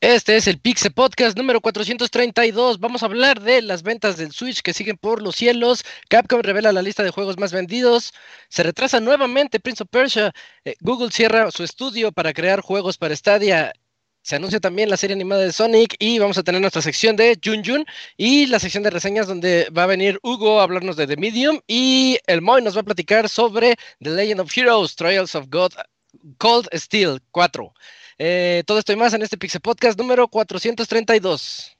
Este es el Pixel Podcast número 432. Vamos a hablar de las ventas del Switch que siguen por los cielos. Capcom revela la lista de juegos más vendidos. Se retrasa nuevamente Prince of Persia. Eh, Google cierra su estudio para crear juegos para Stadia. Se anuncia también la serie animada de Sonic y vamos a tener nuestra sección de Jun Jun y la sección de reseñas donde va a venir Hugo a hablarnos de The Medium y el Moy nos va a platicar sobre The Legend of Heroes, Trials of God, Cold Steel 4. Eh, todo esto y más en este Pixel Podcast número 432.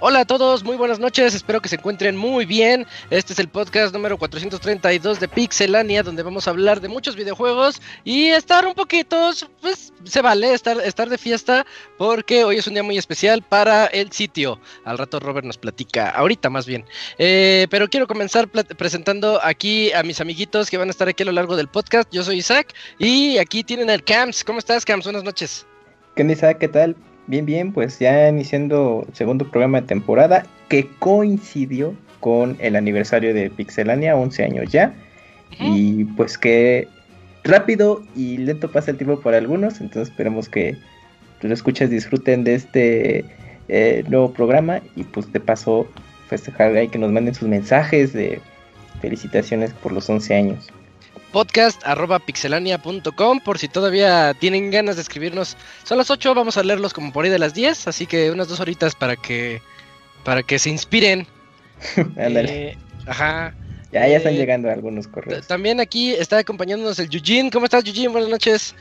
Hola a todos, muy buenas noches, espero que se encuentren muy bien. Este es el podcast número 432 de Pixelania, donde vamos a hablar de muchos videojuegos y estar un poquito, pues se vale estar, estar de fiesta, porque hoy es un día muy especial para el sitio. Al rato Robert nos platica, ahorita más bien. Eh, pero quiero comenzar presentando aquí a mis amiguitos que van a estar aquí a lo largo del podcast. Yo soy Isaac y aquí tienen el Camps. ¿Cómo estás, Camps? Buenas noches. ¿Qué Isaac? ¿Qué tal? Bien, bien, pues ya iniciando el segundo programa de temporada que coincidió con el aniversario de Pixelania, 11 años ya. Y pues que rápido y lento pasa el tiempo para algunos, entonces esperemos que los escuchas disfruten de este eh, nuevo programa y pues de paso festejar ahí que nos manden sus mensajes de felicitaciones por los 11 años podcast arroba pixelania.com por si todavía tienen ganas de escribirnos. Son las 8, vamos a leerlos como por ahí de las 10, así que unas dos horitas para que para que se inspiren. eh, ajá. Ya, ya están eh, llegando algunos correos. También aquí está acompañándonos el Yujin. ¿Cómo estás, Yujin? Buenas noches.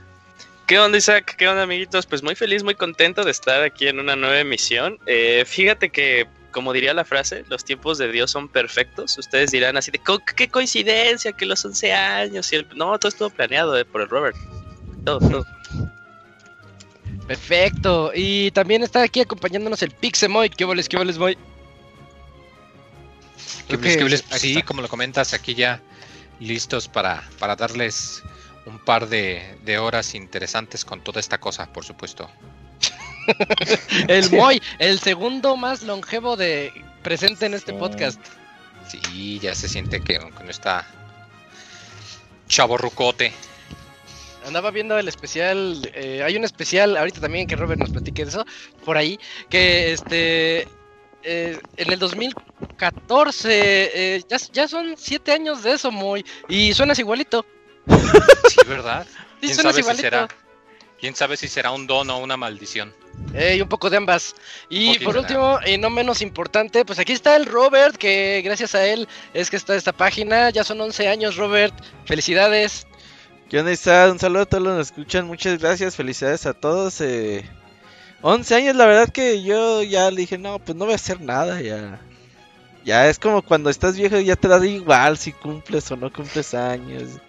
¿Qué onda, Isaac? ¿Qué onda, amiguitos? Pues muy feliz, muy contento de estar aquí en una nueva emisión. Eh, fíjate que como diría la frase, los tiempos de Dios son perfectos. Ustedes dirán así de, qué coincidencia que los 11 años y el... No, todo estuvo planeado eh, por el Robert. Todo, todo. Perfecto. Y también está aquí acompañándonos el Pixemoy. ¿Qué voles, qué voles, Moy? Sí, como lo comentas, aquí ya listos para, para darles un par de, de horas interesantes con toda esta cosa, por supuesto. el Moy, el segundo más longevo de presente en este podcast. Sí, ya se siente que no está chavo rucote. Andaba viendo el especial, eh, hay un especial, ahorita también que Robert nos platique de eso, por ahí, que este, eh, en el 2014, eh, ya, ya, son siete años de eso, Moy, y suenas igualito. Sí, ¿verdad? Sí, suenas igualito. Quién sabe si será un don o una maldición. Y un poco de ambas. Y por último, y no menos importante, pues aquí está el Robert, que gracias a él es que está esta página. Ya son 11 años, Robert. Felicidades. ¿Qué onda, está? Un saludo a todos los que nos escuchan. Muchas gracias. Felicidades a todos. Eh, 11 años, la verdad que yo ya le dije, no, pues no voy a hacer nada. Ya, ya es como cuando estás viejo, ya te da igual si cumples o no cumples años.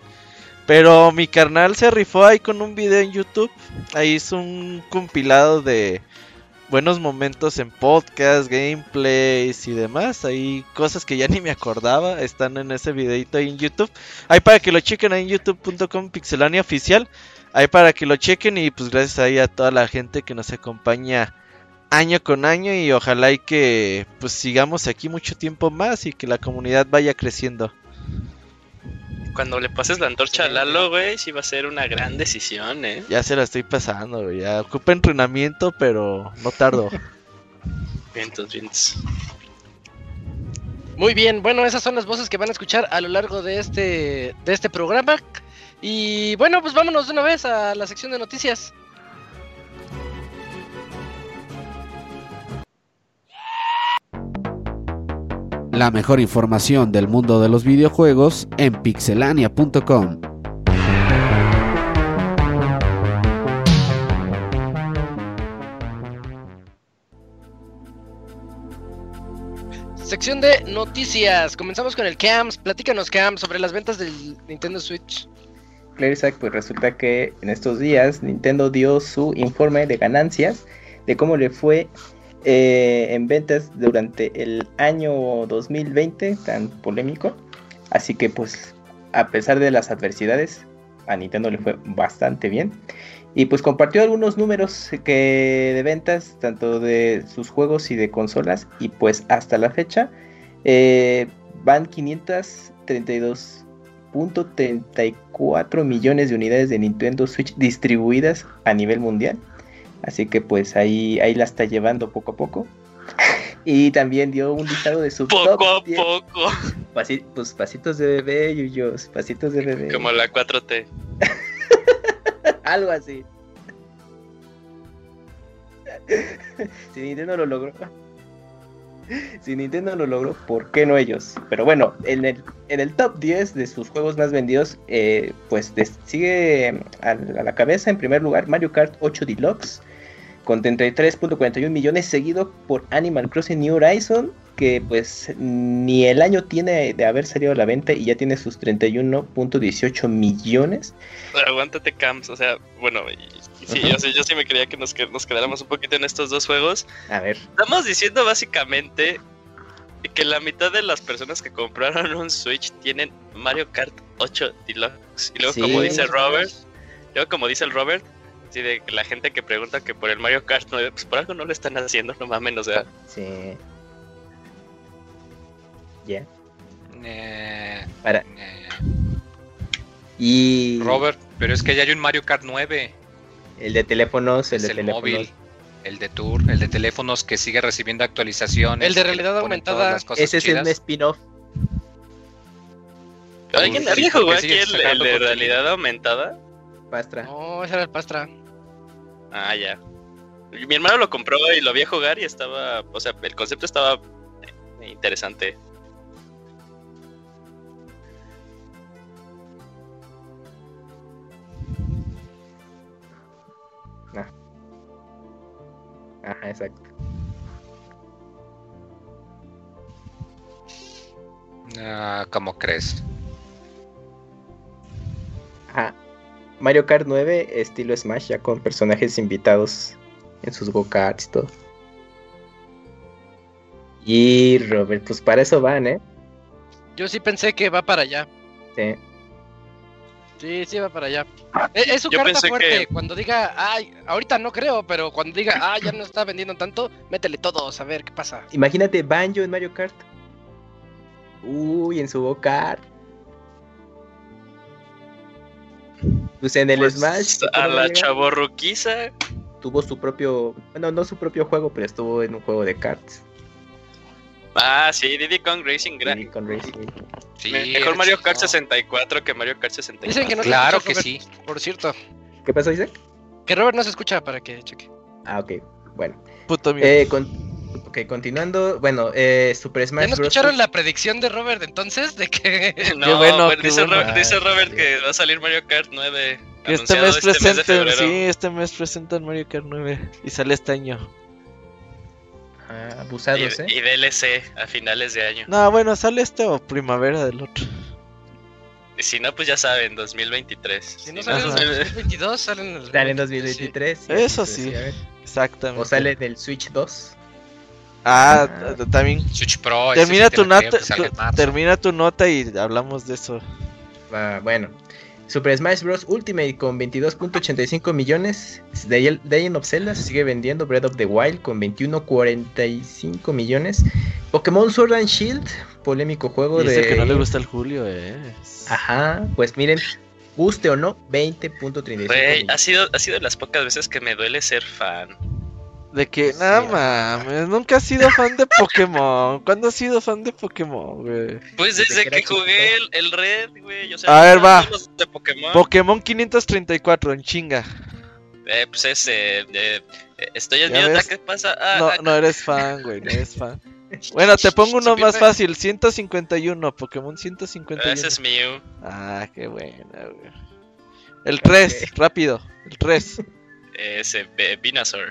Pero mi carnal se rifó ahí con un video en YouTube. Ahí hizo un compilado de buenos momentos en podcast, gameplays y demás. Ahí cosas que ya ni me acordaba están en ese videito ahí en YouTube. Ahí para que lo chequen ahí en youtube.com pixelania oficial. Ahí para que lo chequen y pues gracias ahí a toda la gente que nos acompaña año con año y ojalá y que pues sigamos aquí mucho tiempo más y que la comunidad vaya creciendo cuando le pases la antorcha a Lalo, güey, sí va a ser una gran decisión, ¿eh? Ya se la estoy pasando, güey. Ya ocupa entrenamiento, pero no tardo. vientos, vientos. Muy bien, bueno, esas son las voces que van a escuchar a lo largo de este, de este programa. Y bueno, pues vámonos de una vez a la sección de noticias. La mejor información del mundo de los videojuegos en pixelania.com. Sección de noticias. Comenzamos con el CAMS. Platícanos, CAMS, sobre las ventas del Nintendo Switch. Claro, Isaac, pues resulta que en estos días Nintendo dio su informe de ganancias de cómo le fue eh, en ventas durante el año 2020, tan polémico. Así que pues a pesar de las adversidades, a Nintendo le fue bastante bien. Y pues compartió algunos números que de ventas, tanto de sus juegos y de consolas. Y pues hasta la fecha eh, van 532.34 millones de unidades de Nintendo Switch distribuidas a nivel mundial. Así que pues ahí, ahí la está llevando poco a poco. Y también dio un listado de su Poco top a 10. poco. Pasi- pues pasitos de bebé, Yuyos, pasitos de bebé. Como la 4T. Algo así. si Nintendo lo logró. Si Nintendo lo logró, ¿por qué no ellos? Pero bueno, en el, en el top 10 de sus juegos más vendidos, eh, pues sigue a, a la cabeza en primer lugar Mario Kart 8 Deluxe con 33.41 millones, seguido por Animal Crossing New Horizon, que pues ni el año tiene de haber salido a la venta y ya tiene sus 31.18 millones. Aguántate, Camps. O sea, bueno, y- y sí, yo, sí- yo sí me creía que nos, que nos quedáramos un poquito en estos dos juegos. A ver, Estamos diciendo básicamente que la mitad de las personas que compraron un Switch tienen Mario Kart 8 Deluxe. Y luego, Sí. como dice Robert, luego como dice el Robert, sí, de que la gente que pregunta que por el Mario Kart 9, pues por algo no lo están haciendo, no mames, o sea. sí. Ya. Eh, Para. eh, Y Robert, pero es que ya hay un Mario Kart 9. el de teléfonos, el Es de el teléfonos. móvil, el de Tour, el de teléfonos que sigue recibiendo actualizaciones. El de realidad aumentada. las cosas Ese es un chidas. spin-off. ¿Alguien, ¿alguien jugó aquí el, el de realidad aumentada? Pastra. No, ese era el Pastra. Ah, ya. Mi hermano lo compró y lo vi a jugar y estaba, o sea, el concepto estaba interesante. Ajá, exacto. Ah, ¿Cómo crees? Ajá. Mario Kart 9, estilo Smash, ya con personajes invitados en sus go-karts y todo. Y Robert, pues para eso van, ¿eh? Yo sí pensé que va para allá. Sí. Sí, sí va para allá. Es, es su Yo carta fuerte. que- Cuando diga, ay, ahorita no creo, pero cuando diga, ah, ya no está vendiendo tanto, métele todos a ver qué pasa. Imagínate Banjo en Mario Kart. Uy, en su go-kart. Pues en el Pues, Smash. a la todavía chavorruquiza. Tuvo su propio. Bueno, no su propio juego, pero estuvo en un juego de karts. Ah, sí, Diddy Kong Racing gran. Diddy Kong Racing. Sí, Mejor Mario Kart chingón. 64 que Mario Kart 64. Dicen que no Claro que Robert, sí. Por cierto, ¿Qué pasó, Isaac? que Robert no se escucha para que cheque. Ah, ok. Bueno. Puto. Eh, con... Ok, continuando. Bueno, eh, Super ¿Ya Smash no Bros. escucharon la predicción de Robert entonces? De que No, Qué bueno, bueno, qué dice, bueno. Robert, dice Robert que va a salir Mario Kart 9. Que este anunciado mes este mes de presentan, sí, este mes presentan Mario Kart 9 y sale este año. Ah, Y, abusados, ¿eh? y DLC a finales de año. No, bueno, sale este o primavera del otro. Y si no, pues ya saben, 2023. si no Si salen en Ajá. el 2022, salen en el Sale en 2023, 2023. sí, Eso sí. ver. Exactamente. O sale del Switch 2. Ah, Ah. también. Switch Pro. Termina tu nota, tu- termina tu nota y hablamos de eso. Ah, bueno. Super Smash Bros. Ultimate con 22.85 millones. The Legend of Zelda se sigue vendiendo. Breath of the Wild con 21.45 millones. Pokémon Sword and Shield, polémico juego Y dice de. que no le gusta el Julio, eh. Ajá, pues miren, guste o no, 20.35 Güey, millones. ha sido, ha sido de las pocas veces que me duele ser fan. De que, Sí, nada ajá. mames, nunca has sido fan de Pokémon. ¿Cuándo has sido fan de Pokémon, güey? Pues Desde desde que jugué el, el Red, güey. O sea, A ver, va. De Pokémon. Pokémon 534, en chinga. eh, pues ese. eh, eh, estoy ves. ¿Qué pasa? Ah, No, ah, no eres fan, güey, no eres fan. Bueno, te pongo uno más fácil, 151, Pokémon 151. Ese es mío. Ah, qué buena, güey. El 3, rápido, el 3. Ese eh, Venusaur.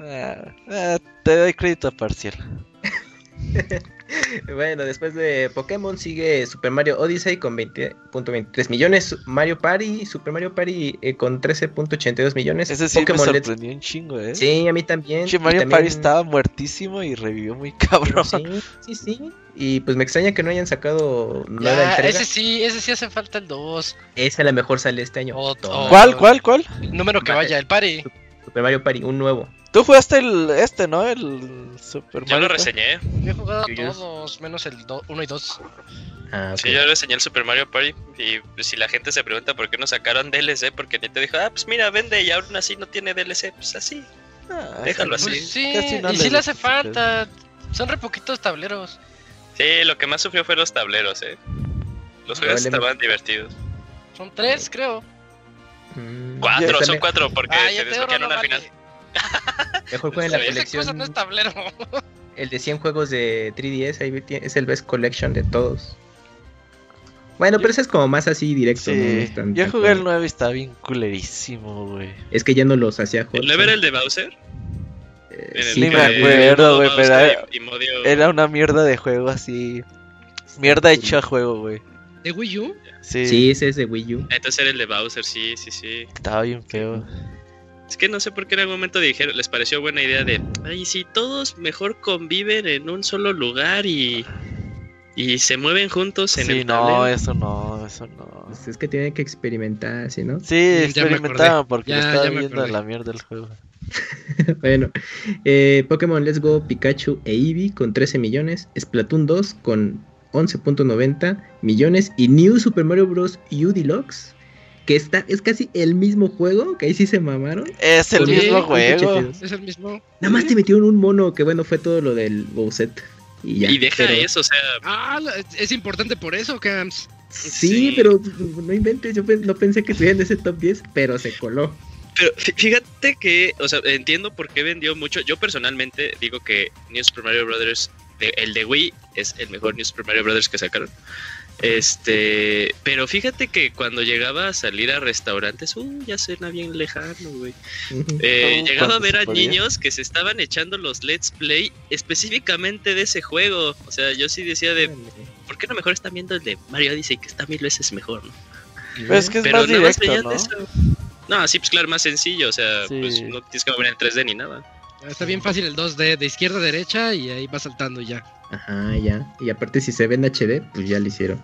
Ah, ah, te doy crédito parcial. Bueno, después de Pokémon sigue Super Mario Odyssey con 20.23 millones, Mario Party, Super Mario Party eh, con 13.82 millones. Ese sí Pokémon me Let's- sorprendió un chingo, eh. Sí, a mí también. Mario también- Party estaba muertísimo y revivió muy cabrón. Sí, sí, sí. Y pues me extraña que no hayan sacado nueva Ya, entrega. ese sí, ese sí hace falta el 2. Esa a lo mejor sale este año. ¿Cuál, cuál, cuál? Número que vaya, el party. Super Mario Party, un nuevo. Tú jugaste el este, ¿no? El Super Yo Mario. lo reseñé. Yo he jugado Yo- yo- todos, menos el 1 y 2. Ah. Sí, yo reseñé el Super Mario Party. Y pues, si la gente se pregunta por qué no sacaron DLC, porque Nintendo dijo, ah, pues mira, vende y aún así no tiene DLC. Pues así. Ah, Déjalo ese- así. Pues sí, casi no y sí le hace falta. Son re poquitos tableros. Sí, lo que más sufrió fue los tableros, eh. Los juegos estaban divertidos. Son tres, creo. Mm, Cuatro, yo son también- cuatro, porque Ah, te ya te desbloquean no una vale. Mejor jueguen la cosa colección. no es tablero. El de 100 juegos de 3DS, ahí ti- es el best collection de todos. Bueno, pero ese es como más así directo. ¿no? No Sí, es tan- yo tan jugué el como- 9 y estaba bien culerísimo, güey. Es que ya no los hacía ¿El Hudson. 9 era el de Bowser? Eh, el sí, me acuerdo, güey, Bowser pero era- y- y Modio- Era una mierda de juego así. Mierda hecha juego, güey. ¿De Wii U? Sí, Sí, ese es de Wii U. Entonces era el de Bowser, sí, sí, sí. estaba bien feo. Es que no sé por qué en algún momento dijeron, les pareció buena idea de, ay, si todos mejor conviven en un solo lugar y, y se mueven juntos en Sí, el no, tablero. eso no, eso no. Pues es que tienen que experimentar, ¿sí, no? Sí, me experimentaban porque Ya, estaba ya viendo acordé. la mierda del juego. bueno, eh, Pokémon Let's Go Pikachu e Eevee con 13 millones, Splatoon 2 con 11.90 millones y New Super Mario Bros. U Deluxe, que está, es casi el mismo juego, que ahí sí se mamaron. Es el mismo 10, juego. 82. Es el mismo. Nada más te metieron un mono, que bueno, fue todo lo del Bowset. Y, ya, y deja pero- eso, o sea, Ah, es importante por eso, Cams. Sí, Sí. pero no inventes, yo no pensé que estuviera en ese top 10, pero se coló. Pero fí- fíjate que, o sea, entiendo por qué vendió mucho. Yo personalmente digo que New Super Mario Brothers, de- el de Wii, es el mejor New Super Mario Brothers que sacaron. Este, pero fíjate que cuando llegaba a salir a restaurantes, uh, ya suena bien lejano, güey. Eh, Oh, llegaba a ver a podía. niños que se estaban echando los Let's Play específicamente de ese juego. O sea, yo sí decía de, ¿por qué no mejor están viendo el de Mario Odyssey que está mil veces mejor, ¿no? Pero es que es Pero más nada más directo, ¿no? eso. No, sí, pues claro, más sencillo, o sea, Sí. pues no tienes que mover en 3D ni nada. Está bien fácil el 2D, de izquierda a derecha y ahí va saltando ya. Ajá, ya. Y aparte si se ve en HD, pues ya lo hicieron.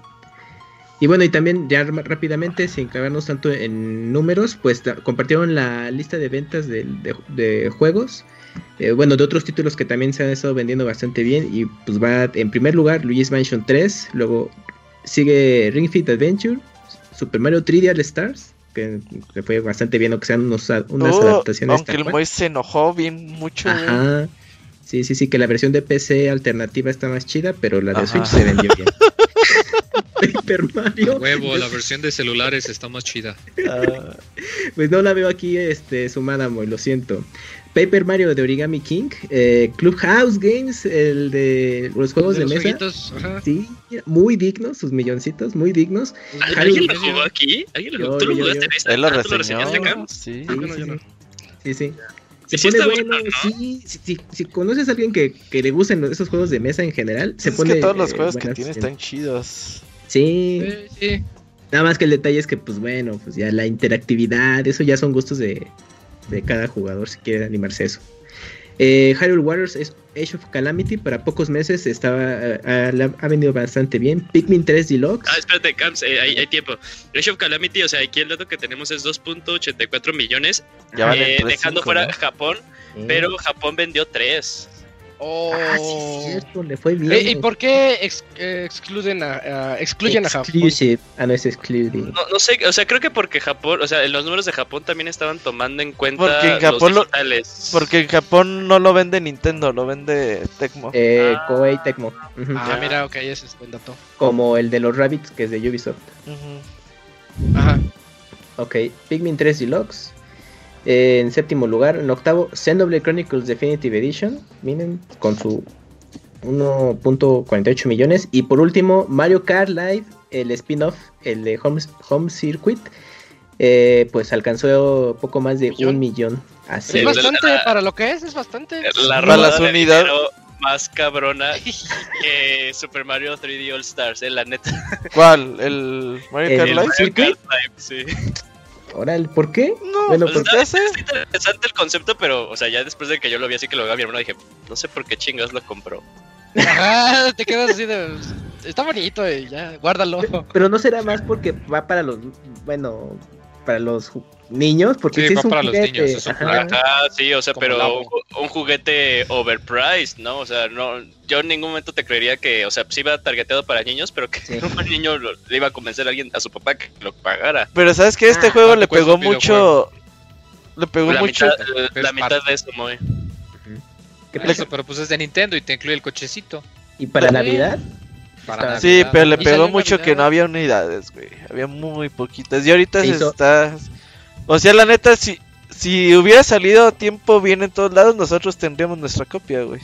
Y bueno, y también ya rápidamente, sin clavarnos tanto en números, pues compartieron la lista de ventas de, de- de juegos. eh, bueno, de otros títulos que también se han estado vendiendo bastante bien. Y pues va en primer lugar Luigi's Mansion 3. Luego sigue Ring Fit Adventure. Super Mario 3D All Stars. Que, que fue bastante bien, o que sean unos unas Oh, adaptaciones. aunque el. Moy se enojó bien mucho. Ajá. Sí, sí, sí, que la versión de PC alternativa está más chida, pero la de Ajá. Switch se vendió bien. Paper Mario. Huevo, la versión de celulares está más chida. Ah, Pues no la veo aquí este, sumada, Moy, lo siento. Paper Mario de Origami King. eh, Clubhouse Games, el de los juegos de, los mesa. ajá. Sí, muy dignos, sus milloncitos, muy dignos. ¿Al- Halo ¿Alguien lo jugó aquí? ¿Alguien lo jugó? ¿Tú lo jugaste en esa? él lo Ah, ¿tú lo reseñó. reseñaste, Cams? Sí. Sí, no, sí, yo sí. no. Sí, sí. Y Se sí pone bueno, bueno, ¿no? sí, sí, Si conoces a alguien que, que le gusten esos juegos de mesa en general, se es pone. que todos los eh, juegos que buenas tiene en- están chidos. Sí, Sí, sí. Nada más que el detalle es que, pues bueno, pues ya la interactividad, eso ya son gustos de, de cada jugador si quiere animarse a eso. Eh, Hyrule Warriors es Age of Calamity, para pocos meses estaba ha, ha venido bastante bien. Pikmin 3 Deluxe. Ah, espérate, Cams, eh, hay, hay tiempo. Age of Calamity, o sea, aquí el dato que tenemos es 2.84 millones, Ya eh, 3.5, dejando fuera ¿no? Japón, pero Japón vendió 3. Oh. Ah, sí, es cierto, le fue bien. ¿Y por qué ex- eh, excluyen a, a- excluyen a Japón? Exclusive. Ah, no es exclusive. No, no sé, o sea, creo que porque Japón, o sea, los números de Japón también estaban tomando en cuenta Porque en los lo- digitales. Porque en Japón no lo vende Nintendo, lo vende Tecmo. Eh, Ah. Koei Tecmo. Ah, mira, ok, ese es buen dato. Como el de los Rabbits, que es de Ubisoft. Ajá. Ok, Pikmin 3 Deluxe. Eh, en séptimo lugar, en octavo, Xenoblade Chronicles Definitive Edition. Miren, con su 1.48 millones. Y por último, Mario Kart Live, el spin-off, el de Home, Home Circuit, eh, pues alcanzó poco más de un millón. Así Es Sí, bastante, la- para lo que es, es bastante. La Para las de unidades. más cabrona que Super Mario 3D All Stars, eh, la neta. ¿Cuál? ¿El Mario Live? Kart Live, sí. Ahora, ¿por qué? No, bueno, Pues porque está, interesante el concepto, pero, o sea, ya después de que yo lo vi así que lo vi a mi hermano, dije, no sé por qué chingados lo compró. Ajá, te quedas así de. Está bonito, y ya, guárdalo. Pero no será más porque va para los, bueno, para los niños, porque Sí, es un para los niños, es un ajá. juguete. Ah, sí, o sea, Como pero un juguete overpriced, ¿no? O sea, no, yo en ningún momento te creería que, o sea, sí iba targeteado para niños, pero que Sí. un niño lo- le iba a convencer a alguien, a su papá que lo pagara. Pero sabes que este Ah, juego ¿cuánto le pegó mucho. Le pegó La mucho. mitad, la mitad de eso, muy. ¿Qué Eso, pasa? pero pues es de Nintendo y te incluye el cochecito. Y para. Navidad, Para Está- Navidad. Sí, pero le Y pegó mucho que no había unidades, güey. Había muy poquitas. Y ahorita Se hizo- está. O sea, la neta, si, si hubiera salido a tiempo bien en todos lados, nosotros tendríamos nuestra copia, güey.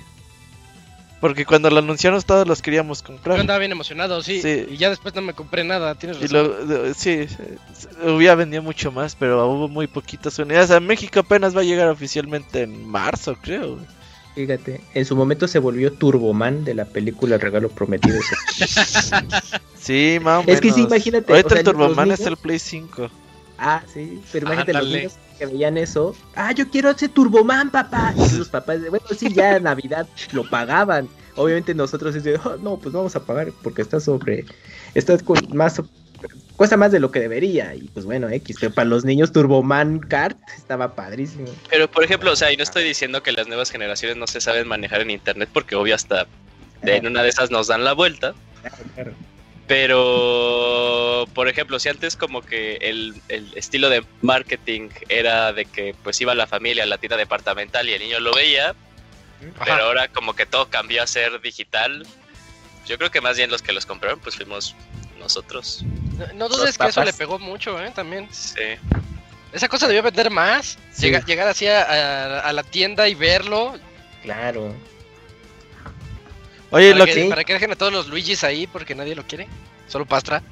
Porque cuando lo anunciaron todos los queríamos Yo comprar. andaba bien emocionado, sí, Sí. Y ya después no me compré nada, tienes Y razón. lo, sí, hubiera vendido mucho más, pero hubo muy poquitas unidades. A México apenas va a llegar oficialmente en marzo, creo. güey. Fíjate, en su momento se volvió Turboman de la película El Regalo Prometido. Sí, más o Es que sí, imagínate, Ahorita o sea, el Turboman los es el Play 5. ah, sí, pero imagínate los Ándale. niños que veían eso. Ah, yo quiero ese Turboman, papá. Y sus papás, bueno, sí, ya en Navidad lo pagaban. Obviamente nosotros "Oh, no, pues vamos a pagar porque está sobre, está con más, cuesta más de lo que debería. Y pues bueno, X, pero para los niños Turboman Kart estaba padrísimo. Pero, por ejemplo, o sea, y no estoy diciendo que las nuevas generaciones no se saben manejar en internet, porque obvio hasta de- en una de esas nos dan la vuelta. Claro, claro. Pero, por ejemplo, si antes como que el, el estilo de marketing era de que pues iba la familia a la tienda departamental y el niño lo veía, pero ahora como que todo cambió a ser digital. Yo creo que más bien los que los compraron pues fuimos nosotros. No, no Los dudes que eso le pegó mucho, ¿eh? También. Sí. Esa cosa debió vender más. Sí. Llega- llegar así a, a- a la tienda y verlo. Claro. Oye, para, lo que, que... para que dejen a todos los Luigis ahí porque nadie lo quiere. Solo Pastra.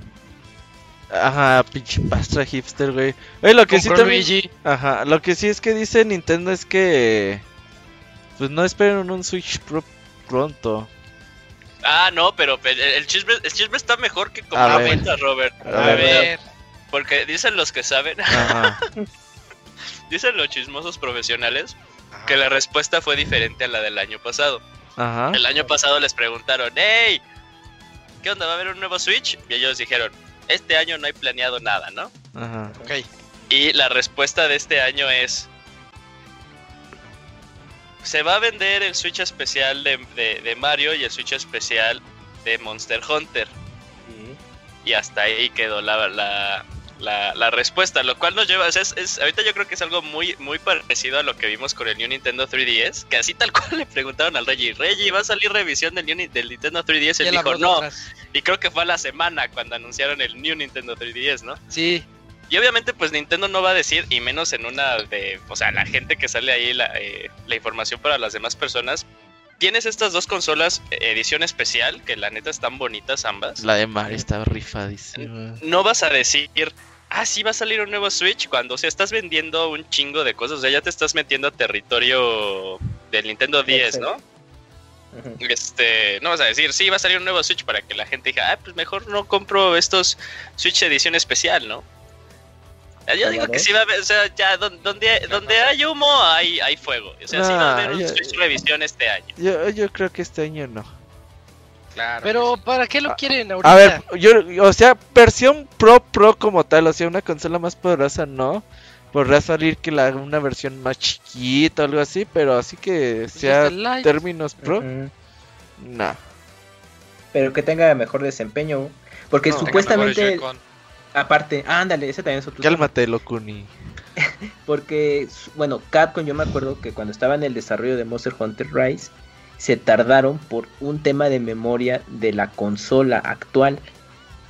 Ajá, pinche pastra hipster, güey. Oye, lo que sí Compró también... Luigi. Ajá, lo que sí es que dice Nintendo es que... Pues no esperen un Switch Pro pronto. Ah, no, pero el, chisme, el chisme está mejor que como A ver. comenta Robert. A A ver. ver. Porque dicen los que saben, Ajá. dicen los chismosos profesionales que la respuesta fue diferente a la del año pasado. Ajá. El año pasado les preguntaron, hey, ¿qué onda? ¿Va a haber un nuevo Switch? Y ellos dijeron, este año no hay planeado nada, ¿no? Ajá. Ok. Y la respuesta de este año es, se va a vender el Switch especial de, de- de Mario y el Switch especial de Monster Hunter. Y hasta ahí quedó la, la, la, la respuesta, lo cual nos lleva, o sea, es, es- ahorita yo creo que es algo muy, muy parecido a lo que vimos con el New Nintendo 3DS, que así tal cual le preguntaron al Reggie, Reggie, ¿va a salir revisión del, New del Nintendo 3DS? Ya Él dijo, no, atrás. y creo que fue a la semana cuando anunciaron el New Nintendo 3DS, ¿no? Sí. Y obviamente pues Nintendo no va a decir, y menos en una de, o sea, la gente que sale ahí, la, eh, la información para las demás personas. Tienes estas dos consolas eh, edición especial, que la neta están bonitas ambas. La de Mario estaba rifadísima. No vas a decir, ah, sí va a salir un nuevo Switch, cuando o sea, estás vendiendo un chingo de cosas, o sea, ya te estás metiendo a territorio del Nintendo 10, ¿no? Este, no vas a decir, sí, va a salir un nuevo Switch para que la gente diga, ah, pues mejor no compro estos Switch edición especial, ¿no? Eh, Yo Ah, digo que sí va a haber, o sea, ya don- donde, donde hay humo, hay, hay fuego. O sea, sí va a haber Ah, Switch revisión este año. Yo, yo creo que este año no. Claro. Pero ¿para qué lo quieren ahorita? A ver, yo, o sea, versión Pro Pro como tal, o sea, una consola más poderosa no. Podrá salir que la, una versión más chiquita o algo así, pero así que sea el Lite. términos Pro, Ujú. no. Pero que tenga mejor desempeño. Porque No, supuestamente. Aparte, ándale, ese también es otro. Cálmate, Locuni. Porque, bueno, Capcom, yo me acuerdo que cuando estaba en el desarrollo de Monster Hunter Rise, se tardaron por un tema de memoria de la consola actual.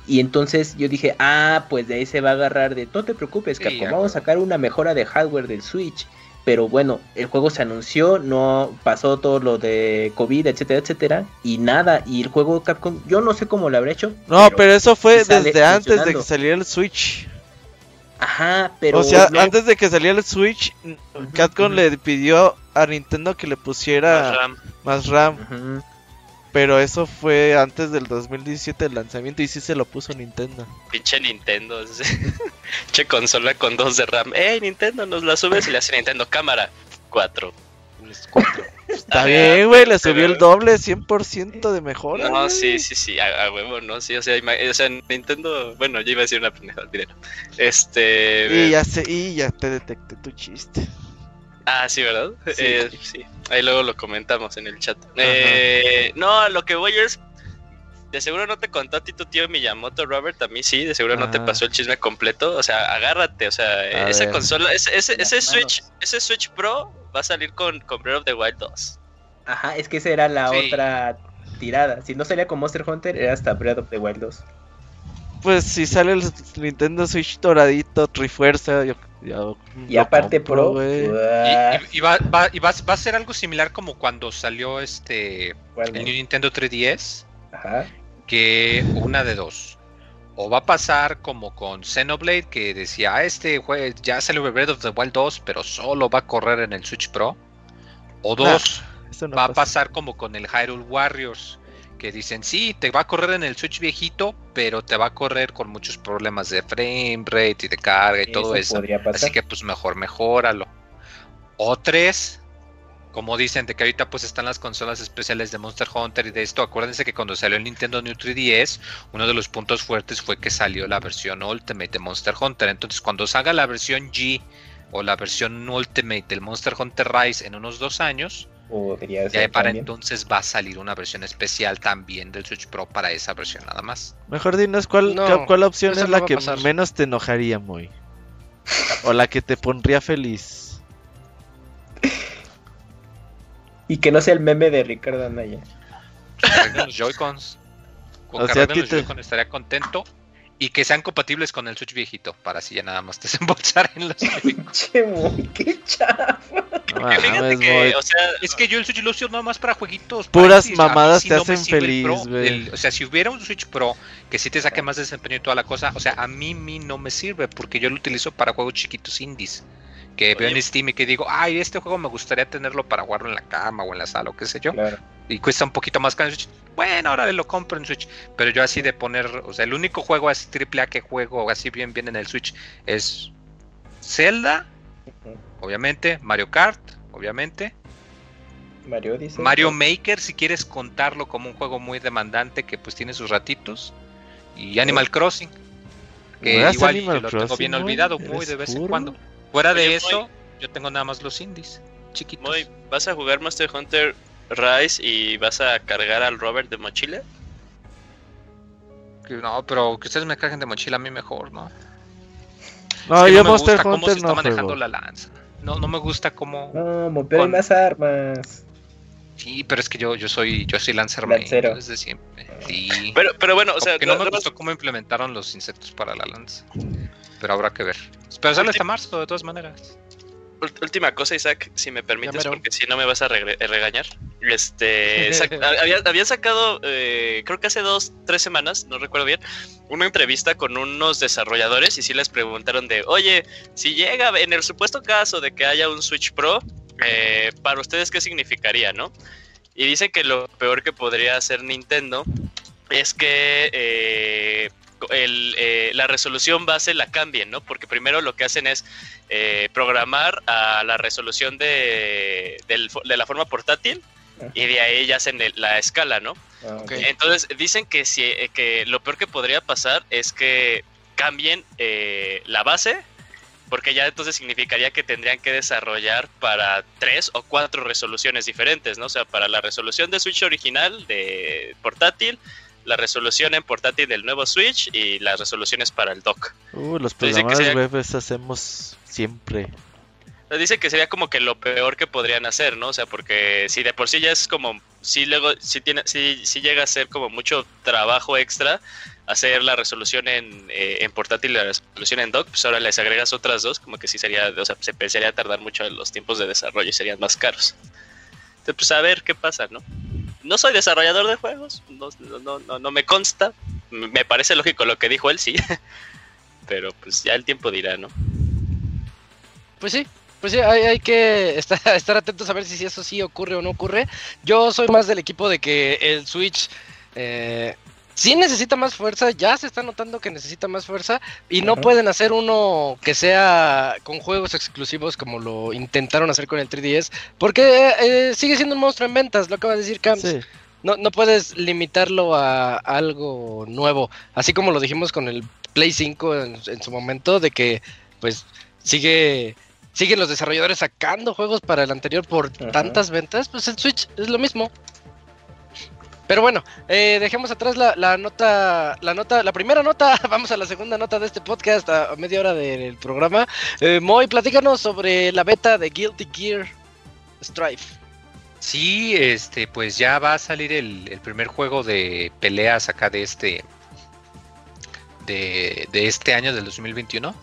Y entonces yo dije, ah, pues de ahí se va a agarrar de, no te preocupes, Sí, Capcom, ya, vamos a sacar una mejora de hardware del Switch. Pero bueno, el juego se anunció, no pasó todo lo de COVID, etcétera, etcétera, y nada, y el juego Capcom, yo no sé cómo lo habrá hecho. No, pero, eso fue desde antes de que saliera el Switch. Ajá, pero o sea, no- antes de que saliera el Switch, Capcom ujú. le pidió a Nintendo que le pusiera Más RAM. más RAM. Pero eso fue antes del 2017 el lanzamiento y sí se lo puso Nintendo. Pinche Nintendo. Che consola con dos de RAM. ¡Ey, Nintendo! Nos la subes y le hace Nintendo cámara. Cuatro. Está bien, güey, le subió el doble, 100% de mejora. No, sí, sí, sí, a, a huevo, ¿no? Sí, o sea, o sea, Nintendo, bueno, yo iba a decir una pendejada, olvídalo. Este... Y ya sé, y ya te detecté tu chiste. Ah, sí, ¿verdad? Sí. Eh, sí, ahí luego lo comentamos en el chat. Eh, no, lo que voy es... De seguro no te contó a ti tu tío Miyamoto, Robert, a mí sí, de seguro no te Ajá. pasó el chisme completo. O sea, agárrate, o sea, A esa ver. consola, ese, ese, ese Las Switch, ese Switch Pro va a salir con, con Breath of the Wild 2. Ajá, es que esa era la Sí. otra tirada. Si no salía con Monster Hunter, era hasta Breath of the Wild 2. Pues si sale el Nintendo Switch doradito, Trifuerza, yo, yo Y aparte compro, Pro. Y, ¡guau! y- y va, va- y va- va a ser algo similar como cuando salió este ¿Cuál el Nintendo 3DS, Ajá. que una de dos. O va a pasar como con Xenoblade, que decía, "Ah, este juego ya salió Breath of the Wild 2, pero solo va a correr en el Switch Pro. O dos, no va a pasa. pasar como con el Hyrule Warriors, que dicen, sí, te va a correr en el Switch viejito, pero te va a correr con muchos problemas de frame rate y de carga y todo eso. Así que pues mejor mejóralo. O tres, como dicen, de que ahorita pues están las consolas especiales de Monster Hunter y de esto. Acuérdense que cuando salió el Nintendo New 3DS, uno de los puntos fuertes fue que salió la versión Ultimate de Monster Hunter. Entonces cuando salga la versión G o la versión Ultimate del Monster Hunter Rise en unos dos años, Ya ser para también. entonces va a salir una versión especial también del Switch Pro para esa versión nada más. Mejor dinos cuál, No, cuál- cuál opción es la que pasar. menos te enojaría, muy. O la que te pondría feliz. Y que no sea el meme de Ricardo Anaya. Los Joy-Cons. Con O sea, los te- Joy-Con estaría contento. Y que sean compatibles con el Switch viejito. Para así ya nada más desembolsar en los Joy-Con. Che, muy, qué chafa. No Que fíjate que, o sea, Es que yo el Switch lo uso nada más para jueguitos. Puras mamadas sí te no hacen feliz, güey. O sea, si hubiera un Switch Pro que sí te saque más desempeño y toda la cosa, o sea, a mí, mí no me sirve porque yo lo utilizo para juegos chiquitos indies. Que veo en Steam y que digo, ay, este juego me gustaría tenerlo para jugarlo en la cama o en la sala o qué sé yo. Claro. Y cuesta un poquito más caro en Switch. Bueno, ahora lo compro en Switch. Pero yo así de poner, o sea, el único juego así triple A que juego así bien bien en el Switch es Zelda, obviamente, Mario Kart, obviamente, Mario dice. Mario Maker si quieres contarlo como un juego muy demandante que pues tiene sus ratitos y Animal Crossing. Que ¿Juegas igual Animal lo tengo bien olvidado muy ¿Eres de vez en cuando. Fuera de eso, yo tengo nada más los indies chiquitos. ¿vas a jugar Monster Hunter Rise y vas a cargar al Robert de mochila? No, pero que ustedes me carguen de mochila a mí mejor, ¿no? No, Es que yo me Monster gusta cómo se está no manejando juego. la lanza. No, no me gusta cómo. No, pero hay Con- más armas. Sí, pero es que yo, yo soy, yo soy Lancer main, Lancero. desde siempre. Sí. Pero, pero bueno, o sea, que no no- me no- gustó cómo implementaron los insectos para la lanza. Pero habrá que ver. Pero sale hasta marzo, de todas maneras. Última cosa, Isaac, si me permites, porque si no me vas a eh, regañar. Este, había- habían sacado, eh, creo que hace dos, tres semanas, no recuerdo bien, una entrevista con unos desarrolladores y sí les preguntaron de, oye, si llega, en el supuesto caso de que haya un Switch Pro, eh, para ustedes, ¿qué significaría, no? Y dicen que lo peor que podría hacer Nintendo es que eh, el, eh, la resolución base la cambien, ¿no? Porque primero lo que hacen es eh, programar a la resolución de, del de la forma portátil y de ahí ya hacen el- la escala, ¿no? Ah. Entonces dicen que si eh, que lo peor que podría pasar es que cambien eh, la base, porque ya entonces significaría que tendrían que desarrollar para tres o cuatro resoluciones diferentes, ¿no? O sea, para la resolución de Switch original de portátil, la resolución en portátil del nuevo Switch y las resoluciones para el dock. Uh, los programadores sería- web hacemos siempre. Dice que sería como que lo peor que podrían hacer, ¿no? O sea, porque si de por sí ya es como, si luego, si tiene, si, si llega a ser como mucho trabajo extra, hacer la resolución en, eh, en portátil y la resolución en dock, pues ahora les agregas otras dos, como que sí sería, o sea, se pensaría tardar mucho los tiempos de desarrollo y serían más caros. Entonces, pues a ver qué pasa, ¿no? No soy desarrollador de juegos, no, me consta, me parece lógico lo que dijo él, sí, pero pues ya el tiempo dirá, ¿no? Pues sí, pues sí, hay, hay que estar, estar atentos a ver si eso sí ocurre o no ocurre. Yo soy más del equipo de que el Switch eh, sí necesita más fuerza, ya se está notando que necesita más fuerza y no Ajá. pueden hacer uno que sea con juegos exclusivos como lo intentaron hacer con el 3DS, porque eh, sigue siendo un monstruo en ventas, lo acaba de decir Camps. Sí. No, no puedes limitarlo a algo nuevo, así como lo dijimos con el Play 5 en, en su momento, de que pues sigue siguen los desarrolladores sacando juegos para el anterior por Ajá. tantas ventas, pues el Switch es lo mismo. Pero bueno, eh, dejemos atrás la, la nota, la nota, la primera nota, vamos a la segunda nota de este podcast a, media hora del programa. Eh, Moy, platícanos sobre la beta de Guilty Gear Strife. Sí, este, pues ya va a salir el, el primer juego de peleas acá de este de, de este año del 2021.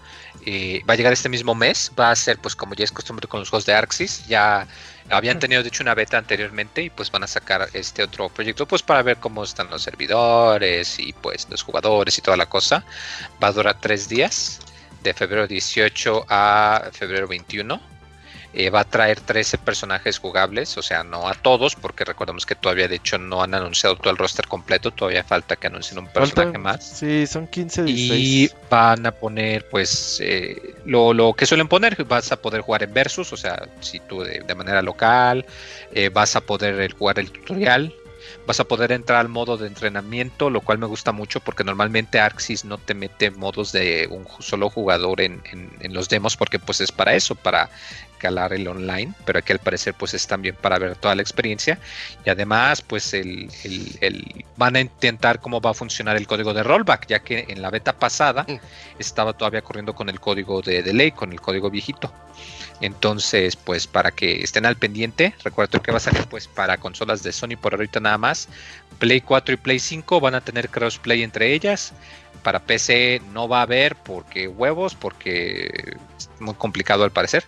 Eh, va a llegar este mismo mes. Va a ser, pues, como ya es costumbre con los juegos de Arxis, ya habían tenido de hecho una beta anteriormente y pues van a sacar este otro proyecto, pues para ver cómo están los servidores y pues los jugadores y toda la cosa. Va a durar tres días, de febrero 18 a febrero 21. Eh, va a traer 13 personajes jugables, o sea, no a todos, porque recordemos que todavía de hecho no han anunciado todo el roster completo, todavía falta que anuncien un personaje Faltan- más. Sí, son 15, Y 16. van a poner, pues, eh, lo, lo que suelen poner, vas a poder jugar en versus, o sea, si tú de, de manera local, eh, vas a poder jugar el tutorial, vas a poder entrar al modo de entrenamiento, lo cual me gusta mucho porque normalmente Arxis no te mete modos de un solo jugador en, en- en los demos porque pues es para eso, para calar el online, pero aquí al parecer pues es también para ver toda la experiencia y además pues el, el- el- van a intentar cómo va a funcionar el código de rollback, ya que en la beta pasada Mm. estaba todavía corriendo con el código de delay, con el código viejito. Entonces, pues para que estén al pendiente, recuerdo que va a salir pues para consolas de Sony por ahorita nada más. Play 4 y Play 5 van a tener crossplay entre ellas. Para PC no va a haber porque huevos, porque es muy complicado al parecer.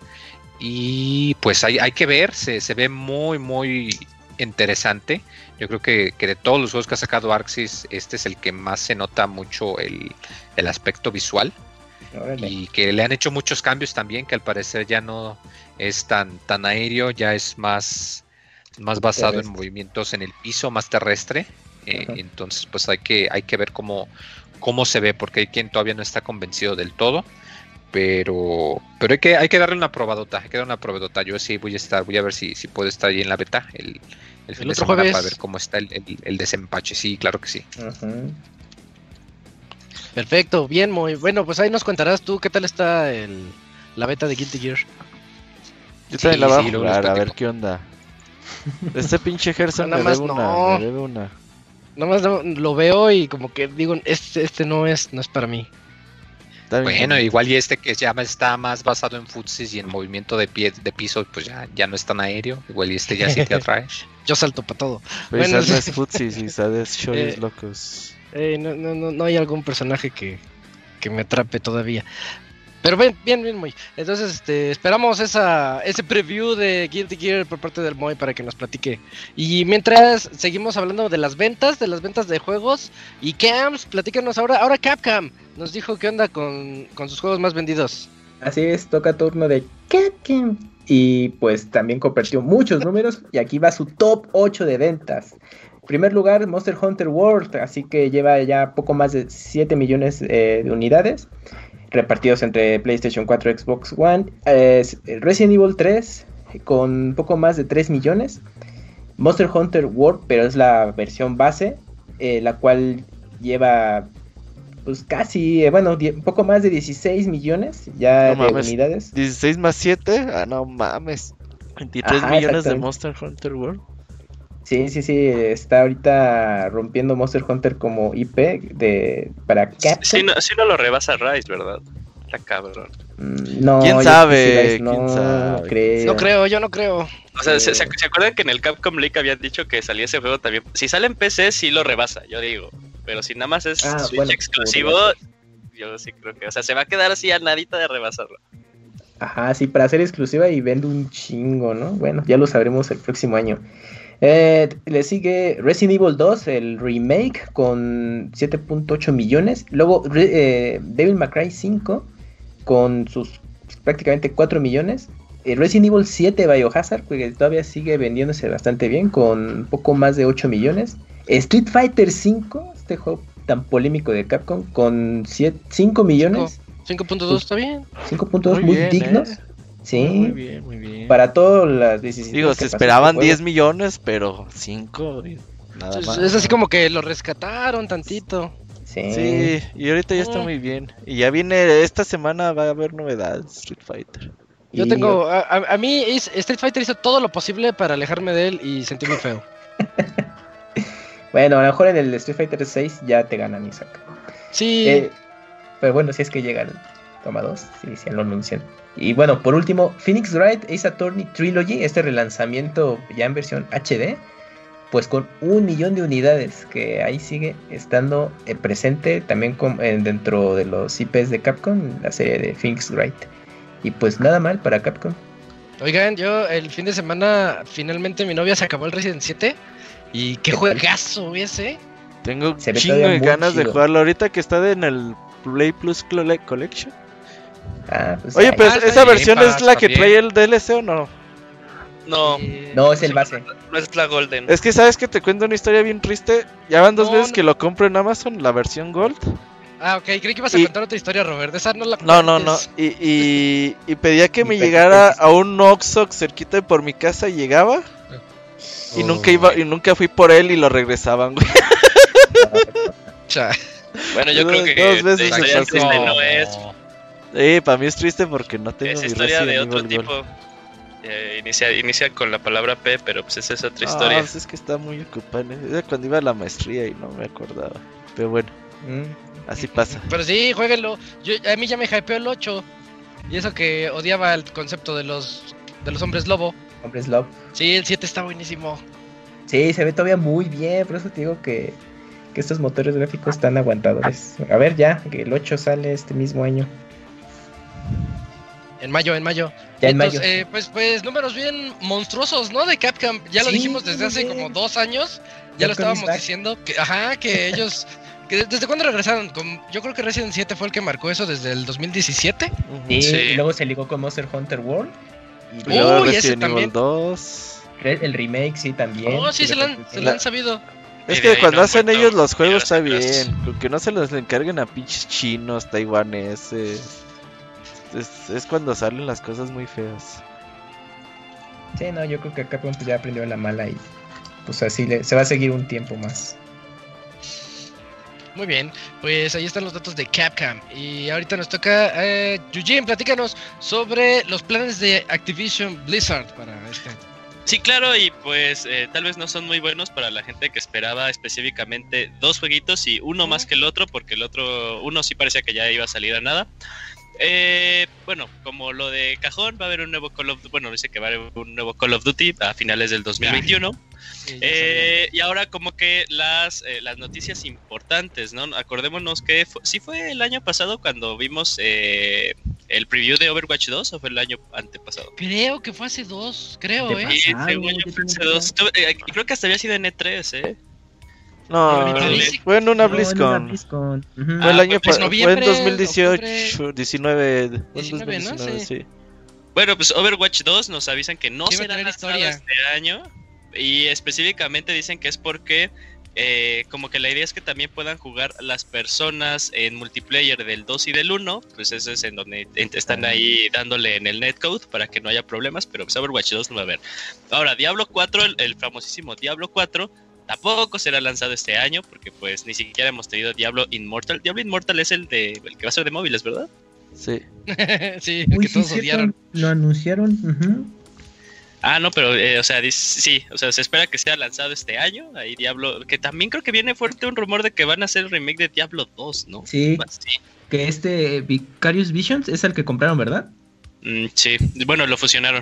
Y pues hay, hay que ver, se, se ve muy, muy interesante. Yo creo que, que de todos los juegos que ha sacado Arxis, este es el que más se nota mucho el, el aspecto visual Órale. y que le han hecho muchos cambios también, que al parecer ya no es tan, tan aéreo, ya es más, más basado en movimientos en el piso, más terrestre. Eh, entonces, pues hay que, hay que ver cómo, cómo se ve, porque hay quien todavía no está convencido del todo. Pero, pero hay que, hay que darle una probadota, hay que darle una probadota. Yo sí voy a estar, voy a ver si, si puedo estar ahí en la beta el, el fin de semana jueves. para ver cómo está el, el, el desempache. Sí, claro que sí. Ajá. Perfecto, bien, muy bueno. Pues ahí nos contarás tú qué tal está el, la beta de Guilty Gear. Yo también la sí, voy a sí, jugar, a ver qué onda. Este pinche Gerson Nada me más debe una, no. me debe una. Nomás lo, lo veo y como que digo, este, este no es, no es para mí. Bueno, igual y este que ya está más basado en futsis y en movimiento de pie de piso, pues ya, ya no es tan aéreo. Igual y este ya sí te atrae. Yo salto para todo. Pero bueno, no es futsis, quizás es choris Eh, locos. Eh, no, no, no, hay algún personaje que, que me atrape todavía. Pero bien, bien, bien, Moy. Entonces, este, esperamos esa, ese preview de Guilty Gear por parte del Moy para que nos platique. Y mientras seguimos hablando de las ventas, de las ventas de juegos. Y Cams, platícanos ahora. Ahora Capcom nos dijo qué onda con, con sus juegos más vendidos. Así es, toca turno de Capcom. Y pues también compartió muchos números. Y aquí va su top 8 de ventas. En primer lugar, Monster Hunter World. Así que lleva ya poco más de 7 millones eh, de unidades. Repartidos entre PlayStation 4, Xbox One. Eh, Resident Evil 3. Con poco más de 3 millones. Monster Hunter World, pero es la versión base. eh, la cual lleva pues casi, bueno, un poco más de 16 millones ya No de mames. unidades. 16 más 7, ah, no mames. 23 Ajá, millones de. Monster Hunter World. Sí, sí, sí, está ahorita rompiendo Monster Hunter como IP de para Capcom. Sí, no, sí no lo rebasa Rise, ¿verdad? La cabrón. Mm, No, ¿Quién sabe? no, ¿Quién sabe? creo. No creo, yo no creo. O sea, ¿se, Eh. se- se acuerdan que en el Capcom League habían dicho que salía ese juego también? Si sale en PC, sí lo rebasa, yo digo. pero si nada más es Ah, Switch bueno, exclusivo, yo sí creo que, o sea, se va a quedar así a nadita de rebasarlo. Ajá, sí, para ser exclusiva y vende un chingo, ¿no? Bueno, ya lo sabremos el próximo año. Eh, le sigue Resident Evil 2, el remake, con 7.8 millones. Luego eh, Devil May Cry 5, con sus prácticamente 4 millones. Eh, Resident Evil 7 Biohazard, que todavía sigue vendiéndose bastante bien, con poco más de 8 millones. Street Fighter 5, este juego tan polémico de Capcom, con 5 millones. 5.2 está bien. 5.2 Muy muy, bien, dignos. Sí. Muy bien, muy bien. Para todas las decisiones. Digo, se pasó esperaban este 10 juego. millones, pero 5 nada Es, más. es así como que lo rescataron tantito. Sí. Sí, y ahorita ya está Mm. muy bien. Y ya viene, esta semana va a haber novedades Street Fighter. Yo Y- tengo. A, a- mí Street Fighter hizo todo lo posible para alejarme de él y sentí muy feo. Bueno, a lo mejor en el Street Fighter 6 ya te ganan Isaac. Sí. Eh, pero bueno, si es que llega el toma 2, si, si lo anuncian. Y bueno, por último, Phoenix Wright Ace Attorney Trilogy, este relanzamiento ya en versión HD, pues con un millón de unidades, que ahí sigue estando eh, presente también con- eh, dentro de los IPs de Capcom, la serie de Phoenix Wright. Y pues nada mal para Capcom. Oigan, yo el fin de semana finalmente mi novia se acabó el Resident 7. Y qué ¿Qué juegazo ese. Tengo Se ve chingo de ganas de jugarlo ahorita que está en el Play Plus Cole- Collection. Ah, pues Oye, pues Ah, esa versión es la que también. trae el DLC o no? No, No, es el base. no es la Golden. Es que sabes que te cuento una historia bien triste. Ya van dos No, veces no. que lo compro en Amazon, la versión Gold. Ah, ok, creí que ibas a Y- contar otra historia, Robert. Esa no la No, no, no. Y, y, y pedía que me llegara a un Oxxo cerquita de por mi casa y llegaba. Y nunca iba, y nunca fui por él y lo regresaban, güey. Cha. Bueno, yo Dos- creo que dos veces la se historia triste no es, Eh, para mí es triste porque no tengo es mi historia de otro Evil tipo. Eh, inicia, inicia con la palabra P, pero pues esa es otra Ah, historia. pues es que está muy ocupado. Era cuando iba a la maestría y no me acordaba. Pero bueno, Mm. así pasa. Pero sí, jueguenlo. Yo, a mí ya me hypeó el 8. Y eso que odiaba el concepto de los de los hombres lobo. Hombres Love. Sí, el 7 está buenísimo. Sí, se ve todavía muy bien, por eso te digo que, que estos motores gráficos están aguantadores. A ver ya, que el 8 sale este mismo año. En mayo, en mayo. Ya en Entonces, mayo. eh, pues, pues números bien monstruosos, ¿no? De Capcom. Ya lo Sí, dijimos desde hace bien. como dos años. Ya lo estábamos diciendo. Que, ajá, que ellos. Que ¿Desde cuándo regresaron? Con- yo creo que Resident 7 fue el que marcó eso desde el 2017. Ujú. Sí, sí. Y luego se ligó con Monster Hunter World. Y luego Uy, ese Resident Evil también. 2. re- el remake, sí, también. Oh, sí, se lo han, se lo han sabido. Es que cuando no hacen ellos los juegos está bien. que no se los encarguen a pinches chinos, taiwaneses. Es, es cuando salen las cosas muy feas. Sí, no, yo creo que Capcom pues, ya aprendió la mala y pues así le- se va a seguir un tiempo más. Muy bien, pues ahí están los datos de Capcom. Y ahorita nos toca. Eh, Eugene, platícanos sobre los planes de Activision Blizzard para este. Sí, claro, y pues eh, tal vez no son muy buenos para la gente que esperaba específicamente dos jueguitos y uno más que el otro, porque el otro, uno sí parecía que ya iba a salir a nada. Eh, bueno, como lo de cajón, va a haber un nuevo Call of bueno, dice que va a haber un nuevo Call of Duty a finales del 2021. Eh, y ahora como que las, eh, las noticias importantes, ¿no? Acordémonos que fu- sí fue el año pasado cuando vimos eh, el preview de Overwatch 2 o fue el año antepasado. Creo que fue hace dos, creo, ¿eh? según yo ya fue hace dos. Creo que hasta había sido en E3, ¿eh? No, fue en una BlizzCon. Fue el Ah, año pues, fue en noviembre, 2018, octubre. 19, fue en 19, ¿no? 2019, Sí. sí. Bueno, pues Overwatch 2 nos avisan que no a será historia. este año. Y específicamente dicen que es porque eh, como que la idea es que también puedan jugar las personas en multiplayer del 2 y del 1. Pues eso es en donde están ahí dándole en el netcode para que no haya problemas. Pero pues Overwatch 2 no va a haber. Ahora, Diablo 4, el, el famosísimo Diablo 4. Tampoco será lanzado este año porque pues ni siquiera hemos tenido Diablo Immortal. Diablo Immortal es el de el que va a ser de móviles, ¿verdad? Sí. sí, Uy, que todos odiaron. Lo anunciaron. Ah, no, pero, eh, o sea, sí, o sea, se espera que sea lanzado este año. Ahí Diablo, que también creo que viene fuerte un rumor de que van a hacer el remake de Diablo 2, ¿no? Sí, Sí, que este Vicarious Visions es el que compraron, ¿verdad? Mm, sí. bueno, lo fusionaron.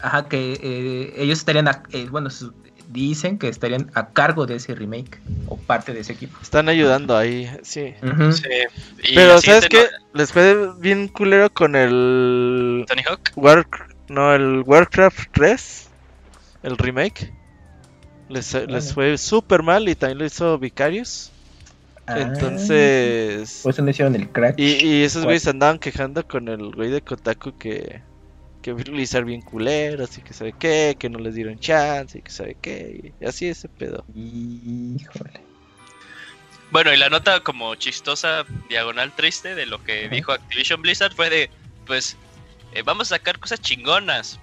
Ajá, que eh, ellos estarían, eh, bueno, su- dicen que estarían a cargo de ese remake o parte de ese equipo. Están ayudando ahí, sí. Pero ¿sabes qué? Les fue bien culero con el no- Tony Hawk. War... no, el Warcraft 3, el remake. Les, les fue súper mal y también lo hizo Vicarious. Ah, Entonces... Por eso no hicieron el crack. Y, y esos güeyes andaban quejando con el güey de Kotaku que, que Blizzard bien culeros y que sabe qué, que no les dieron chance y que sabe qué. Y así ese pedo. Híjole. Bueno, y la nota como chistosa, diagonal triste de lo que dijo Activision Blizzard fue de, pues, eh, vamos a sacar cosas chingonas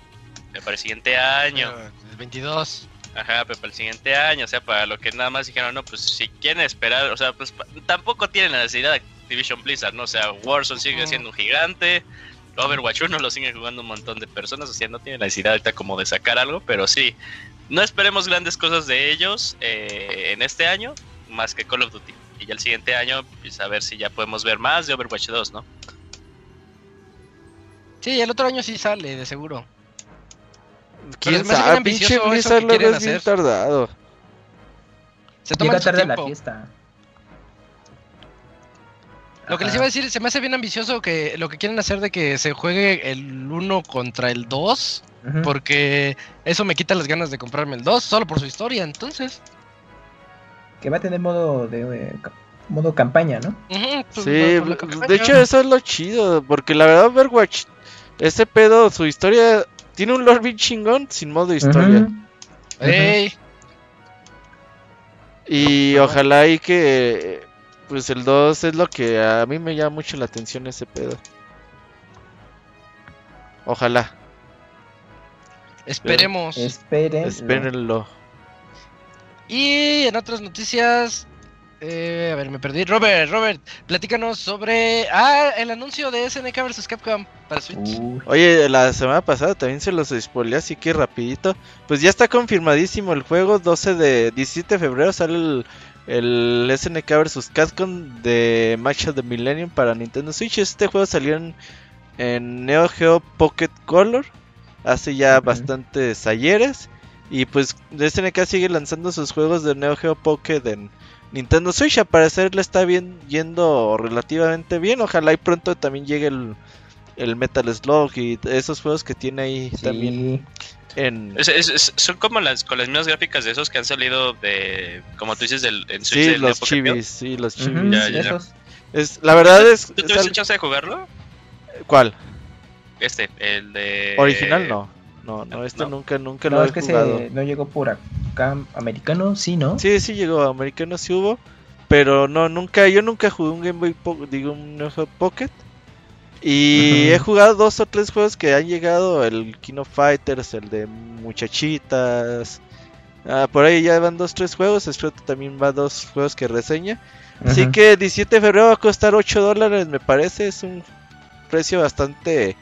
para el siguiente año. El 22. Ajá, pero para el siguiente año, o sea, para lo que nada más dijeron, no, pues si quieren esperar, o sea, pues pa- tampoco tienen la necesidad de Activision Blizzard, ¿no? O sea, Warzone sigue siendo un gigante, Overwatch 1 lo sigue jugando un montón de personas, o sea, no tienen la necesidad ahorita como de sacar algo, pero sí, no esperemos grandes cosas de ellos eh, en este año, más que Call of Duty. Y ya el siguiente año, pues a ver si ya podemos ver más de Overwatch 2, ¿no? Sí, el otro año sí sale, de seguro. ¿Quién sabe? ambicioso Pinche Blizzard bien hacer. tardado. Se toman Llega su tarde a la tiempo. fiesta. Lo que les iba a decir, se me hace bien ambicioso que lo que quieren hacer de que se juegue el 1 contra el 2, Ujú. porque eso me quita las ganas de comprarme el 2 solo por su historia, entonces. Que va a tener modo de eh, modo campaña, ¿no? pues, Sí, campaña. de hecho eso es lo chido, porque la verdad Overwatch, ese pedo, su historia, tiene un lore bien chingón sin modo historia. Ey, Y ojalá y que pues el 2 es lo que a mí me llama mucho la atención ese pedo. Ojalá, esperemos. Esperen. espérenlo. Y en otras noticias, eh, a ver, me perdí. Robert, Robert, platícanos sobre ah, el anuncio de SNK vs Capcom para Switch. Uy, Oye, la semana pasada también se los spoileé, así que rapidito. Pues ya está confirmadísimo el juego, 12 de 17 de febrero sale el, el SNK vs Capcom de Match of the Millennium para Nintendo Switch. Este juego salió en, en Neo Geo Pocket Color hace ya bastantes ayeres. Y pues SNK sigue lanzando sus juegos de Neo Geo Pocket en Nintendo Switch. Al parecer le está bien yendo relativamente bien. Ojalá y pronto también llegue el, el Metal Slug y esos juegos que tiene ahí también. En... Es- es- es- son como las con las mismas gráficas de esos que han salido de, como tú dices, del, en Switch Sí, del los chivis, sí, los chivis. Ya, ya, ya. esos. Es, la verdad es... ¿Tú es tuviste chance de jugarlo? ¿Cuál? Este, el de... ¿Original? No. No, no, este No. nunca, nunca No, lo es he que jugado. se, no llegó por acá. Americano, sí, ¿no? Sí, sí llegó, americano sí hubo, pero no, nunca, yo nunca jugué un Game Boy, Po- digo, un Pocket. Y he jugado dos o tres juegos que han llegado, el King of Fighters, el de Muchachitas. Ah, por ahí ya van dos, tres juegos, espero que también va dos juegos que reseña. Así que 17 de febrero va a costar 8 dólares, me parece, es un precio bastante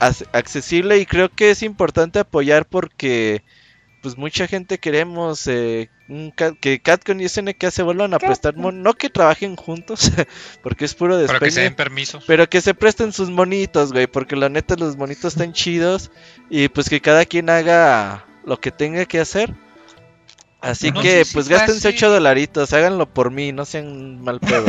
ac- accesible y creo que es importante apoyar porque pues mucha gente queremos eh, un que Catcon y SNK se vuelvan a prestar, mon- no que trabajen juntos, porque es puro Para que se den pero que se presten sus monitos, güey, porque la neta los monitos están chidos y pues que cada quien haga lo que tenga que hacer. Así No que sé si pues gástense así. 8 dolaritos, háganlo por mí, no sean mal pedo.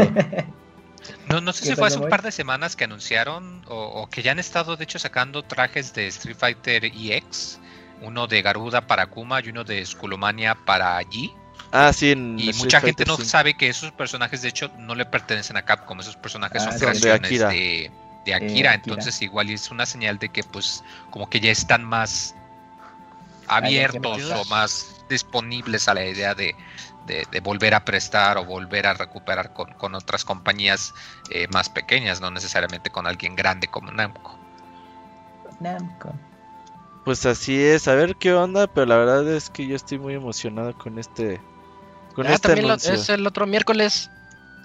No, no sé ¿Qué si fue hace un par de semanas que anunciaron o, o que ya han estado de hecho sacando trajes de Street Fighter EX, uno de Garuda para Kuma y uno de Skullomania para G. ah, sí, en Y Street mucha gente no 5. sabe que esos personajes de hecho no le pertenecen a Capcom, esos personajes Ah, son son de creaciones Akira. de, de Akira, entonces igual es una señal de que pues como que ya están más abiertos o más disponibles a la idea de, de- de volver a prestar o volver a recuperar con, con otras compañías eh, más pequeñas, no necesariamente con alguien grande como Namco. Namco. Pues así es, a ver qué onda, pero la verdad es que yo estoy muy emocionado con este con Ah, este también lo- es el otro miércoles.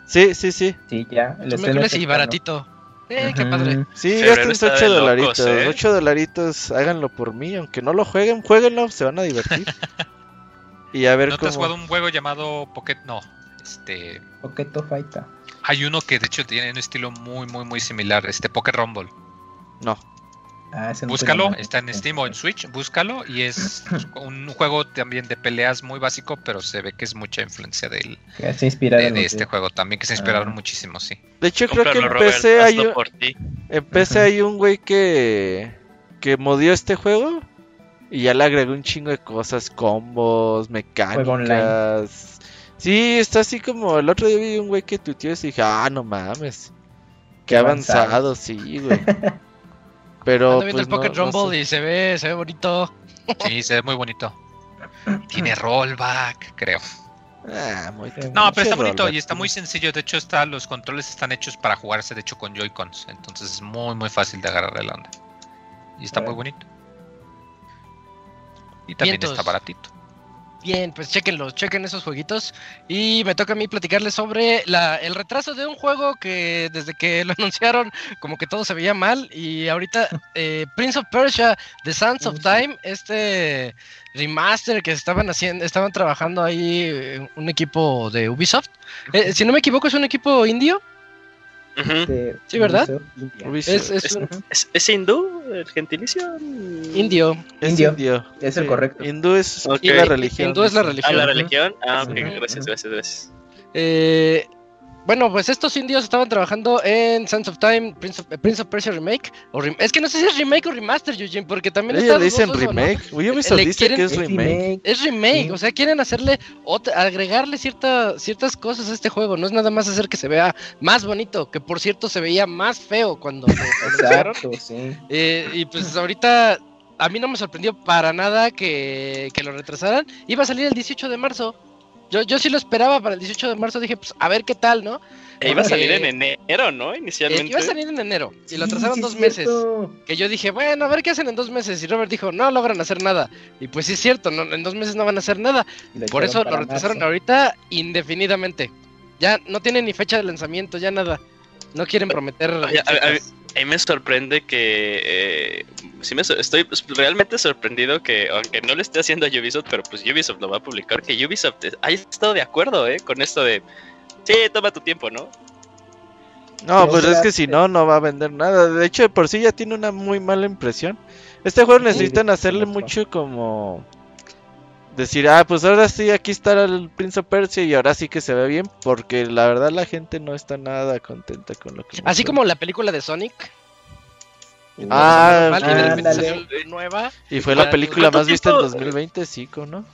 Sí, sí, sí. Sí, ya. el miércoles y baratito. Eh, qué padre. Sí, gasten está 8 de locos, dolaritos. ¿eh? 8 dolaritos, háganlo por mí, aunque no lo jueguen, jueguenlo, se van a divertir. y a ver ¿No te has cómo. jugado un juego llamado Pocket? No. Este, Poqueto Fighter. hay uno que de hecho tiene un estilo muy, muy, muy similar, este Pocket Rumble. No. Ah, no Búscalo, está en Steam o en Switch, búscalo y es un juego también de peleas muy básico, pero se ve que es mucha influencia de, en de este juego también, que se inspiraron Ah. muchísimo, sí. De hecho, creo que en Robert, PC hay un, en PC hay un güey que que modió este juego y ya le agregó un chingo de cosas, combos, mecánicas. Sí, está así como el otro día vi un güey que tuiteó y dije, ah, no mames. Qué Qué avanzado, avanzado. sí, güey. Pero Ando viendo pues, el Pocket no- no Rumble sé. y se ve, se ve bonito. Sí, se ve muy bonito. Tiene rollback, creo. Ah, muy No, pero está bonito rollback, y está muy sencillo. De hecho, está, los controles están hechos para jugarse, de hecho, con Joy-Cons. Entonces es muy, muy fácil de agarrarle la onda. Y está muy bonito. Y también Vientos. está baratito. Bien, pues chequenlos, chequen esos jueguitos. Y me toca a mí platicarles sobre la, el retraso de un juego que desde que lo anunciaron, como que todo se veía mal. Y ahorita, eh, Prince of Persia, The Sands of. Time, este remaster que estaban haciendo, estaban trabajando ahí eh, un equipo de Ubisoft. Eh, si no me equivoco, es un equipo indio. De Sí, ¿verdad? Es, es Es- un ¿Es, es hindú el gentilicio? indio. Es Indio. indio. Es el correcto. Hindú es la religión. Hindú es la religión. Ah, la religión. Ah, ok, gracias, gracias, gracias. Eh, bueno, pues estos indios estaban trabajando en Sands of Time, Prince of, eh, Prince of Persia Remake. O rem- es que no sé si es remake o remaster, Eugene, porque también Ellos está le dicen eso, ¿no? remake. Ubisoft Le dice que quieren- es Es remake. remake. Es remake, Sí. o sea, quieren hacerle agregarle cierta, ciertas cosas a este juego. No es nada más hacer que se vea más bonito, que por cierto se veía más feo cuando lo. Exacto, sí. Eh, y pues ahorita a mí no me sorprendió para nada que, que lo retrasaran. Iba a salir el 18 de marzo. Yo, yo sí lo esperaba para el 18 de marzo. Dije, pues a ver qué tal, ¿no? E iba a salir Eh, en enero, ¿no? Eh, Inicialmente. iba a salir en enero y lo atrasaron sí, dos es meses. cierto. Que yo dije, bueno, a ver qué hacen en dos meses. Y Robert dijo, no logran hacer nada. Y pues sí es cierto, no, en dos meses no van a hacer nada. Por eso lo retrasaron marzo. ahorita indefinidamente. Ya no tiene ni fecha de lanzamiento, ya nada. No quieren prometer. A-. A mí me sorprende que. eh, sí me estoy pues, realmente sorprendido que, aunque no le esté haciendo a Ubisoft, pero pues Ubisoft lo va a publicar, que Ubisoft haya estado de acuerdo, ¿eh? Con esto de. Sí, toma tu tiempo, ¿no? No, pues o es que si no, no va a vender nada. De hecho, de por sí ya tiene una muy mala impresión. Este juego necesitan hacerle mucho como... Decir, ah, pues ahora sí, aquí está el Prince of Persia y ahora sí que se ve bien. Porque la verdad la gente no está nada contenta con lo que... Así como la película de Sonic. Ah, normal, y de repente ándale. salió nueva. Y fue la ¿cuánto película más vista en tiempo? 2020, sí, ¿no?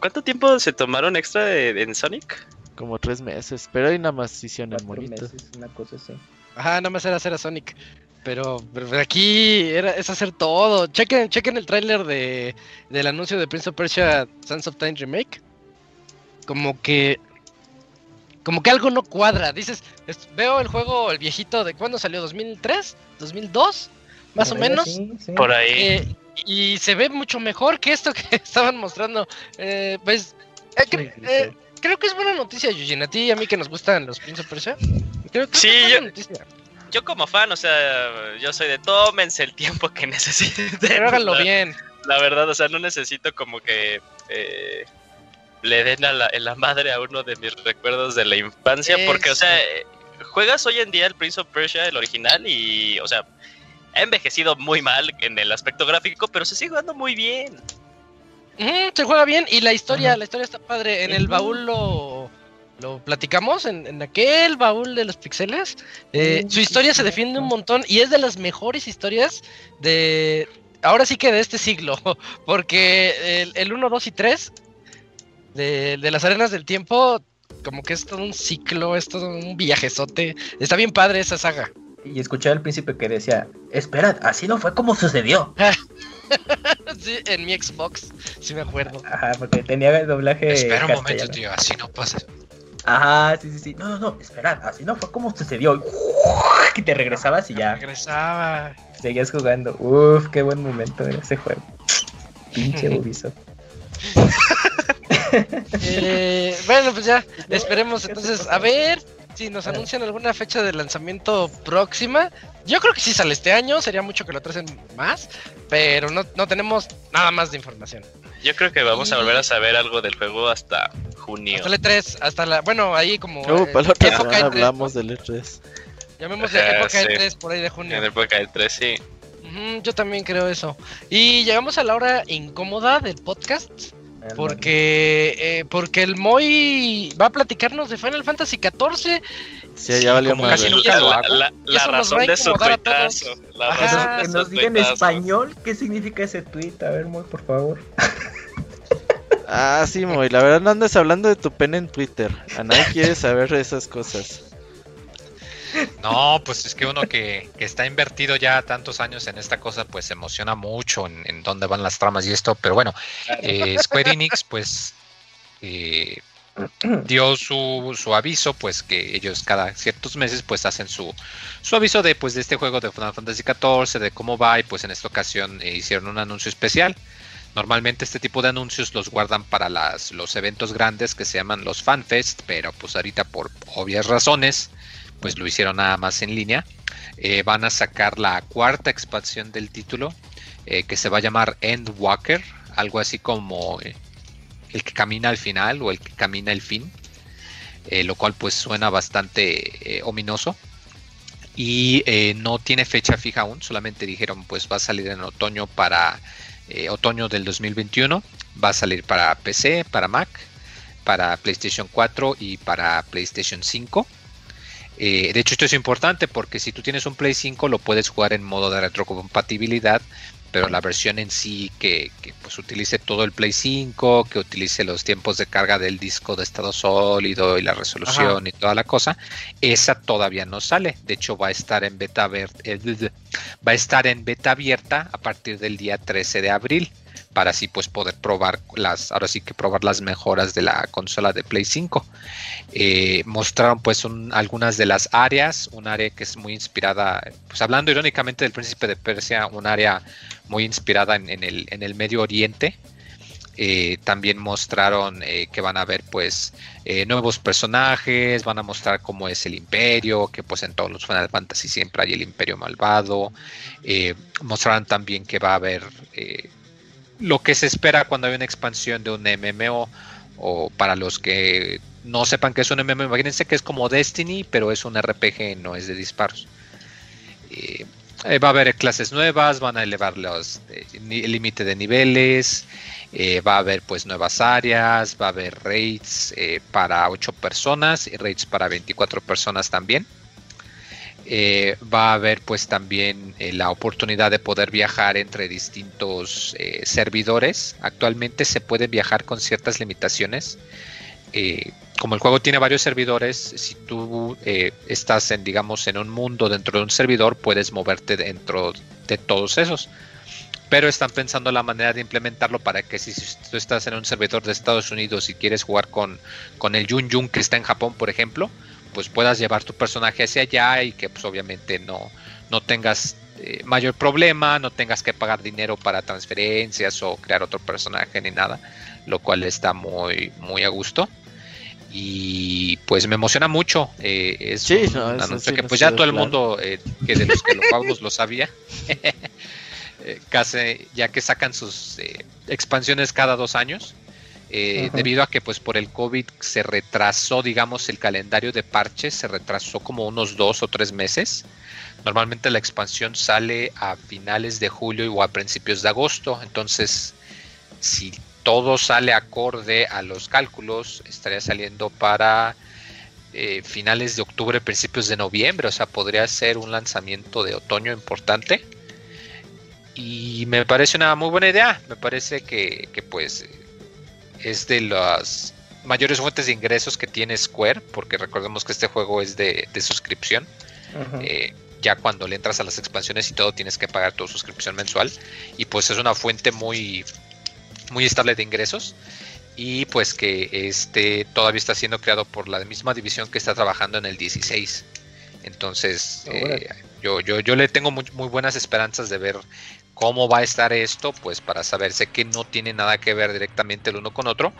¿Cuánto tiempo se tomaron extra de- en Sonic? Como tres meses. Pero ahí nada más hicieron el monito. meses, una cosa así. Ajá, nada más era hacer a Sonic. Pero, pero aquí era, es hacer todo. Chequen, chequen el tráiler de, del anuncio de Prince of Persia Sands of Time Remake. Como que. Como que algo no cuadra. Dices, es- veo el juego, el viejito, ¿de cuándo salió? ¿2003? ¿2002? Más o Por ahí, menos. sí, sí. Por ahí. Eh, y se ve mucho mejor que esto que estaban mostrando. Eh, pues, eh, cre- Sí, eh, creo que es buena noticia, Eugene. A ti y a mí que nos gustan los Prince of Persia. Creo, creo Sí, que es yo- buena noticia. Yo como fan, o sea, yo soy de tómense el tiempo que necesiten. Pero háganlo la, bien. La verdad, o sea, no necesito como que eh, le den a la, la madre a uno de mis recuerdos de la infancia, porque, o sea, juegas hoy en día el Prince of Persia, el original, y, o sea, ha envejecido muy mal en el aspecto gráfico, pero se sigue jugando muy bien. Se juega bien y la historia, la historia está padre. En el baúl lo, lo platicamos, en, en aquel baúl de los pixeles. Eh, Sí, su historia se sí, defiende un montón y es de las mejores historias de... Ahora sí que de este siglo, porque el, el 1, 2 y 3 de, de las arenas del tiempo, como que es todo un ciclo, es todo un viajezote. Está bien padre esa saga. Y escuché al príncipe que decía, esperad, así no fue como sucedió. Sí, en mi Xbox, si me acuerdo. Ajá, porque tenía el doblaje Espera un momento, tío, así no pasa. Ajá, sí, sí, sí. No, no, no, esperad, así no fue como sucedió. Y te regresabas y ya Regresaba. seguías jugando. Uf, qué buen momento era ese juego. Pinche Ubisoft. Eh, bueno, pues ya, esperemos ¿qué te entonces a ver si nos anuncian alguna fecha de lanzamiento próxima. Yo creo que sí sale este año, sería mucho que lo tracen más, pero no, no tenemos nada más de información. Yo creo que vamos a volver a saber algo del juego hasta junio. Hasta el E3, hasta la, bueno, ahí como Uh, eh, para la otra semana E3, hablamos del E3. llamémosle Ajá, época sí. E3 por ahí de junio. En la época del 3, sí. Ujú. Ujú, yo también creo eso. Y llegamos a la hora incómoda del podcast. Porque, eh, porque el Moy va a platicarnos de Final Fantasy XIV. Sí, ya valió como casi nunca lo la, hago. la- la razón de su tuitazo. La Ajá. razón Que de nos diga en español qué significa ese tweet. A ver, Moy, por favor. Ah, sí, Moy, la verdad no andas hablando de tu pene en Twitter. A nadie quiere saber esas cosas. No, pues es que uno que, que está invertido ya tantos años en esta cosa, pues se emociona mucho en, en dónde van las tramas y esto, pero bueno, eh, Square Enix pues eh, dio su, su aviso, pues que ellos cada ciertos meses pues hacen su, su aviso de pues de este juego de Final Fantasy XIV, de cómo va y pues en esta ocasión eh, hicieron un anuncio especial. Normalmente este tipo de anuncios los guardan para las, los eventos grandes que se llaman los FanFest, pero pues ahorita por obvias razones pues lo hicieron nada más en línea. Eh, van a sacar la cuarta expansión del título eh, que se va a llamar Endwalker, algo así como eh, el que camina al final o el que camina el fin, lo cual pues suena bastante ominoso. Y no tiene fecha fija aún, solamente dijeron pues va a salir en otoño para eh, otoño del 2021, va a salir para PC, para Mac, para PlayStation 4 y para PlayStation 5. Eh, de hecho, esto es importante porque si tú tienes un Play 5 lo puedes jugar en modo de retrocompatibilidad, pero la versión en sí que, que, pues utilice todo el Play 5, que utilice los tiempos de carga del disco de estado sólido y la resolución y toda la cosa, esa todavía no sale. De hecho, va a estar en beta ver- eh, va a estar en beta abierta a partir del día 13 de abril para así pues poder probar las ahora sí que probar las mejoras de la consola de Play 5 Eh, mostraron pues un- algunas de las áreas un área que es muy inspirada pues hablando irónicamente del príncipe de Persia un área muy inspirada en, el, en el Medio Oriente Eh, también mostraron eh, que van a haber pues nuevos personajes, van a mostrar cómo es el imperio, que pues en todos los Final Fantasy siempre hay el imperio malvado. Mostraron también que va a haber lo que se espera cuando hay una expansión de un MMO o para los que no sepan que es un MMO, imagínense que es como Destiny, pero es un RPG, no es de disparos. Eh, eh, va a haber clases nuevas, van a elevar los, eh, el límite de niveles, va a haber pues nuevas áreas, va a haber raids para 8 personas y raids para 24 personas también. Eh, va a haber pues también eh, la oportunidad de poder viajar entre distintos eh, servidores. Actualmente se puede viajar con ciertas limitaciones. Como el juego tiene varios servidores, si tú estás en, digamos, en un mundo dentro de un servidor, puedes moverte dentro de todos esos. Pero están pensando la manera de implementarlo para que si tú estás en un servidor de Estados Unidos y quieres jugar con, con el Yun Yun que está en Japón, por ejemplo, pues puedas llevar tu personaje hacia allá y que pues obviamente no, no tengas eh, mayor problema, no tengas que pagar dinero para transferencias o crear otro personaje ni nada, lo cual está muy, muy a gusto. Y pues me emociona mucho. eh, es Sí, un no, anuncio sí que pues ya todo el mundo eh, que de los que lo jugamos lo sabía. Eh, casi ya que sacan sus expansiones cada dos años. Eh, debido a que pues por el COVID se retrasó, digamos, el calendario de parches, se retrasó como unos dos o tres meses. Normalmente la expansión sale a finales de julio o a principios de agosto. Entonces, si todo sale acorde a los cálculos, estaría saliendo para eh, finales de octubre, principios de noviembre. O sea, podría ser un lanzamiento de otoño importante. Y me parece una muy buena idea. Me parece que, que, pues es de las mayores fuentes de ingresos que tiene Square, porque recordemos que este juego es de, de suscripción. Eh, ya cuando le entras a las expansiones y todo tienes que pagar tu suscripción mensual. Y pues es una fuente muy muy estable de ingresos. Y pues que este todavía está siendo creado por la misma división que está trabajando en el 16 entonces eh, yo, yo, yo le tengo muy, muy buenas esperanzas de ver cómo va a estar esto pues para saber sé que no tiene nada que ver directamente el uno con otro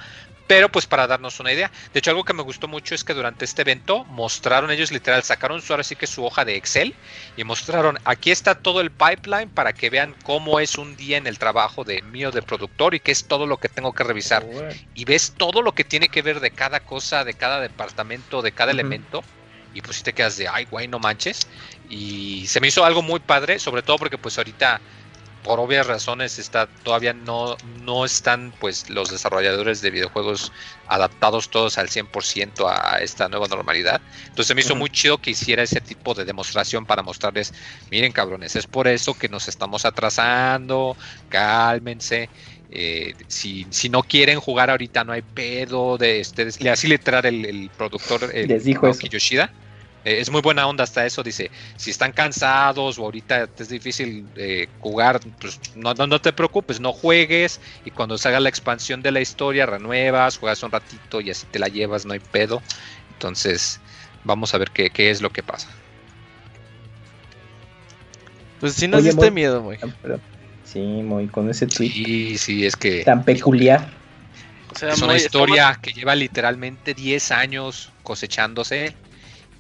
pero pues para darnos una idea. De hecho, algo que me gustó mucho es que durante este evento mostraron ellos literal, sacaron su, ahora sí que su hoja de Excel y mostraron, aquí está todo el pipeline para que vean cómo es un día en el trabajo de mío de productor y qué es todo lo que tengo que revisar. Bueno. Y ves todo lo que tiene que ver de cada cosa, de cada departamento, de cada elemento. y pues si te quedas de, ay, güey, no manches. Y se me hizo algo muy padre, sobre todo porque pues ahorita, por obvias razones, está todavía no, no están pues los desarrolladores de videojuegos adaptados todos al 100% a esta nueva normalidad. Entonces se me hizo muy chido que hiciera ese tipo de demostración para mostrarles, miren cabrones, es por eso que nos estamos atrasando, cálmense. eh, si, si no quieren jugar ahorita no hay pedo de le- así le trae el, el productor el Les dijo. Yoshida eh, es muy buena onda hasta eso dice si están cansados o ahorita es difícil eh, jugar pues no, no, no te preocupes no juegues y cuando salga la expansión de la historia renuevas juegas un ratito y así te la llevas no hay pedo entonces vamos a ver qué, qué es lo que pasa Pues sí nos Oye, diste miedo, güey. Ah, sí, muy con ese tweet sí sí es que tan peculiar. O sea, Es una muy- historia que lleva literalmente 10 años cosechándose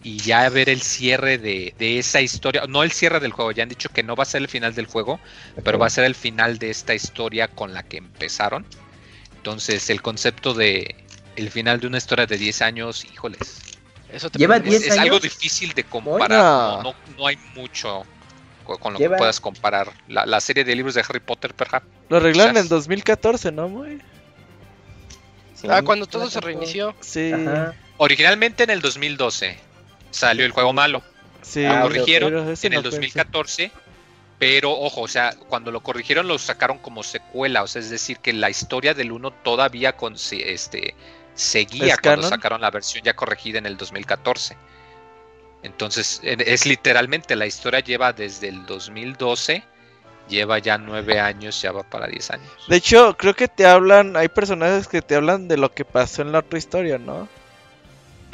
y ya ver el cierre de, de esa historia, no el cierre del juego, ya han dicho que no va a ser el final del juego, pero va a ser el final de esta historia con la que empezaron. Entonces el concepto de el final de una historia de 10 años, híjoles, Eso te Lleva es, 10 es algo difícil de comparar, no, no- no hay mucho co- con lo Lleva- que puedas comparar. La, la serie de libros de Harry Potter, perhaps. Lo arreglaron Quizás. en 2014, ¿no, güey? Sí, Ah, cuando todo todo se reinició. Sí. Ajá. Originalmente en el 2012 salió el juego malo. Sí. lo corrigieron en el no fue, sí. 2014, pero ojo, o sea, cuando lo corrigieron lo sacaron como secuela, o sea, es decir, que la historia del 1 todavía con, este, seguía ¿Es cuando canon? sacaron la versión ya corregida en el 2014. Entonces, en- es literalmente, la historia lleva desde el 2012, lleva ya nueve años, ya va para 10 años. De hecho, creo que te hablan, hay personajes que te hablan de lo que pasó en la otra historia, ¿no?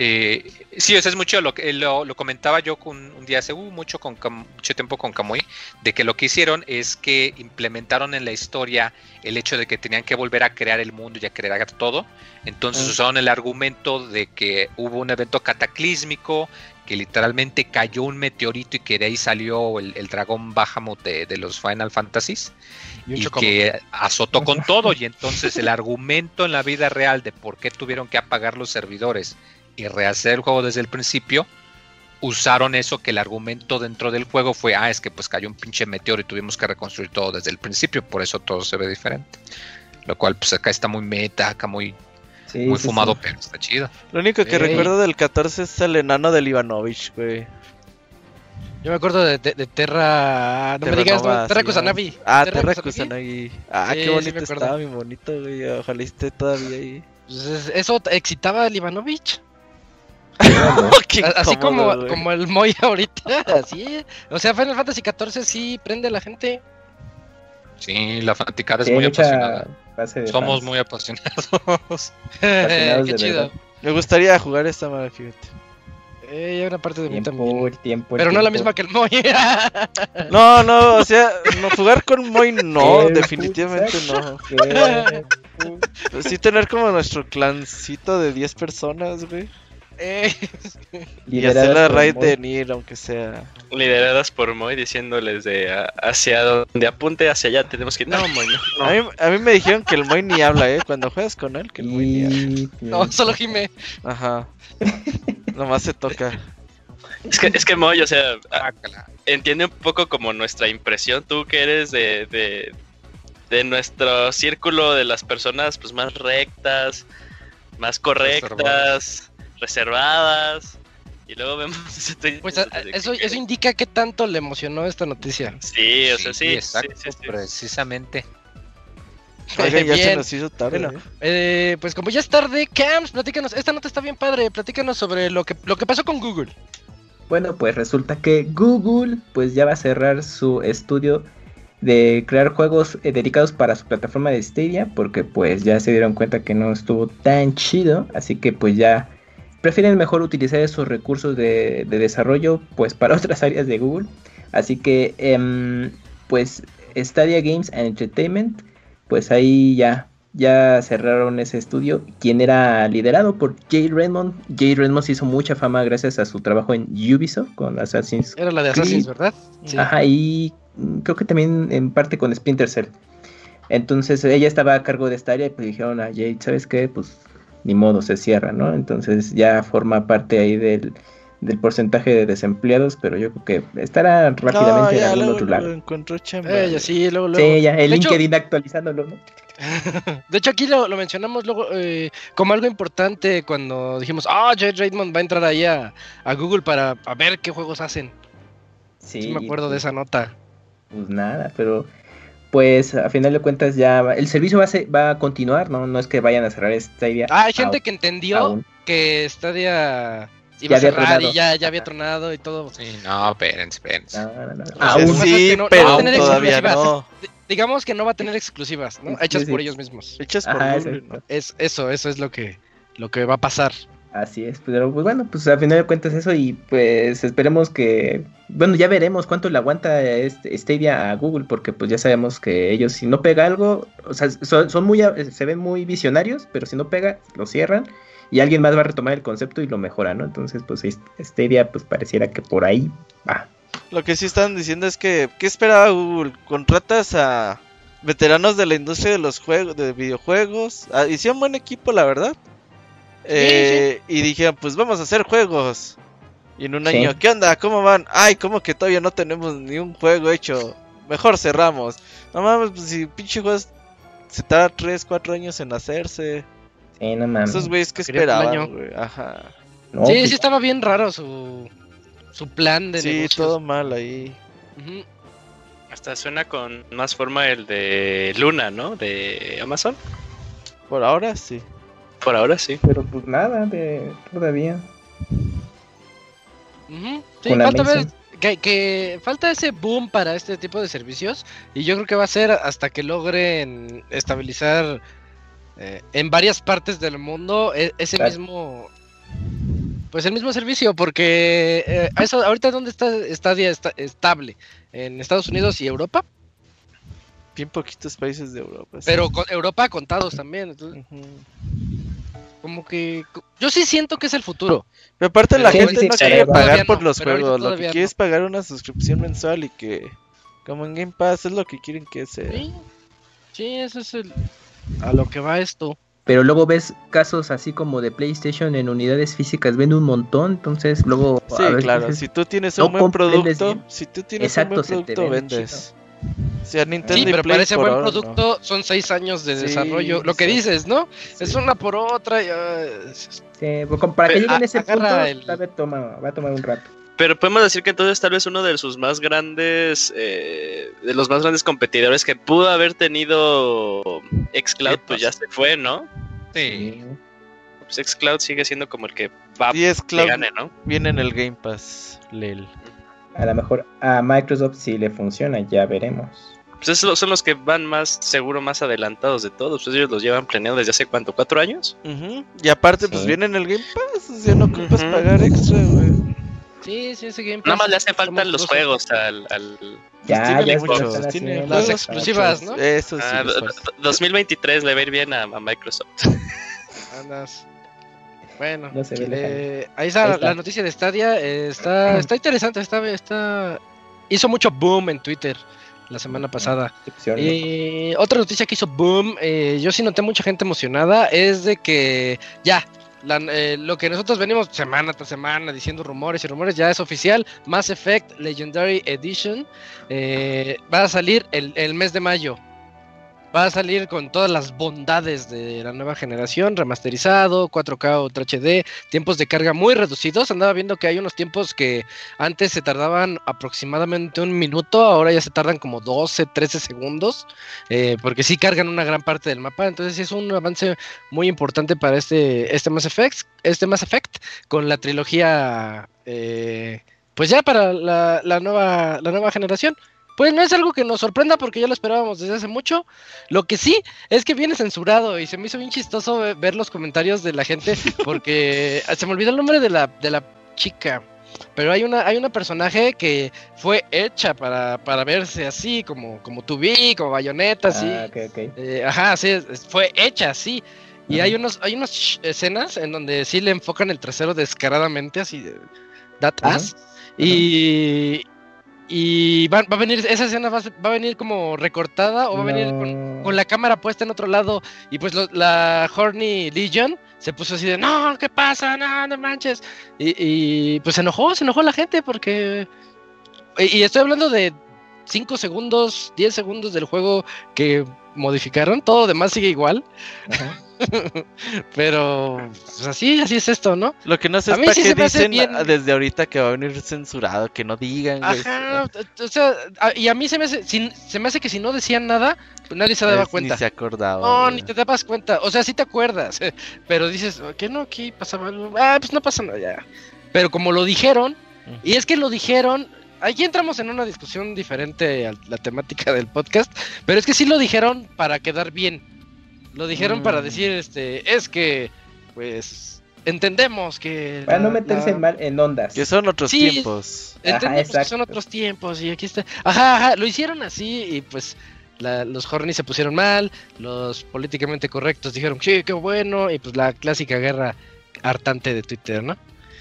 Eh, sí, o sea, es mucho lo que lo, lo comentaba yo con, un día hace uh, mucho con mucho tiempo con Kamui, de que lo que hicieron es que implementaron en la historia el hecho de que tenían que volver a crear el mundo y a crear todo. Entonces Ah. usaron el argumento de que hubo un evento cataclísmico, que literalmente cayó un meteorito y que de ahí salió el, el dragón Bahamut de, de los Final Fantasies Y un que azotó con todo y entonces el argumento en la vida real de por qué tuvieron que apagar los servidores y rehacer el juego desde el principio usaron eso que el argumento dentro del juego fue ah es que pues cayó un pinche meteoro y tuvimos que reconstruir todo desde el principio por eso todo se ve diferente lo cual pues acá está muy meta acá muy Sí, muy sí, fumado sí. pero está chido Lo único que recuerdo del 14 es el enano del Ivanovich, güey. Yo me acuerdo de, de- de Terra. No me Terra digas, no, Nova, Terra sí, Kusanagi. Ah, Terra Terra Kusanagi. Ah, Sí, qué bonito me estaba, mi bonito, güey. Ojalá esté todavía ahí. Pues es- eso excitaba al Ivanovich. Así como, como el Moy ahorita. Así. O sea, Final Fantasy XIV sí prende a la gente. sí la fanaticada es muy apasionada somos fans. muy apasionados Apasionados Qué chido. verdad. Me gustaría jugar esta madre, fíjate. Eh, hay una parte de mí Tiempo, también. el tiempo, el Pero no la misma que el Moy. No, no, o sea, no, jugar con Moy no, definitivamente no. ¿Qué? Pues sí tener como nuestro clancito de 10 personas, güey. Eh, Y Lideradas hacer la por raid Moy. de Nier, aunque sea. lideradas por Moy diciéndoles de a- hacia donde apunte hacia allá tenemos que ir. No, Moy, no. A, mí, a mí me dijeron que el Moy ni habla, ¿eh? Cuando juegas con él, que el Moy ni habla. No, solo Jime. Ajá. Nomás se toca. Es que, es que Moy, o sea, a- Guácala. entiende un poco como nuestra impresión, tú que eres de, de, de nuestro círculo de las personas pues más rectas, más correctas, reservadas, y luego vemos ese tweet Pues eso, eso indica qué tanto le emocionó esta noticia. Sí, o sea, sí, sí, exacto sí, sí. precisamente ya se nos hizo tarde. Bueno, ¿eh? Eh, pues como ya es tarde, Cams, platícanos. Esta nota está bien padre. Platícanos sobre lo que, lo que pasó con Google. Bueno, pues resulta que Google pues ya va a cerrar su estudio de crear juegos eh, dedicados para su plataforma de Stadia porque pues ya se dieron cuenta que no estuvo tan chido, así que pues ya prefieren mejor utilizar esos recursos de, de desarrollo pues para otras áreas de Google. Así que em, pues Stadia Games and Entertainment pues ahí ya ya cerraron ese estudio, quien era liderado por Jay Redmond. Jay Redmond se hizo mucha fama gracias a su trabajo en Ubisoft con Assassin's Era la de Creed. Assassin's, ¿verdad? Sí. Ajá, y creo que también en parte con Splinter Cell. Entonces ella estaba a cargo de esta área y pues dijeron a Jade, ¿sabes qué? Pues ni modo, se cierra, ¿no? Entonces ya forma parte ahí del, del porcentaje de desempleados, pero yo creo que estará rápidamente No, en algún luego, otro lado. encontró chamba. Eh, ya sí, luego, luego. Sí, ya, el De hecho- LinkedIn actualizándolo, ¿no? De hecho, aquí lo, lo mencionamos luego eh, como algo importante cuando dijimos, ah, Jay Raymond va a entrar ahí a, a Google para a ver qué juegos hacen. Sí, Sí, me acuerdo de esa nota. Pues nada, pero pues a final de cuentas ya va- el servicio va a, se- va a continuar, ¿no? No es que vayan a cerrar Stadia. Ah, hay gente aún- que entendió aún. que Stadia iba Ya a cerrar y ya, ya había tronado y todo. Sí, no, espérense, espérense. No, no, no. Aún. sí, que no- pero va a tener todavía no. Digamos que no va a tener exclusivas, ¿no? Hechas por Sí. ellos mismos. Hechas por Ajá, Google. Es eso, eso es lo que lo que va a pasar. Así es, pero pues bueno, pues a final de cuentas eso y pues esperemos que, bueno, ya veremos cuánto le aguanta este Stadia a Google, porque pues ya sabemos que ellos si no pega algo, o sea, son, son muy, a- se ven muy visionarios, pero si no pega, lo cierran y alguien más va a retomar el concepto y lo mejora, ¿no? Entonces pues Stadia pues pareciera que por ahí va. Lo que sí están diciendo es que, ¿qué esperaba Google? Contratas a veteranos de la industria de los juegos, de videojuegos. Ah, hicieron buen equipo, la verdad. Eh, Y dijeron, pues vamos a hacer juegos. Y en un Sí. año, ¿qué onda? ¿Cómo van? Ay, como que todavía no tenemos ni un juego hecho. Mejor cerramos. No mames, pues si pinche juegos se tarda 3, 4 años en hacerse. Sí, no mames. Esos güeyes que esperaban, güey. Ajá. No, sí, pues, sí estaba bien raro su su plan de Sí, negocios. todo mal ahí. Ujú. Hasta suena con más forma el de Luna, ¿no? De Amazon. Por ahora sí. Por ahora sí. Pero pues nada, de, todavía. Sí, falta ver que, que falta ese boom para este tipo de servicios y yo creo que va a ser hasta que logren estabilizar eh, en varias partes del mundo e- ese Claro. mismo pues el mismo servicio porque eh, eso ahorita dónde está Stadia está estable en Estados Unidos y Europa Bien poquitos países de Europa. sí. pero con Europa contados también entonces. Como que yo sí siento que es el futuro Pero aparte la gente no quiere pagar por no, los juegos, lo que quiere no. es pagar una suscripción mensual y que como en Game Pass es lo que quieren que sea. sí, sí eso es el a lo que va esto Pero luego ves casos así como de PlayStation en unidades físicas, vende un montón, entonces luego... Sí, a veces claro, dices, si tú tienes no un buen compres, vendes producto, si tú tienes Exacto, un buen producto vende vendes. Sea, Nintendo Sí, pero Play por buen ahora no. producto son seis años de Sí, desarrollo. Lo que dices, ¿no? Es Sí. una por otra. ya Sí, pues, para que lleguen a a- ese punto, el- tal vez toma, va a tomar un rato. Pero podemos decir que entonces tal vez uno de sus más grandes, eh, de los más grandes competidores que pudo haber tenido Xcloud, pues ya se fue, ¿no? Sí. Pues Xcloud sigue siendo como el que va Y es que Cloud gane, ¿no? viene en el Game Pass, Lel. A lo mejor a Microsoft si le funciona, ya veremos. Pues esos son los que van más seguro, más adelantados de todos. Pues ellos los llevan planeado desde hace cuánto, cuatro años. Y aparte, pues Sí. viene en el Game Pass, o sea, no ocupas pagar extra, güey. Sí, sí, ese Game Nada Pass más le hacen falta los juegos al, al Ya, tiene ya están tiene. Las exclusivas. ¿no? Eso sí. ah, les d- falta. d- 2023 le va a ir bien a, a Microsoft. Andas. Bueno, No se ve eh, ahí está Ahí la- está. la noticia de Stadia. eh, está, está interesante. Está, está, hizo mucho boom en Twitter la semana pasada. Y otra noticia que hizo boom, eh, yo sí noté mucha gente emocionada, es de que ya, la- eh, lo que nosotros venimos semana tras semana diciendo rumores y rumores ya es oficial, Mass Effect Legendary Edition eh, va a salir el, el mes de mayo. Va a salir con todas las bondades de la nueva generación, remasterizado, 4K Ultra HD, tiempos de carga muy reducidos. Andaba viendo que hay unos tiempos que antes se tardaban aproximadamente un minuto, ahora ya se tardan como 12, 13 segundos, eh, porque sí cargan una gran parte del mapa. Entonces es un avance muy importante para este, este Mass Effect, este Mass Effect con la trilogía, eh, pues ya para la nueva, la nueva generación. Pues no es algo que nos sorprenda porque ya lo esperábamos desde hace mucho. Lo que sí es que viene censurado y se me hizo bien chistoso ve- ver los comentarios de la gente porque se me olvidó el nombre de la, de la chica. Pero hay una, hay una personaje que fue hecha para, para verse así, como, como Tubi, como bayoneta, así. Ah, ok, ok. Eh, ajá, sí, fue hecha así. Y hay unos, hay unas escenas en donde sí le enfocan el trasero descaradamente, así de that ass. Y, y va, va a venir, esa escena va, va a venir como recortada o va a venir con, la cámara puesta en otro lado. Y pues lo- la Horny Legion se puso así de, no, ¿qué pasa? No, no manches. Y, y, pues se enojó, se enojó la gente porque... Y, y estoy hablando de 5 segundos, 10 segundos del juego que modificaron. Todo demás sigue igual. Ajá. Pero pues así, así es esto, ¿no? Lo que no sé es para sí qué dicen bien. ah, desde ahorita que va a venir censurado, que no digan. güey. Ajá, o sea, y a mí se me hace, si- se me hace que si no decían nada, pues nadie se daba cuenta. Ni se acordaba. No, güey. ni te dabas cuenta. O sea, sí te acuerdas, pero dices, ¿qué no? Aquí pasaba. Ah, pues no pasa nada ya. Pero como lo dijeron, y es que lo dijeron, aquí entramos en una discusión diferente a la temática del podcast, pero es que sí lo dijeron para quedar bien. Lo dijeron para Mm. decir, este, es que, pues, entendemos que... Para no meterse la- mal, en ondas. Que son otros Sí. tiempos. Ajá, Entendemos que son otros tiempos y aquí está. Ajá, ajá, lo hicieron así y pues la- los horny se pusieron mal, los políticamente correctos dijeron, sí, qué bueno, y pues la clásica guerra hartante de Twitter, ¿no?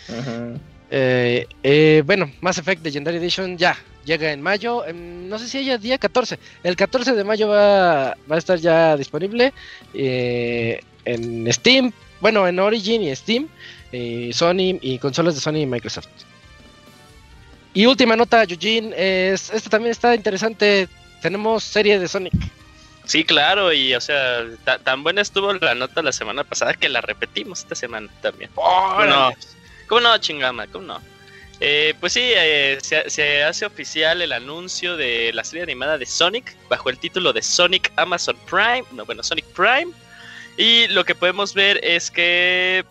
Ujú. Eh, eh, bueno, Mass Effect Legendary Edition ya llega en mayo, em, no sé si haya día 14, el 14 de mayo va, va a estar ya disponible eh, en Steam, bueno, en Origin y Steam, y Sony y consolas de Sony y Microsoft. Y última nota, Eugene, es, esta también está interesante, tenemos serie de Sonic. Sí, claro, y o sea, ta- tan buena estuvo la nota la semana pasada que la repetimos esta semana también. ¿Cómo no? ¿Cómo no, chingama? ¿Cómo no? Eh, pues sí, eh, se, hace oficial el anuncio de la serie animada de Sonic bajo el título de Sonic Amazon Prime, no, bueno, Sonic Prime. Y lo que podemos ver es que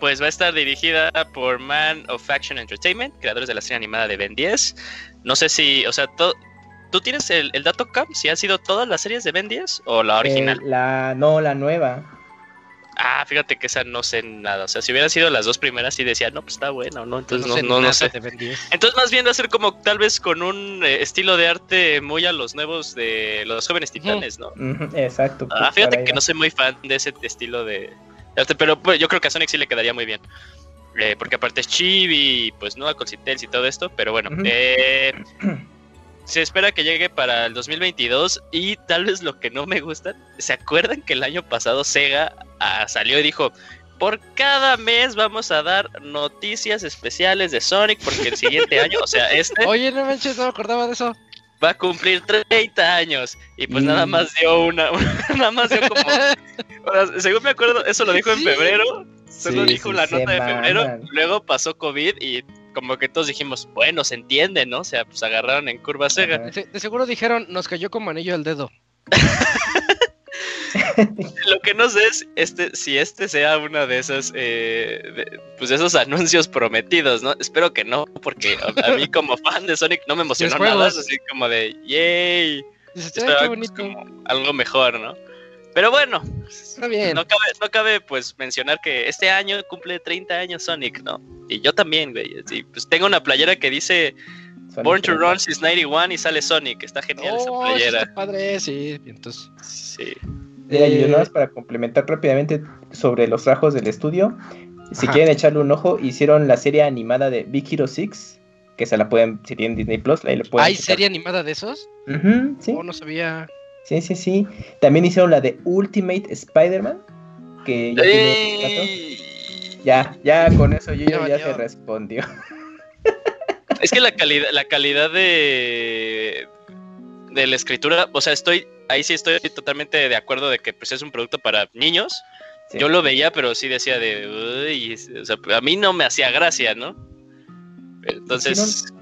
pues va a estar dirigida por Man of Action Entertainment, creadores de la serie animada de Ben 10. No sé si, o sea, to- ¿tú tienes el, el dato Cam? ¿Si han sido todas las series de Ben 10 o la original? Eh, la, no, la nueva. Ah, fíjate que esa no sé nada. O sea, si hubieran sido las dos primeras, sí decía, no, pues está buena o no. Entonces no, sé no, no nada sé. de 10. Entonces más bien va a ser como tal vez con un eh, estilo de arte muy a los nuevos de los jóvenes titanes, ¿no? Exacto. Ah, pues, fíjate que no soy muy fan de ese estilo de, de arte, pero pues, yo creo que a Sonic sí le quedaría muy bien. Eh, porque aparte es chibi, pues no, con Citels y todo esto, pero bueno. Eh, se espera que llegue para el 2022 y tal vez lo que no me gusta, ¿se acuerdan que el año pasado Sega ah, salió y dijo, por cada mes vamos a dar noticias especiales de Sonic porque el siguiente año, o sea, este Oye, no manches, no me acordaba de eso. va a cumplir 30 años y pues nada más dio una, nada más dio como, según me acuerdo, eso lo dijo en febrero, solo Sí, dijo sí, la nota de febrero, luego pasó COVID y como que todos dijimos, bueno, se entiende, ¿no? O sea, pues agarraron en curva Sega. De, de seguro dijeron, nos cayó como anillo al dedo. Lo que no sé es este, si este sea una de esas, eh, de- pues esos anuncios prometidos, ¿no? Espero que no, porque a, a mí como fan de Sonic no me emocionó nada, así como de, yay, Dices, "Ay, esperaba pues, como algo mejor, ¿no? Pero bueno, Está bien. no cabe, no cabe pues mencionar que este año cumple 30 años Sonic, ¿no? Y yo también, güey. Y, pues tengo una playera que dice Sonic Born to 30. Run since 91 y sale Sonic. Está genial esa Oh, playera. está padre, sí. Entonces, Sí. Eh, nada más para complementar rápidamente sobre los trabajos del estudio. Si Ajá. quieren echarle un ojo, hicieron la serie animada de Big Hero 6, que se la pueden, si tienen Disney Plus, ahí lo pueden ¿Hay checar. serie animada de esos? Sí, Oh, no sabía. Sí, sí, sí. También hicieron la de Ultimate Spider-Man, que ya tiene. Ya, ya con eso yo Ya se respondió. Es que la calidad, la calidad de de la escritura, o sea, estoy ahí sí estoy totalmente de acuerdo de que pues es un producto para niños. Sí. Yo lo veía, pero sí decía de, uy, o sea, a mí no me hacía gracia, ¿no? Entonces,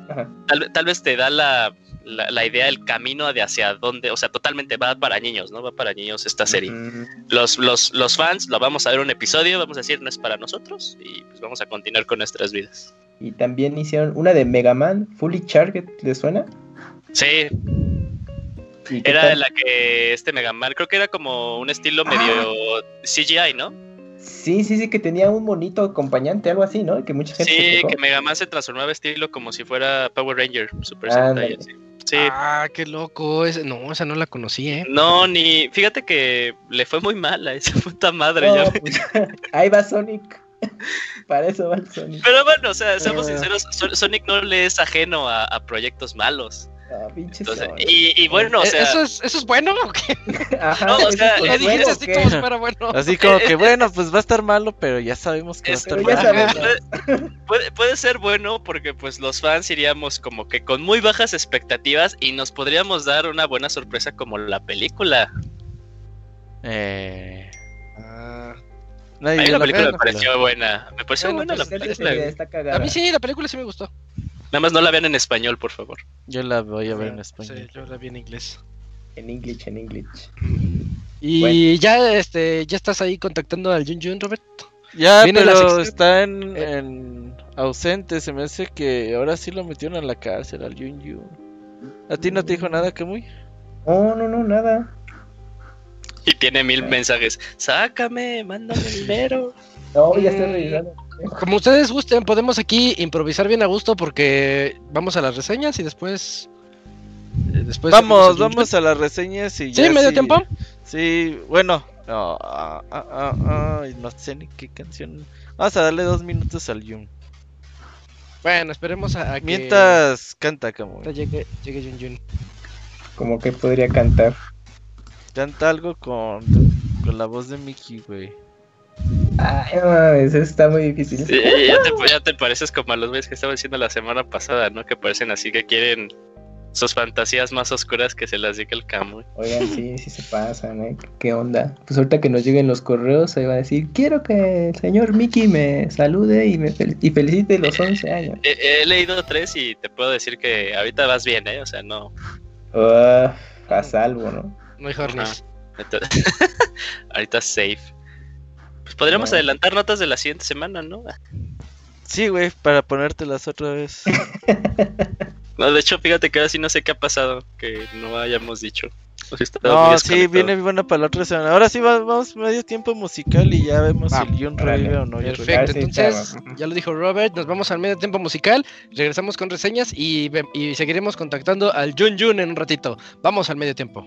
tal, tal vez te da la, la, la idea, el camino de hacia dónde, o sea, totalmente va para niños, ¿no? Va para niños esta serie. Los, los, los fans lo vamos a ver un episodio, vamos a decir no es para nosotros y pues vamos a continuar con nuestras vidas. Y también hicieron una de Mega Man, Fully Charged, ¿les suena? Sí, ¿Y qué era tal? la que este Mega Man, creo que era como un estilo medio CGI, ¿no? Sí, sí, sí, que tenía un monito acompañante, algo así, ¿no? Que mucha gente Sí, que Mega Man se transformaba estilo como si fuera Power Ranger, Super. Sentai, así. Sí. Ah, qué loco. ese- no, esa no la conocí, ¿eh? No, ni. Fíjate que le fue muy mal a esa puta madre. No, ya. pues, ahí va Sonic. Para eso va el Sonic. Pero bueno, o sea, seamos Ah. sinceros, So- Sonic no le es ajeno a, a proyectos malos. Ah, Entonces, y, y bueno, o Eh, sea, ¿Eso, es, ¿Eso es bueno o qué? Ajá, no, o sea, es ¿Qué pues, dijiste bueno, así como fuera bueno? Así como que, bueno, pues va a estar malo, pero ya sabemos que va a Es- estar malo. puede, puede- ser bueno porque pues los fans iríamos como que con muy bajas expectativas y nos podríamos dar una buena sorpresa como la película. Eh, Ah, nadie A mí la la película me película. pareció buena. Me pareció Bueno, buena la Pues, película. está cagada. a mí sí, la película sí me gustó. Nada más no la vean en español, por favor. Yo la voy a ver en Sí, español. yo la vi en inglés. En English, en English. Y Bueno. ya, este, ya estás ahí contactando al Jun Jun, Robert. Ya, pero está en, Eh. en ausente. Se me hace que ahora sí lo metieron a la cárcel al Yun Yun. ¿A ti no te dijo nada, Kamui? No, no, no, nada. Y tiene mil mensajes. Sácame, mándame dinero. No, ya estoy revisando. Como ustedes gusten, podemos aquí improvisar bien a gusto porque vamos a las reseñas y después. eh, después Vamos, Jun vamos a las reseñas y Jun. ¿Sí? ya. ¿Medio sí- tiempo? Sí, bueno. No, ah, ah, ah, ah, no sé ni qué canción. Vamos a darle dos minutos al Yun. Bueno, esperemos a, a que Mientras canta, Kamui. ahorita llegue, llegue Jun Jun. Como que podría cantar. Canta algo con, con la voz de Mickey, güey. Ay, no mames, eso está muy difícil. Sí, ya, te, ya te pareces como a los güeyes que estaba diciendo la semana pasada, ¿no? Que parecen así que quieren sus fantasías más oscuras que se las diga el Camuy. Oigan, sí, sí se pasan, ¿eh? ¿Qué onda? Pues ahorita que nos lleguen los correos, ahí va a decir, quiero que el señor Mickey me salude y me fel- y felicite los 11 años. He, he leído tres y te puedo decir que ahorita vas bien, ¿eh? O sea, no. Ah, a salvo, ¿no? No hay hornies. Entonces- ahorita safe. Pues podríamos Bueno. adelantar notas de la siguiente semana, ¿no? Sí, güey, para ponértelas otra vez. No, de hecho, fíjate que ahora sí no sé qué ha pasado que no hayamos dicho. No, sí, viene buena para la otra semana. Ahora sí va- vamos medio tiempo musical y ya vemos Va, si órale. revive o no. Perfecto, Ah, entonces ya lo dijo Robert, nos vamos al medio tiempo musical, regresamos con reseñas y, y seguiremos contactando al Jun Jun en un ratito. Vamos al medio tiempo.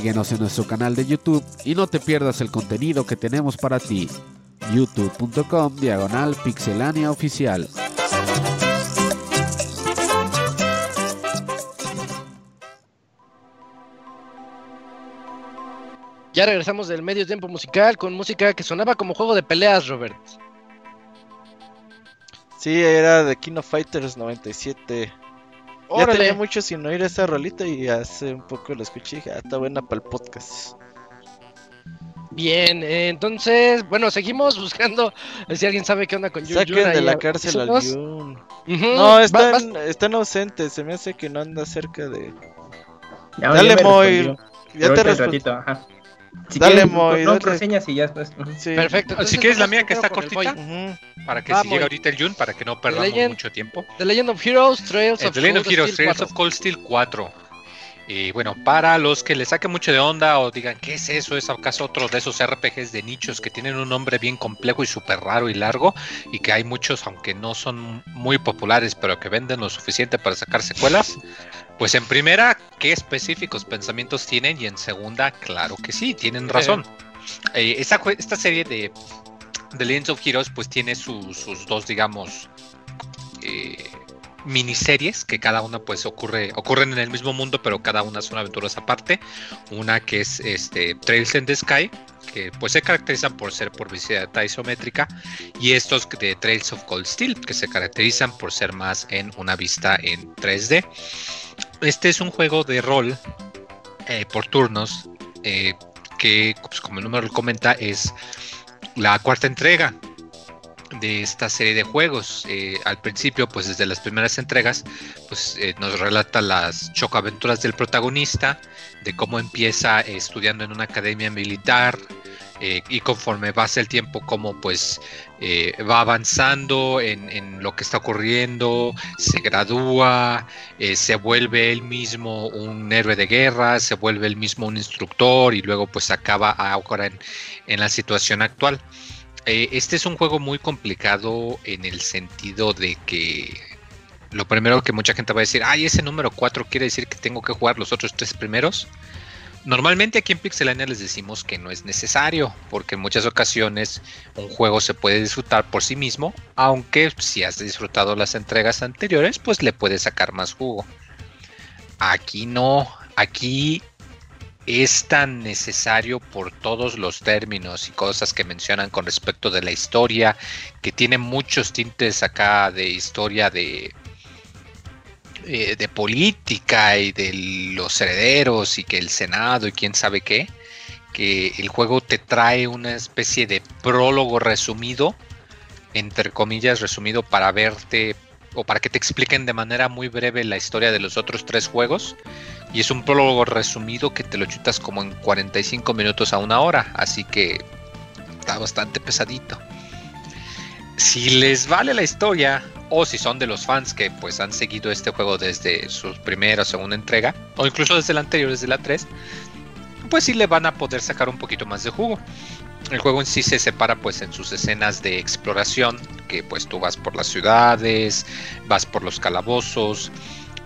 Síguenos en nuestro canal de YouTube y no te pierdas el contenido que tenemos para ti. youtube.com diagonal pixelania oficial. Ya regresamos del medio tiempo musical con música que sonaba como juego de peleas, Robert. Sí, era de King of Fighters 97. Ya Órale. tenía mucho sin oír esa rolita y hace un poco la escuché y dije, ah, está buena para el podcast. Bien, eh, entonces, bueno, seguimos buscando si alguien sabe qué onda con Yun Yun Saquen de ahí, la cárcel al. Yun. No, va- están, están ausentes, se me hace que no anda cerca de... Ya, Dale, respondió. Ya te respondí. ratito, ajá. Si Dale, quieres, Moy, no, dale. reseñas y ya después. Sí. Perfecto. Si quieres la mía que está cortita. Para que Ah, si muy llega ahorita el Jun, para que no perdamos Legend. mucho tiempo. The Legend of Heroes, Trails Eh, of The Legend of Cold Heroes, Steel Trails 4. of Cold Steel 4. Y bueno, para los que les saque mucho de onda o digan, ¿qué es eso? ¿Es acaso otro de esos RPGs de nichos que tienen un nombre bien complejo y súper raro y largo? Y que hay muchos, aunque no son muy populares, pero que venden lo suficiente para sacar secuelas. Pues en primera, ¿qué específicos pensamientos tienen? Y en segunda, claro que sí, tienen razón. Eh, esta, esta serie de The Legends of Heroes pues tiene su- sus dos, digamos, eh, miniseries que cada una pues ocurre ocurren en el mismo mundo pero cada una son aventuras aparte una que es este Trails in the Sky que pues se caracterizan por ser por visibilidad isométrica y estos de Trails of Cold Steel que se caracterizan por ser más en una vista en 3D este es un juego de rol eh, por turnos eh, que pues, como el número lo comenta es la cuarta entrega de esta serie de juegos. Eh, al principio, pues desde las primeras entregas, pues nos relata las chocaventuras del protagonista, de cómo empieza estudiando en una academia militar eh, y conforme pasa el tiempo, cómo pues eh, va avanzando en, lo que está ocurriendo, se gradúa, eh, se vuelve él mismo un héroe de guerra, se vuelve él mismo un instructor y luego pues acaba ahora en, en la situación actual. Este es un juego muy complicado en el sentido de que lo primero que mucha gente va a decir, ay, ese número 4 quiere decir que tengo que jugar los otros tres primeros. Normalmente aquí en Pixelania les decimos que no es necesario, porque en muchas ocasiones un juego se puede disfrutar por sí mismo, aunque si has disfrutado las entregas anteriores, pues le puedes sacar más jugo. Aquí no, aquí es tan necesario por todos los términos y cosas que mencionan con respecto de la historia, que tiene muchos tintes acá de historia de, eh, de política y de los herederos y que el Senado y quién sabe qué, que el juego te trae una especie de prólogo resumido, entre comillas resumido para verte o para que te expliquen de manera muy breve la historia de los otros tres juegos. Y es un prólogo resumido que te lo chutas como en 45 minutos a una hora. Así que está bastante pesadito. Si les vale la historia, o si son de los fans que pues han seguido este juego desde su primera o segunda entrega, o incluso desde la anterior, desde la 3, pues sí le van a poder sacar un poquito más de jugo. El juego en sí se separa pues en sus escenas de exploración, que pues tú vas por las ciudades, vas por los calabozos,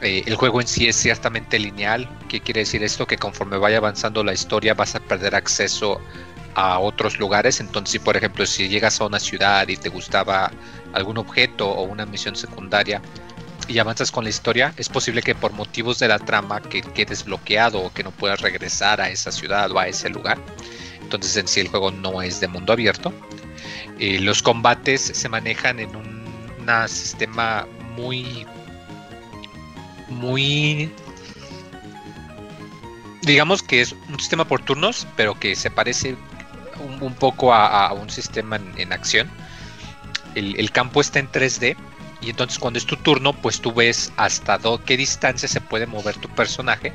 eh, el juego en sí es ciertamente lineal. ¿Qué quiere decir esto? Que conforme vaya avanzando la historia vas a perder acceso a otros lugares. Entonces, si por ejemplo, si llegas a una ciudad y te gustaba algún objeto o una misión secundaria y avanzas con la historia, es posible que por motivos de la trama que quedes bloqueado o que no puedas regresar a esa ciudad o a ese lugar. Entonces, en sí el juego no es de mundo abierto. Eh, los combates se manejan en un una sistema muy muy digamos que es un sistema por turnos pero que se parece un, poco a, un sistema en, acción. El, el, campo está en 3D y entonces cuando es tu turno pues tú ves hasta do, qué distancia se puede mover tu personaje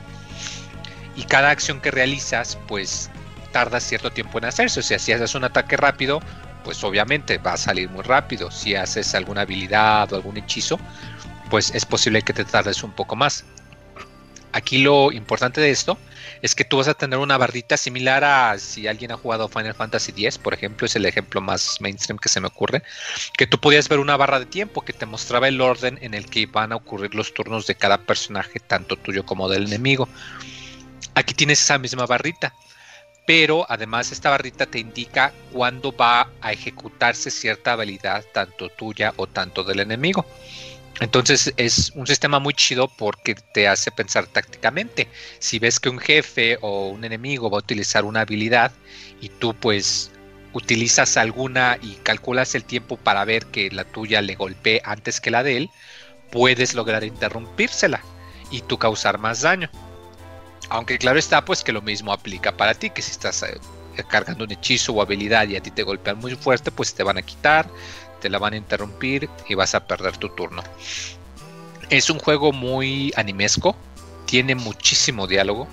y cada acción que realizas pues tarda cierto tiempo en hacerse. O sea si haces un ataque rápido pues obviamente va a salir muy rápido. Si haces alguna habilidad o algún hechizo pues es posible que te tardes un poco más. Aquí lo importante de esto es que tú vas a tener una barrita similar a si alguien ha jugado Final Fantasy X, por ejemplo, es el ejemplo más mainstream que se me ocurre, que tú podías ver una barra de tiempo que te mostraba el orden en el que iban a ocurrir los turnos de cada personaje, tanto tuyo como del enemigo. Aquí tienes esa misma barrita, pero además esta barrita te indica cuándo va a ejecutarse cierta habilidad, tanto tuya o tanto del enemigo. Entonces es un sistema muy chido porque te hace pensar tácticamente. Si ves que un jefe o un enemigo va a utilizar una habilidad y tú pues utilizas alguna y calculas el tiempo para ver que la tuya le golpee antes que la de él, puedes lograr interrumpírsela y tú causar más daño. Aunque claro está pues que lo mismo aplica para ti, que si estás eh, cargando un hechizo o habilidad y a ti te golpean muy fuerte, pues te van a quitar, te la van a interrumpir y vas a perder tu turno. Es un juego muy animesco, tiene muchísimo diálogo.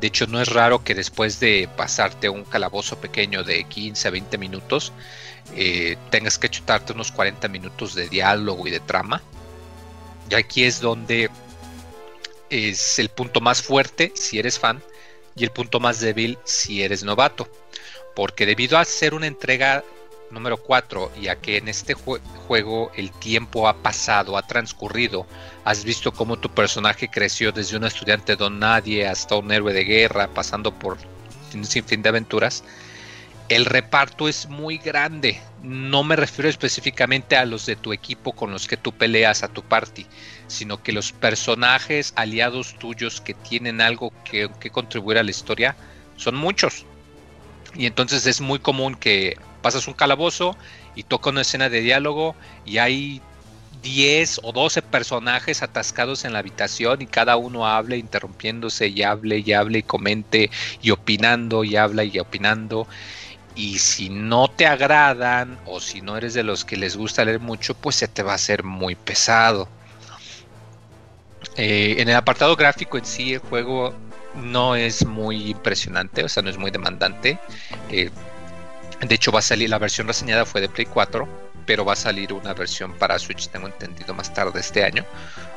De hecho, no es raro que después de pasarte un calabozo pequeño de 15 a 20 minutos, eh, tengas que chutarte unos 40 minutos de diálogo y de trama. Y aquí es donde es el punto más fuerte si eres fan y el punto más débil si eres novato. Porque debido a ser una entrega número 4 y a que en este juego el tiempo ha pasado, ha transcurrido, has visto cómo tu personaje creció desde un estudiante don nadie hasta un héroe de guerra, pasando por un sinfín de aventuras, el reparto es muy grande. No me refiero específicamente a los de tu equipo con los que tú peleas, a tu party, sino que los personajes aliados tuyos que tienen algo que, que contribuir a la historia son muchos. Y entonces es muy común que pasas un calabozo y toca una escena de diálogo y hay 10 o 12 personajes atascados en la habitación y cada uno habla interrumpiéndose y hable y hable y comente y opinando y habla y opinando. Y si no te agradan o si no eres de los que les gusta leer mucho, pues se te va a hacer muy pesado. Eh, en el apartado gráfico en sí el juego no es muy impresionante, o sea, no es muy demandante. Eh, de hecho, va a salir, la versión reseñada fue de Play 4, pero va a salir una versión para Switch, tengo entendido, más tarde este año.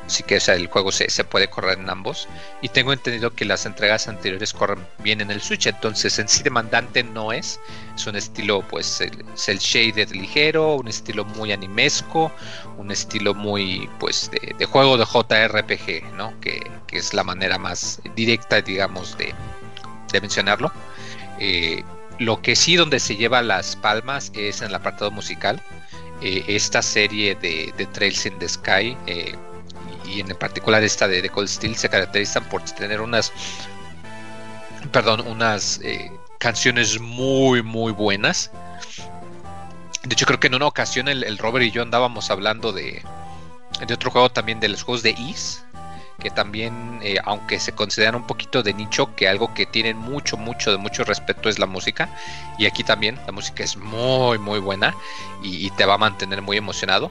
Así que el juego se, puede correr en ambos. Y tengo entendido que las entregas anteriores corren bien en el Switch. Entonces en sí demandante no es. Es un estilo pues el, el shaded ligero, un estilo muy animesco, un estilo muy pues de, juego de JRPG, ¿no? Que, es la manera más directa, digamos, de, mencionarlo. Eh, lo que sí donde se lleva las palmas es en el apartado musical. Eh, esta serie de, Trails in the Sky eh, y en particular esta de, The Cold Steel se caracterizan por tener unas, perdón, unas eh, canciones muy muy buenas. De hecho creo que en una ocasión el, Robert y yo andábamos hablando de, de otro juego también de los juegos de Is que también, eh, aunque se consideran un poquito de nicho, que algo que tienen mucho, mucho, de mucho respeto es la música. Y aquí también la música es muy, muy buena y, te va a mantener muy emocionado.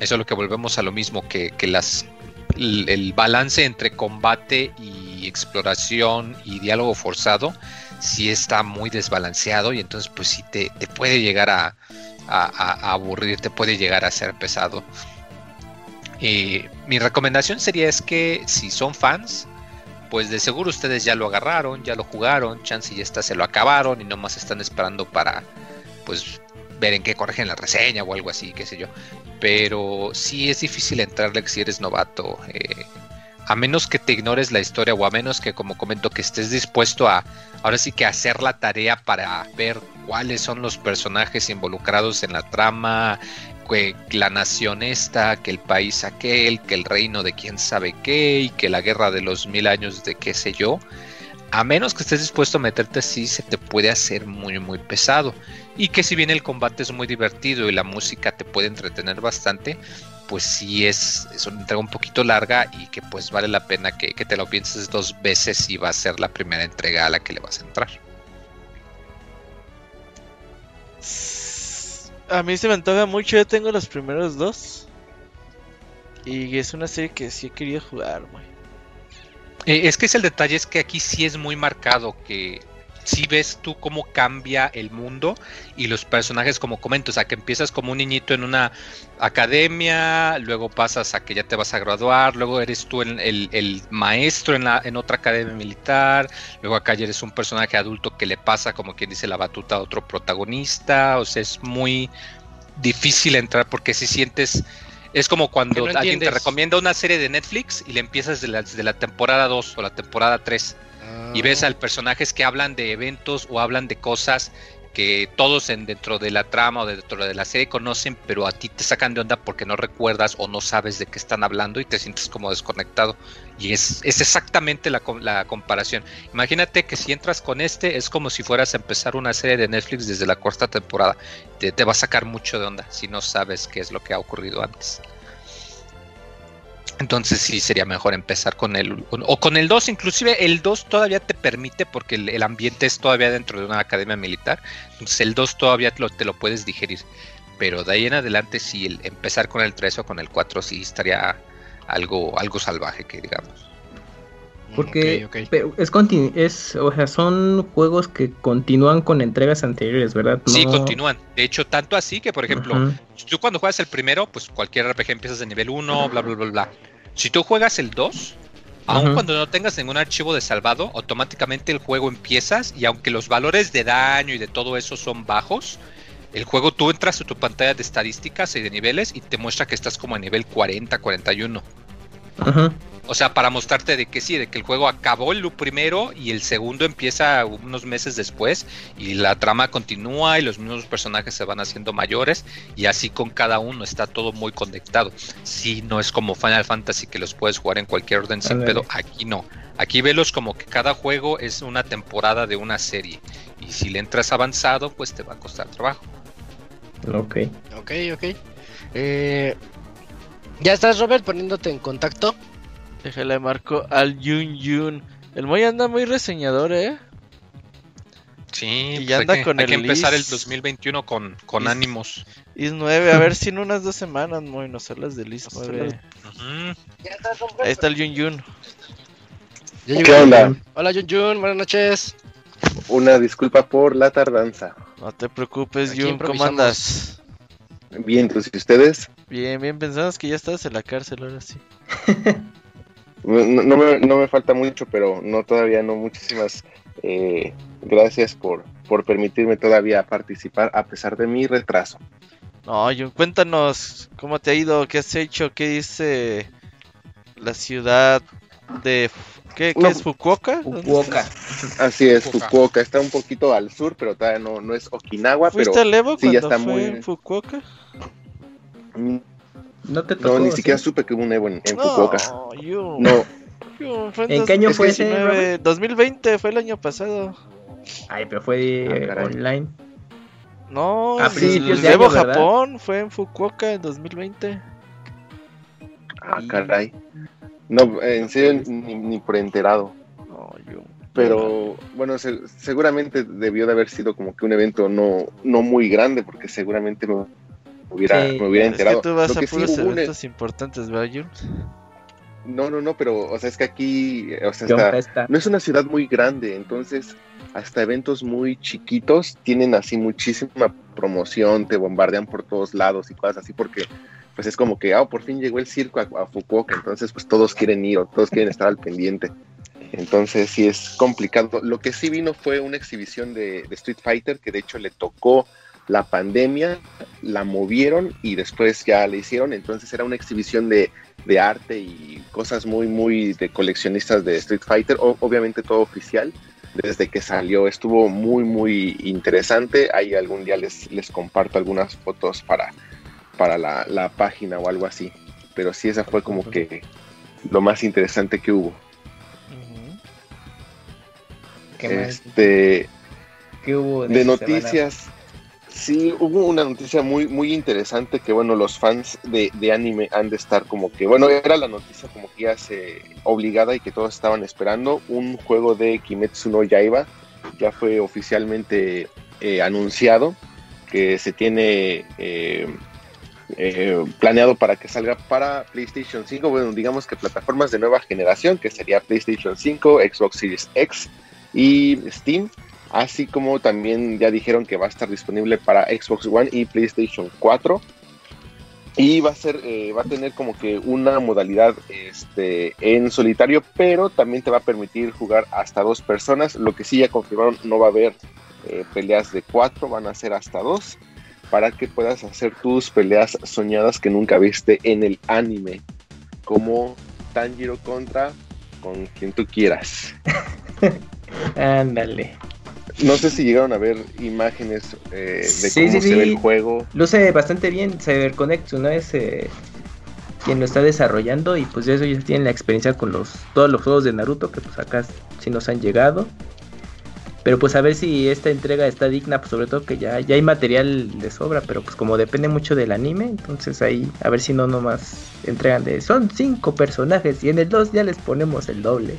Eso es lo que volvemos a lo mismo, que, las, el, balance entre combate y exploración y diálogo forzado sí está muy desbalanceado y entonces pues sí te, puede llegar a, a aburrir, te puede llegar a ser pesado. Eh, mi recomendación sería es que si son fans, pues de seguro ustedes ya lo agarraron, ya lo jugaron, chance y esta se lo acabaron y nomás están esperando para pues ver en qué corrigen la reseña o algo así, qué sé yo. Pero sí es difícil entrarle si eres novato. Eh, a menos que te ignores la historia o a menos que, como comento, que estés dispuesto a, ahora sí que hacer la tarea para ver cuáles son los personajes involucrados en la trama, que la nación esta, que el país aquel, que el reino de quién sabe qué y que la guerra de los mil años de qué sé yo. A menos que estés dispuesto a meterte así, se te puede hacer muy, muy pesado. Y que si bien el combate es muy divertido y la música te puede entretener bastante, pues sí es, es una entrega un poquito larga y que pues vale la pena que, que te lo pienses dos veces si va a ser la primera entrega a la que le vas a entrar. A mí se me antoja mucho, yo tengo los primeros dos. Y es una serie que sí he querido jugar, güey. Eh, es que es el detalle, es que aquí sí es muy marcado que si ves tú cómo cambia el mundo y los personajes como comento, o sea, que empiezas como un niñito en una academia, luego pasas a que ya te vas a graduar, luego eres tú el, el, maestro en, la, en otra academia militar, luego acá ya eres un personaje adulto que le pasa como quien dice la batuta a otro protagonista, o sea, es muy difícil entrar porque si sientes... Es como cuando alguien te recomienda una serie de Netflix y le empiezas de la, de la temporada 2 o la temporada 3 y ves al personajes que hablan de eventos o hablan de cosas que todos en, dentro de la trama o dentro de la serie conocen, pero a ti te sacan de onda porque no recuerdas o no sabes de qué están hablando y te sientes como desconectado. Y es, es exactamente la, la comparación. Imagínate que si entras con este es como si fueras a empezar una serie de Netflix desde la cuarta temporada. Te, te va a sacar mucho de onda si no sabes qué es lo que ha ocurrido antes. Entonces sí sería mejor empezar con el o con el 2, inclusive el 2 todavía te permite porque el, ambiente es todavía dentro de una academia militar, entonces el 2 todavía te lo, te lo puedes digerir, pero de ahí en adelante sí el empezar con el 3 o con el 4 sí estaría algo algo salvaje que digamos. Porque Ok, ok. pero es, o sea, son juegos que continúan con entregas anteriores, ¿verdad? Sí, continúan. De hecho, tanto así que, por ejemplo, Ujú. tú cuando juegas el primero, pues cualquier RPG empiezas de nivel 1, bla, bla, bla, bla. Si tú juegas el 2, aun Ujú. cuando no tengas ningún archivo de salvado, automáticamente el juego empiezas y aunque los valores de daño y de todo eso son bajos, el juego tú entras a tu pantalla de estadísticas y de niveles y te muestra que estás como a nivel 40, 41. Ujú. O sea, para mostrarte de que sí, de que el juego acabó el primero y el segundo empieza unos meses después y la trama continúa y los mismos personajes se van haciendo mayores y así con cada uno está todo muy conectado. Sí, no es como Final Fantasy que los puedes jugar en cualquier orden sin pedo, aquí no. Aquí velos como que cada juego es una temporada de una serie y si le entras avanzado, pues te va a costar trabajo. Ok. Ok, ok. Eh, ya estás, Robert, poniéndote en contacto. Déjale marco al Yun Yun. El Moy anda muy reseñador, ¿eh? Sí, Y pues ya hay anda que, con hay que el empezar el Is- 2021 con, con Is- ánimos. Is 9, a ver si en unas dos semanas, Moy, nos hablas del Is 9. Ujú. Ahí está el Yun Yun. Ya ¿Qué onda? Hola, Jun Jun, buenas noches. Una disculpa por la tardanza. No te preocupes, Aquí Yun, ¿cómo andas? Bien, entonces, ¿y ustedes? Bien, bien, pensamos que ya estabas en la cárcel ahora sí. No, no me, no me falta mucho, pero no todavía no. Muchísimas eh, gracias por, por permitirme todavía participar a pesar de mi retraso. No, Yun, cuéntanos cómo te ha ido, qué has hecho, qué dice la ciudad de... ¿Qué, qué No. es Fukuoka? ¿Dónde Fukuoka. Así es, Fukuoka. Fukuoka está un poquito al sur, pero todavía no, no es Okinawa, pero ¿Fuiste al Evo sí, ya está fue muy- en Fukuoka? No te tocó. no, ni ¿sí? siquiera supe que hubo un Evo en, en Fukuoka. No, ¿En qué año Es fue ese, 2019, Robert? 2020, fue el año pasado. Ay, pero fue Ah, eh, online. No, A principios el de Evo. Japón fue en Fukuoka en 2020. ah, caray. No, en serio, ni, ni por enterado. No. Pero bueno, se- seguramente debió de haber sido como que un evento no, no muy grande, porque seguramente me hubiera, Sí, me hubiera Es enterado. que tú vas Lo a que sí un- eventos importantes, ¿verdad? No, no, no, pero o sea, es que aquí, o sea, hasta- no es una ciudad muy grande, entonces hasta eventos muy chiquitos tienen así muchísima promoción, te bombardean por todos lados y cosas así, porque pues es como que, ah, por fin llegó el circo a, a Fukuoka, entonces pues todos quieren ir o todos quieren estar al pendiente. Entonces sí es complicado. Lo que sí vino fue una exhibición de, de Street Fighter, que de hecho le tocó la pandemia, la movieron y después ya la hicieron, entonces era una exhibición de, de arte y cosas muy, muy de coleccionistas de Street Fighter, o- obviamente todo oficial, desde que salió, estuvo muy, muy interesante, ahí algún día les, les comparto algunas fotos para, para la, la página o algo así, pero sí, esa fue como que lo más interesante que hubo. ¿Qué más? Este, ¿Qué hubo de semana? Sí, hubo una noticia muy, muy interesante que, bueno, los fans de, de anime han de estar como que, bueno, era la noticia como que ya se obligada y que todos estaban esperando. Un juego de Kimetsu no Yaiba ya fue oficialmente eh, anunciado que se tiene eh, eh, planeado para que salga para PlayStation 5, bueno, digamos que plataformas de nueva generación, que sería PlayStation 5, Xbox Series X y Steam así como también ya dijeron que va a estar disponible para Xbox One y PlayStation 4 y va a ser eh, va a tener como que una modalidad este en solitario pero también te va a permitir jugar hasta dos personas. Lo que sí ya confirmaron no va a haber eh, peleas de cuatro van a ser hasta dos para que puedas hacer tus peleas soñadas que nunca viste en el anime como Tanjiro contra con quien tú quieras. Ándale. No sé si llegaron a ver imágenes eh, de Sí, cómo sí, se ve el juego. Luce bastante bien CyberConnect, ¿no? Es eh, quien lo está desarrollando y pues eso ya tienen la experiencia con los todos los juegos de Naruto que pues acá sí nos han llegado. Pero pues a ver si esta entrega está digna, pues sobre todo que ya, ya hay material de sobra, pero pues como depende mucho del anime, entonces ahí a ver si no nomás entregan de son cinco personajes y en el 2 ya les ponemos el doble.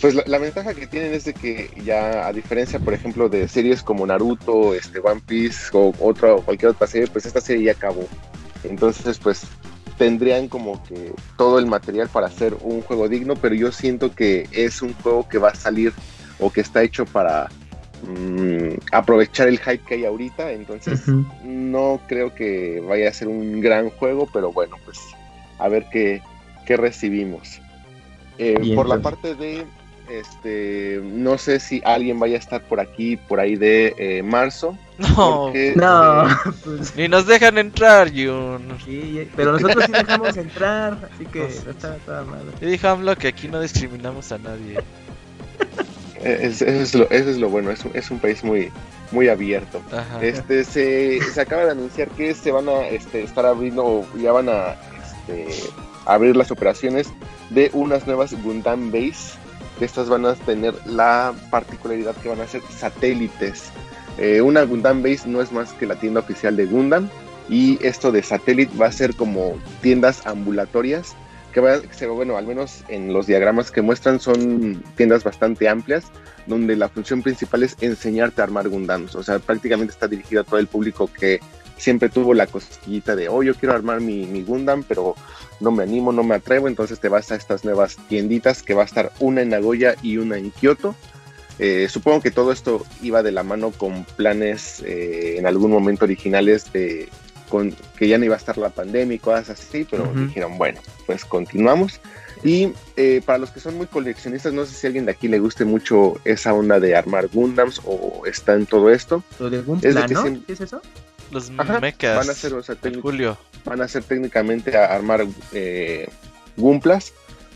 Pues la, la ventaja que tienen es de que ya, a diferencia, por ejemplo, de series como Naruto, este, One Piece o otra o cualquier otra serie, pues esta serie ya acabó. Entonces, pues tendrían como que todo el material para hacer un juego digno, pero yo siento que es un juego que va a salir o que está hecho para mm, aprovechar el hype que hay ahorita. Entonces, no creo que vaya a ser un gran juego, pero bueno, pues a ver qué, qué recibimos. Eh, por la pues. parte de, este, no sé si alguien vaya a estar por aquí, por ahí de eh, marzo. No, porque, No, eh, pues, ni nos dejan entrar, Jun. sí, pero nosotros sí dejamos entrar, así que Pues- está toda madre. Yo dije AMLO que aquí no discriminamos a nadie. es- eso, es lo, eso es lo bueno, es un, es un país muy, muy abierto. Ajá. Este se, se acaba de anunciar que se van a este, estar abriendo, o ya van a este, abrir las operaciones de unas nuevas Gundam Base. Estas van a tener la particularidad que van a ser satélites. Eh, una Gundam Base no es más que la tienda oficial de Gundam. Y esto de satélite va a ser como tiendas ambulatorias. Que va, que se- bueno, al menos en los diagramas que muestran son tiendas bastante amplias donde la función principal es enseñarte a armar Gundams. O sea, prácticamente está dirigida a todo el público que siempre tuvo la cosquillita de, oh, yo quiero armar mi, mi Gundam, pero no me animo, no me atrevo. Entonces te vas a estas nuevas tienditas que va a estar una en Nagoya y una en Kioto. Eh, supongo que todo esto iba de la mano con planes eh, en algún momento originales de con, que ya no iba a estar la pandemia y cosas así, pero dijeron, bueno, pues continuamos. Y eh, para los que son muy coleccionistas, no sé si a alguien de aquí le guste mucho esa onda de armar Gundams o está en todo esto. Lo de ¿Qué es eso? Los Ajá, mechas. van a ser, o sea, Julio. van a ser técnicamente a armar eh, Gumplas.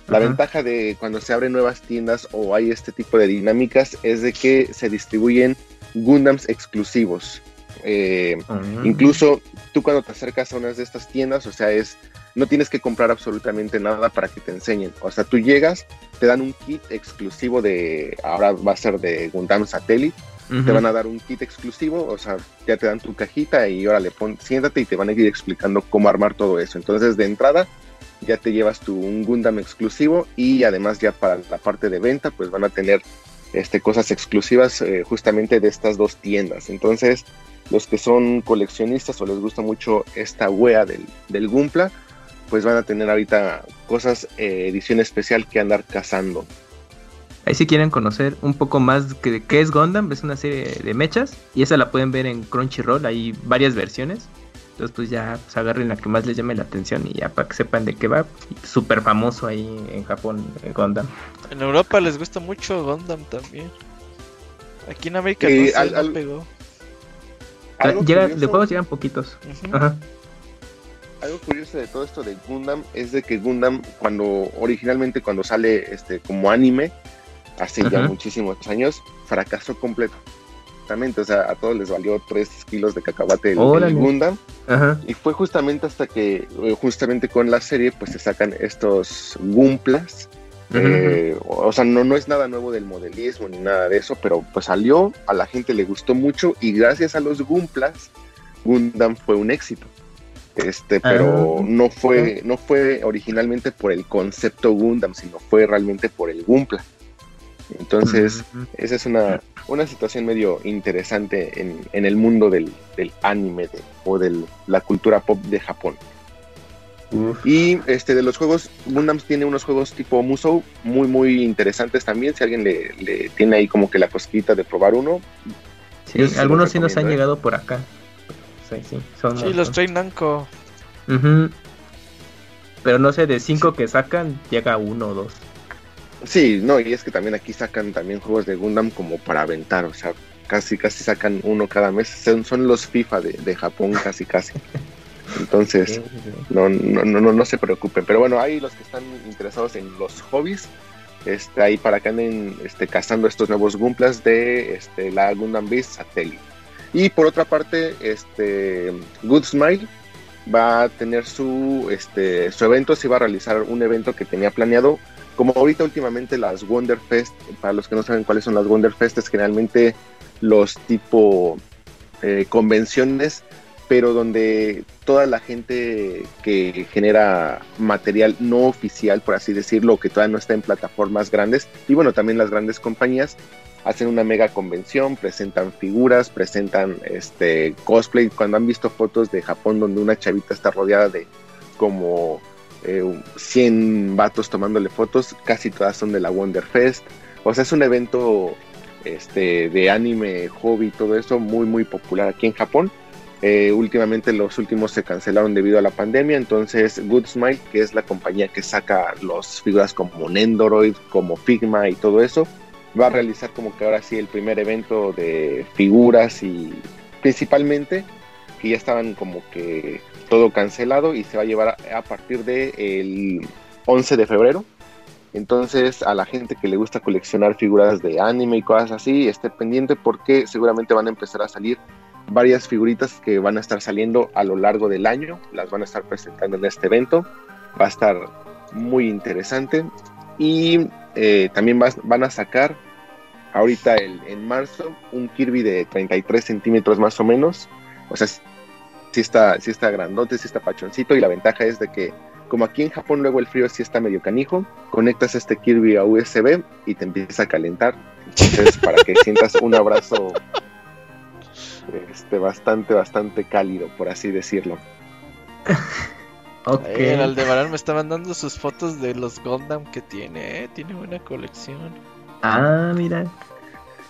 La ventaja de cuando se abren nuevas tiendas o hay este tipo de dinámicas es de que se distribuyen Gundams exclusivos. Eh, Mm. Incluso tú cuando te acercas a una de estas tiendas, o sea, es no tienes que comprar absolutamente nada para que te enseñen. O sea, tú llegas, te dan un kit exclusivo de, ahora va a ser de Gundam Satellite, Te van a dar un kit exclusivo, o sea, ya te dan tu cajita y ahora le pon, siéntate y te van a ir explicando cómo armar todo eso. Entonces, de entrada, ya te llevas tu un Gundam exclusivo y además ya para la parte de venta, pues van a tener este, cosas exclusivas eh, justamente de estas dos tiendas. Entonces, los que son coleccionistas o les gusta mucho esta wea del, del Gumpla, pues van a tener ahorita cosas, eh, edición especial que andar cazando. Ahí si quieren conocer un poco más que qué es Gundam, es una serie de mechas y esa la pueden ver en Crunchyroll, hay varias versiones. Entonces pues ya pues, agarren la que más les llame la atención y ya para que sepan de qué va. Súper famoso ahí en Japón, eh, Gundam. En Europa les gusta mucho Gundam también. Aquí en América Eh, no, al- no al- pegó. Algo Llega, curioso- de juegos llegan poquitos. Ajá. Algo curioso de todo esto de Gundam es de que Gundam, cuando originalmente cuando sale este como anime, hace ya muchísimos años, fracasó completamente. O sea, a todos les valió 3 kilos de cacahuate el. Gundam. Y fue justamente hasta que, eh, justamente con la serie, pues se sacan estos Gumplas. Eh, o sea, no, no es nada nuevo del modelismo ni nada de eso, pero pues salió, a la gente le gustó mucho y gracias a los Gumplas, Gundam fue un éxito. Este, pero Ah. no fue, no fue originalmente por el concepto Gundam, sino fue realmente por el Gumpla. Entonces, esa es una, una situación medio interesante en, en el mundo del, del anime de- o de la cultura pop de Japón. Uf. Y este de los juegos, Gundam tiene unos juegos tipo Musou muy muy interesantes también. Si alguien le, le tiene ahí como que la cosquita de probar uno, Sí, algunos los sí nos han ¿eh? llegado por acá. Sí, sí, son Sí, los montón. trae Namco. Pero no sé, de cinco que sacan, llega uno o dos. Sí, no, y es que también aquí sacan también juegos de Gundam como para aventar, o sea, casi casi sacan uno cada mes. Son, son los FIFA de, de Japón casi casi. Entonces, no, no, no, no se preocupen. Pero bueno, hay los que están interesados en los hobbies, este, ahí para que anden este, cazando estos nuevos Gumplas de este, la Gundam Beast Satellite. Y por otra parte, este, Good Smile va a tener su, este, su evento, se va a realizar un evento que tenía planeado. Como ahorita últimamente las Wonderfest, para los que no saben cuáles son las Wonderfest, es generalmente los tipo eh, convenciones, pero donde toda la gente que genera material no oficial, por así decirlo, que todavía no está en plataformas grandes, y bueno, también las grandes compañías, hacen una mega convención, presentan figuras, presentan este cosplay. Cuando han visto fotos de Japón donde una chavita está rodeada de como 100 eh, vatos tomándole fotos, casi todas son de la Wonderfest. O sea, es un evento este, de anime, hobby, todo eso muy, muy popular aquí en Japón. Eh, últimamente los últimos se cancelaron debido a la pandemia, entonces Good Smile, que es la compañía que saca las figuras como Nendoroid, como Figma y todo eso, va a realizar como que ahora sí el primer evento de figuras y principalmente que ya estaban como que todo cancelado y se va a llevar a, partir del el 11 de febrero. Entonces a la gente que le gusta coleccionar figuras de anime y cosas así, esté pendiente porque seguramente van a empezar a salir varias figuritas que van a estar saliendo a lo largo del año, las van a estar presentando en este evento. Va a estar muy interesante. Y eh, también van a sacar ahorita el, en marzo un Kirby de 33 centímetros más o menos. O sea, sí está, sí está grandote, sí está pachoncito. Y la ventaja es de que, como aquí en Japón luego el frío sí está medio canijo, conectas este Kirby a USB y te empieza a calentar. Entonces, para que sientas un abrazo este, bastante, bastante cálido, por así decirlo. Ok. el Aldebarán me está mandando sus fotos de los Gundam que tiene, ¿eh? Tiene buena colección. Ah, mira.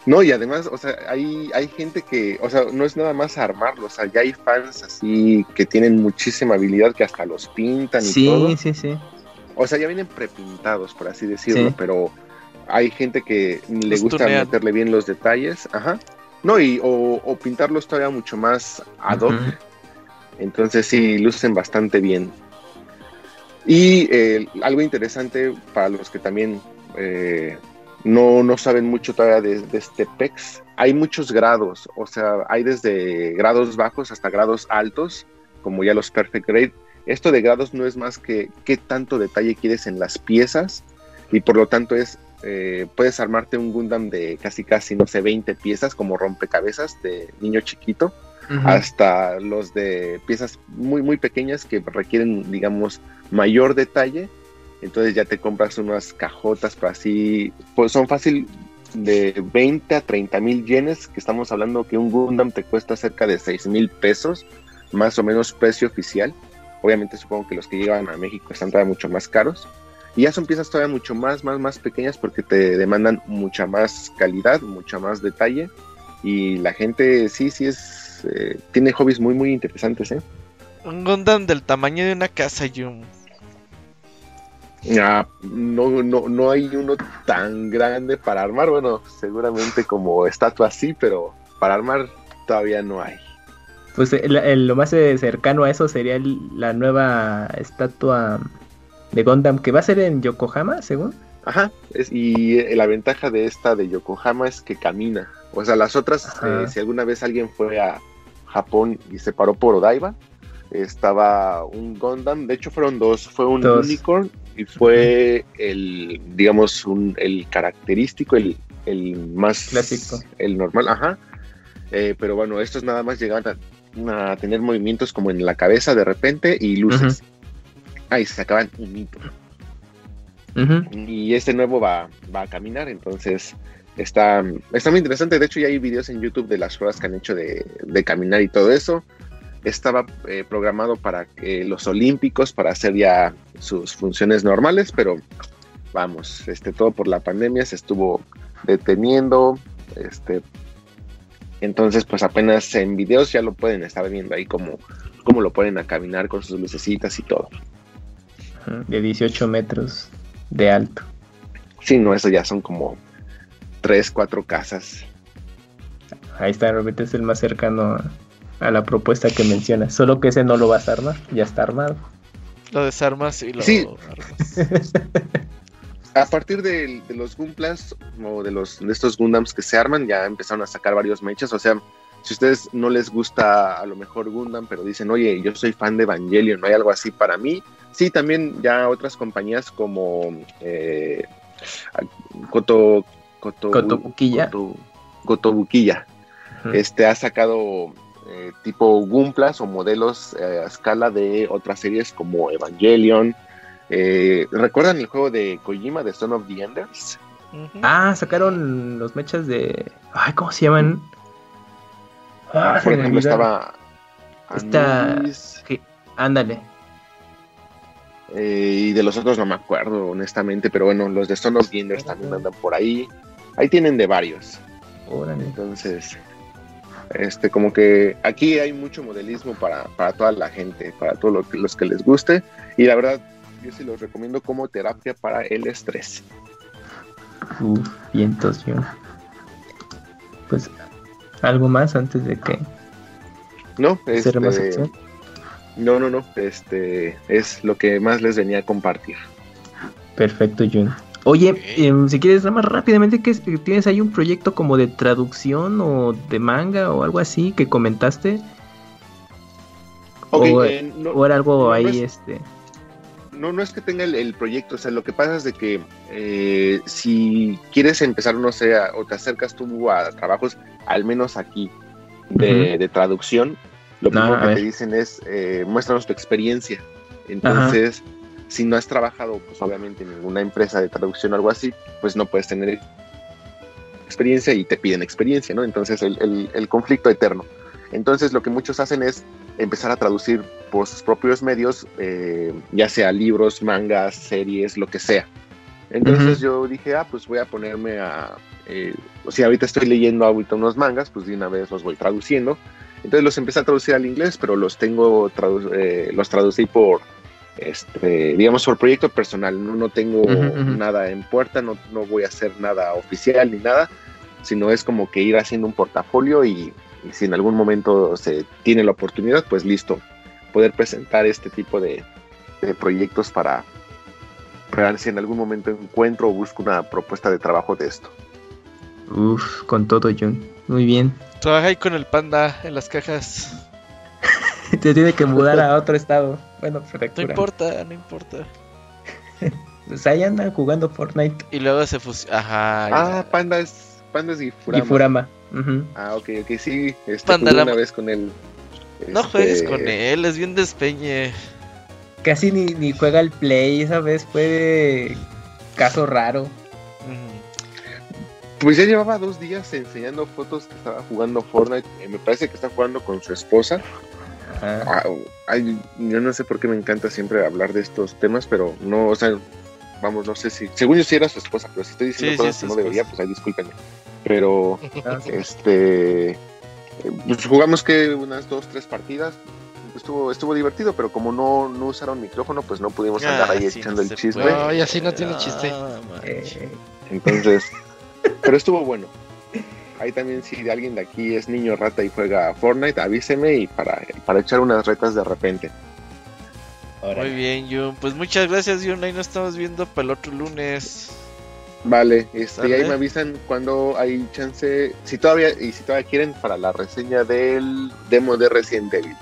No, y además, o sea, hay, hay gente que, o sea, no es nada más armarlo, o sea, ya hay fans así que tienen muchísima habilidad que hasta los pintan y todo. Sí, sí, sí. O sea, ya vienen prepintados, por así decirlo, pero hay gente que le gusta meterle bien los detalles, ajá. No, y o, pintarlos todavía mucho más ad hoc. Entonces sí, lucen bastante bien. Y eh, algo interesante para los que también eh, no, no saben mucho todavía de, este PEX, hay muchos grados, o sea, hay desde grados bajos hasta grados altos, como ya los Perfect Grade. Esto de grados no es más que qué tanto detalle quieres en las piezas y por lo tanto es, eh, puedes armarte un Gundam de casi casi, no sé, 20 piezas como rompecabezas de niño chiquito hasta los de piezas muy, muy pequeñas que requieren, digamos, mayor detalle. Entonces ya te compras unas cajotas para así, pues son fácil de 20 a 30 mil yenes, que estamos hablando que un Gundam te cuesta cerca de 6 mil pesos, más o menos precio oficial. Obviamente supongo que los que llegan a México están todavía mucho más caros. Y ya son piezas todavía mucho más, más, más pequeñas porque te demandan mucha más calidad, mucha más detalle. Y la gente sí, sí es eh, tiene hobbies muy, muy interesantes, ¿eh? Un Gundam del tamaño de una casa, Yum. Ah, no, no, no hay uno tan grande para armar. Bueno, seguramente como estatua sí, pero para armar todavía no hay. Pues lo más eh, cercano a eso sería la nueva estatua de Gundam que va a ser en Yokohama, según. Ajá, y eh, la ventaja de esta de Yokohama es que camina. O sea, las otras, si alguna vez alguien fue a, Japón y se paró por Odaiba. Estaba un Gundam, de hecho fueron dos, fue un Unicorn y fue el, digamos, un, el característico, el, más clásico, el normal, ajá. Eh, pero bueno, estos nada más llegaban a, tener movimientos como en la cabeza de repente y luces. Ahí se acaban un hito. Y este nuevo va, va a caminar, entonces Está, está muy interesante. De hecho, ya hay videos en YouTube de las pruebas que han hecho de, caminar y todo eso. Estaba eh, programado para los Olímpicos, para hacer ya sus funciones normales, pero vamos, este, todo por la pandemia se estuvo deteniendo. Este, entonces, pues apenas en videos ya lo pueden estar viendo ahí como, como lo pueden a caminar con sus lucecitas y todo. De 18 metros de alto. Sí, no, eso ya son como tres, cuatro casas. Ahí está, realmente es el más cercano a, la propuesta que menciona. Solo que ese no lo vas a armar, ya está armado. Lo desarmas y lo sí. a partir de, de los Gunplas o de los de estos Gundams que se arman, ya empezaron a sacar varios mechas. O sea, si a ustedes no les gusta a lo mejor Gundam, pero dicen, oye, yo soy fan de Evangelion, no hay algo así para mí. Sí, también ya otras compañías como eh, Koto, Koto, Kotobukiya. Koto- Kotobukiya, este ha sacado eh, tipo Gunplas o modelos eh, a escala de otras series como Evangelion. Eh, ¿Recuerdan el juego de Kojima de Son of the Enders? Ah, sacaron los mechas de. Ay, ¿cómo se llaman? Ah, se Por ejemplo, estaba Esta- Anubis, Ándale. eh, y de los otros no me acuerdo, honestamente, pero bueno, los de Son of the Enders también andan por ahí. Ahí tienen de varios. Órale. Entonces, este, como que aquí hay mucho modelismo para, para toda la gente, para todos lo los que les guste. Y la verdad, yo sí los recomiendo como terapia para el estrés. Uf, vientos, yo. Pues, ¿algo más antes de que ¿No? Este, no, no, no. Este es lo que más les venía a compartir. Perfecto, Jun. Oye, em, si quieres, nada más rápidamente, que tienes ahí un proyecto como de traducción o de manga o algo así que comentaste? Ok, o, eh, no- o era algo no ahí, es- este. No, no es que tenga el, el proyecto, o sea, lo que pasa es de que eh, si quieres empezar, no sé, a- o te acercas tú a trabajos, al menos aquí, de, de traducción, lo No, primero que te dicen es, eh, muéstranos tu experiencia. Entonces, si no has trabajado, pues obviamente en ninguna empresa de traducción o algo así, pues no puedes tener experiencia y te piden experiencia, ¿no? Entonces, el, el- el conflicto eterno. Entonces, lo que muchos hacen es empezar a traducir por sus propios medios, eh, ya sea libros, mangas, series, lo que sea. Entonces yo dije, ah, pues voy a ponerme a... Eh, o sea, ahorita estoy leyendo ahorita unos mangas, pues de una vez los voy traduciendo. Entonces los empecé a traducir al inglés, pero los tengo, tradu- eh, los traducí por, este, digamos, por proyecto personal. No, no tengo nada en puerta, no, no voy a hacer nada oficial ni nada, sino es como que ir haciendo un portafolio y, y si en algún momento se tiene la oportunidad, pues listo, poder presentar este tipo de, de proyectos para, para ver si en algún momento encuentro o busco una propuesta de trabajo de esto. Uf, con todo, Jun. Muy bien. Trabaja ahí con el panda en las cajas. Te tiene que mudar a otro estado. Bueno, No prefectura. importa, no importa. Pues ahí andan jugando Fortnite Y luego se fusiona. Ajá. Ah, ya. pandas, pandas y y Furama. Furama. Ujú. Ah, ok, ok, sí. Este, Panda, una vez con él. No Este, juegues con él, es bien despeñe. Casi ni, ni juega el play, esa vez fue de caso raro. Pues ya llevaba dos días enseñando fotos que estaba jugando Fortnite. Me parece que está jugando con su esposa. Ajá. Ay, yo no sé por qué me encanta siempre hablar de estos temas, pero no, o sea, vamos, no sé si. Según yo sí era su esposa, pero si estoy diciendo Sí, cosas que no debería, pues ahí discúlpenme. Pero, Ah, este. Pues jugamos que unas dos, tres partidas. Estuvo, estuvo divertido, pero como no, no usaron micrófono, pues no pudimos andar Ah, ahí echando no el chisme. puede. Ay, así no tiene chiste. Ah. Eh, Entonces, pero estuvo bueno. Ahí también si alguien de aquí es niño rata y juega Fortnite, avíseme y para, para echar unas retas de repente. órale. Muy bien, Jun. Pues muchas gracias, Jun. Ahí nos estamos viendo para el otro lunes. Vale, este, y ahí me avisan cuando hay chance, si todavía, y si todavía quieren, para la reseña del demo de Resident Evil.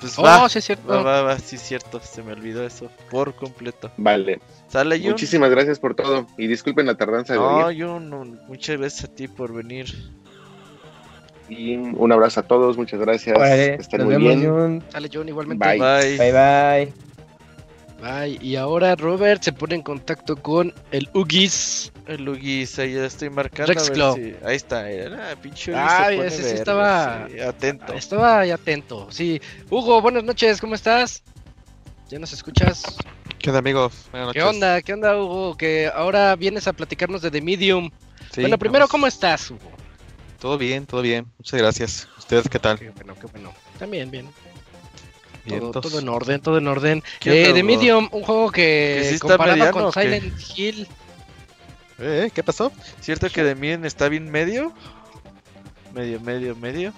Pues Oh, va. sí es cierto. Va, va, va, sí es cierto, se me olvidó eso por completo. Vale, ¿Sale, Jun? muchísimas gracias por todo y disculpen la tardanza de No, venir. Jun, no, muchas gracias a ti por venir. Y un abrazo a todos, muchas gracias. Que estén nos muy vemos, bien. Jun. Dale, John, igualmente. Bye. Bye. Bye bye. Bye. Y ahora Robert se pone en contacto con el Ugis. El Lugis, ahí ya estoy marcando. Rex a ver Claw. si- Ahí está, eh, ah, pinche Ugis Ah, se pone ese sí estaba- sí, atento. Estaba ahí atento. Sí. Hugo, buenas noches, ¿cómo estás? ¿Ya nos escuchas? ¿Qué onda amigos? Buenas ¿Qué noches. onda? ¿Qué onda, Hugo? Que ahora vienes a platicarnos de The Medium. Sí, bueno, primero, vamos. ¿cómo estás, Hugo? Todo bien, todo bien. Muchas gracias. ¿Ustedes qué tal? Qué bueno, qué bueno. También, bien. Todo, en orden, todo en orden. ¿Qué Eh, Hugo? Medium, un juego que, ¿Que sí está comparado mediano con? Silent Hill. Eh, ¿Qué pasó? ¿Cierto que de Mien está bien medio? Medio, medio, medio.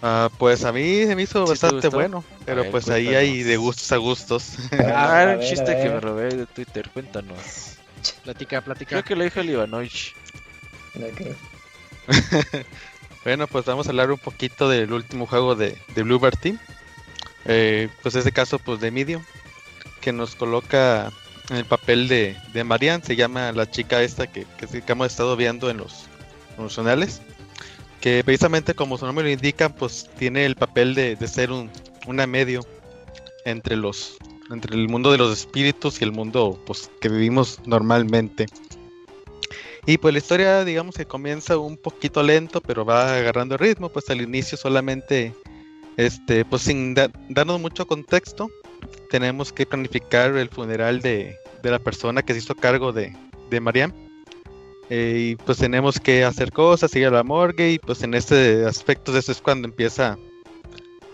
Ah, pues a mí se me hizo ¿Sí te bastante bueno, pero ver, pues ahí hay de gustos a gustos. Ah, A era un chiste que me robé de Twitter, cuéntanos. Platica, platica. Creo que lo dijo el Ivanovich. Ok. Bueno, pues vamos a hablar un poquito del último juego de, de Bluebird Team. Eh, pues ese caso pues de Medium, que nos coloca en el papel de, de Marianne, se llama la chica esta que, que, que hemos estado viendo en los promocionales, que precisamente como su nombre lo indica, pues tiene el papel de, de ser un, una medio entre los entre el mundo de los espíritus y el mundo pues que vivimos normalmente. Y pues la historia, digamos que comienza un poquito lento, pero va agarrando ritmo, pues al inicio solamente, este, pues sin da- darnos mucho contexto, tenemos que planificar el funeral de, de la persona que se hizo cargo de, de Mariam. Eh, y pues tenemos que hacer cosas, ir a la morgue, y pues en este aspecto eso es cuando empieza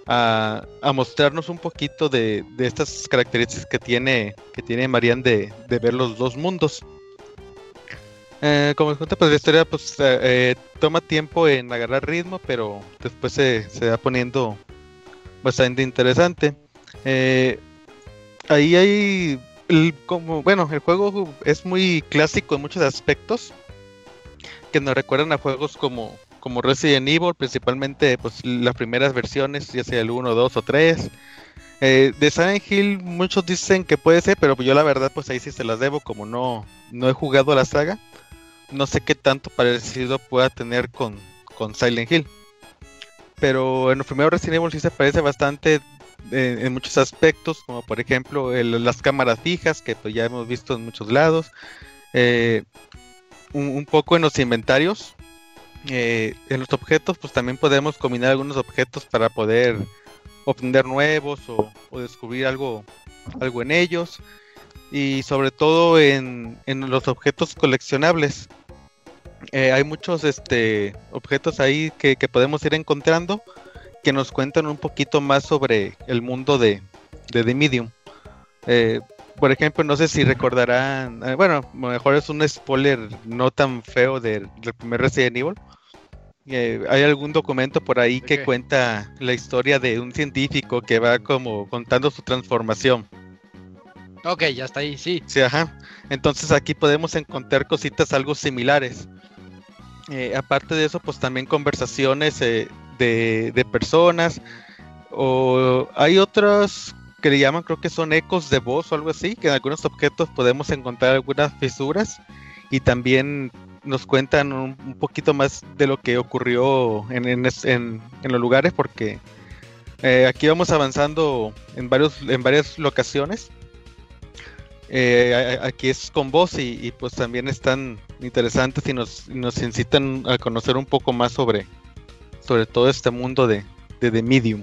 a, a mostrarnos un poquito de, de estas características que tiene, que tiene Marian de, de ver los dos mundos. Eh, como les pues la historia pues, eh, toma tiempo en agarrar ritmo, pero después se, se va poniendo bastante interesante. Eh, ahí hay, como, bueno, el juego es muy clásico en muchos aspectos, que nos recuerdan a juegos como, como Resident Evil, principalmente pues las primeras versiones, ya sea el 1, 2 o 3. Eh, de Silent Hill muchos dicen que puede ser, pero yo la verdad pues ahí sí se las debo, como no, no he jugado la saga no sé qué tanto parecido pueda tener con, con Silent Hill. Pero en los primeros Resident Evil sí se parece bastante eh, en muchos aspectos, como por ejemplo las cámaras fijas, que pues ya hemos visto en muchos lados. Eh, un, un poco en los inventarios. Eh, en los objetos, pues también podemos combinar algunos objetos para poder obtener nuevos o, o descubrir algo, algo en ellos y sobre todo en, en los objetos coleccionables. Eh, hay muchos este, objetos ahí que, que podemos ir encontrando que nos cuentan un poquito más sobre el mundo de, de The Medium. Eh, por ejemplo, no sé si recordarán, eh, bueno, mejor es un spoiler no tan feo del, primer Resident Evil. Eh, hay algún documento por ahí ¿De que cuenta la historia de un científico que va como contando su transformación. Ok, ya está ahí, sí. Sí, ajá. Entonces aquí podemos encontrar cositas algo similares. Eh, aparte de eso, pues también conversaciones eh, de, de personas. O hay otros que le llaman, creo que son ecos de voz o algo así, que en algunos objetos podemos encontrar algunas fisuras y también nos cuentan un, poquito más de lo que ocurrió en, en en- en los lugares, porque eh, aquí vamos avanzando en, varios, en varias locaciones. Eh, aquí es con voz y, pues también están interesantes y nos, nos incitan a conocer un poco más sobre, sobre todo este mundo de, de Medium.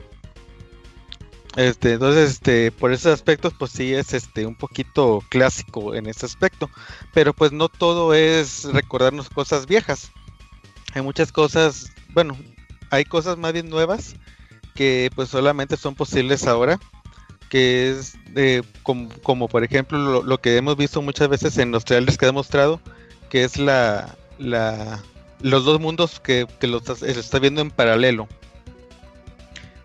Este, entonces, este, por esos aspectos, pues sí es este un poquito clásico en ese aspecto. Pero pues no todo es recordarnos cosas viejas. Hay muchas cosas, bueno, hay cosas más bien nuevas que pues solamente son posibles ahora que es de, como, como por ejemplo lo, lo que hemos visto muchas veces en los trailers que he mostrado, que es la, la los dos mundos que, que los está viendo en paralelo.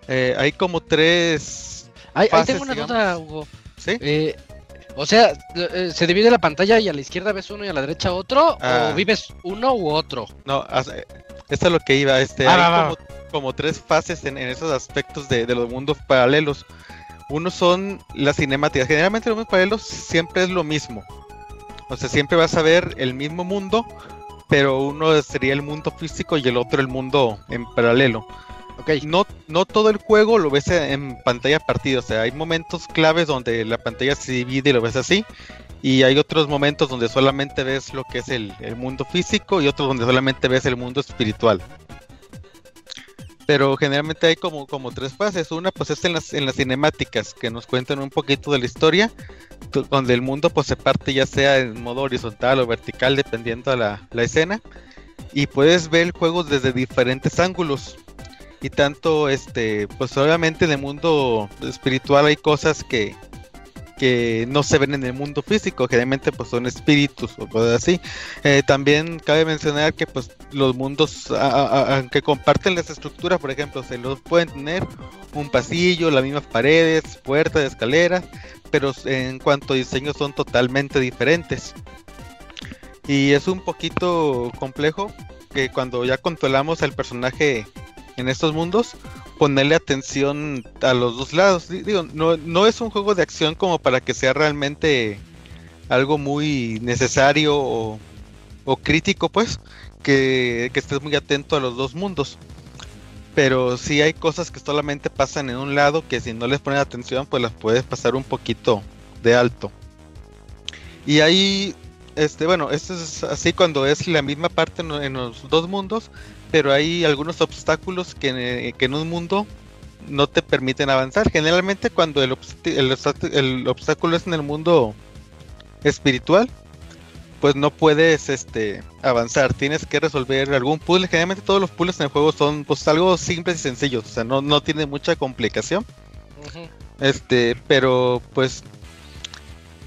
Eh, hay como tres, Ahí, tengo una digamos. duda, Hugo. ¿sí? Eh, o sea, eh, ¿se divide la pantalla y a la izquierda ves uno y a la derecha otro? Ah. ¿O vives uno u otro? No, eh, esto es lo que iba. Este, Ah, hay como, como tres fases en, en esos aspectos de, de los mundos paralelos. Uno son las cinemáticas. Generalmente los paralelos siempre es lo mismo. O sea, siempre vas a ver el mismo mundo, pero uno sería el mundo físico y el otro el mundo en paralelo. Ok, No, no todo el juego lo ves en pantalla partida. O sea, hay momentos claves donde la pantalla se divide y lo ves así. Y hay otros momentos donde solamente ves lo que es el, el mundo físico y otros donde solamente ves el mundo espiritual. Pero generalmente hay como, como tres fases. Una pues es en las, en las cinemáticas que nos cuentan un poquito de la historia, donde el mundo pues se parte ya sea en modo horizontal o vertical dependiendo a la, la escena. Y puedes ver el juego desde diferentes ángulos. Y tanto, este, pues obviamente en el mundo espiritual hay cosas que, que no se ven en el mundo físico, generalmente pues son espíritus o cosas así. Eh, también cabe mencionar que pues los mundos, aunque comparten las estructuras, por ejemplo, se los pueden tener un pasillo, las mismas paredes, puertas, escaleras, pero en cuanto a diseño son totalmente diferentes. Y es un poquito complejo que cuando ya controlamos al personaje en estos mundos, ponerle atención a los dos lados. Di- Digo, no, no es un juego de acción como para que sea realmente algo muy necesario o, o crítico, pues, que, que estés muy atento a los dos mundos. Pero sí hay cosas que solamente pasan en un lado que si no les pones atención, pues las puedes pasar un poquito de alto. Y ahí, este, bueno, esto es así cuando es la misma parte en, en los dos mundos, pero hay algunos obstáculos que, en- que en un mundo no te permiten avanzar. Generalmente cuando el, el obstáculo- el obstáculo es en el mundo espiritual, pues no puedes este avanzar, tienes que resolver algún puzzle. Generalmente todos los puzzles en el juego son pues algo simples y sencillos, o sea, no, no tiene mucha complicación. Este, pero pues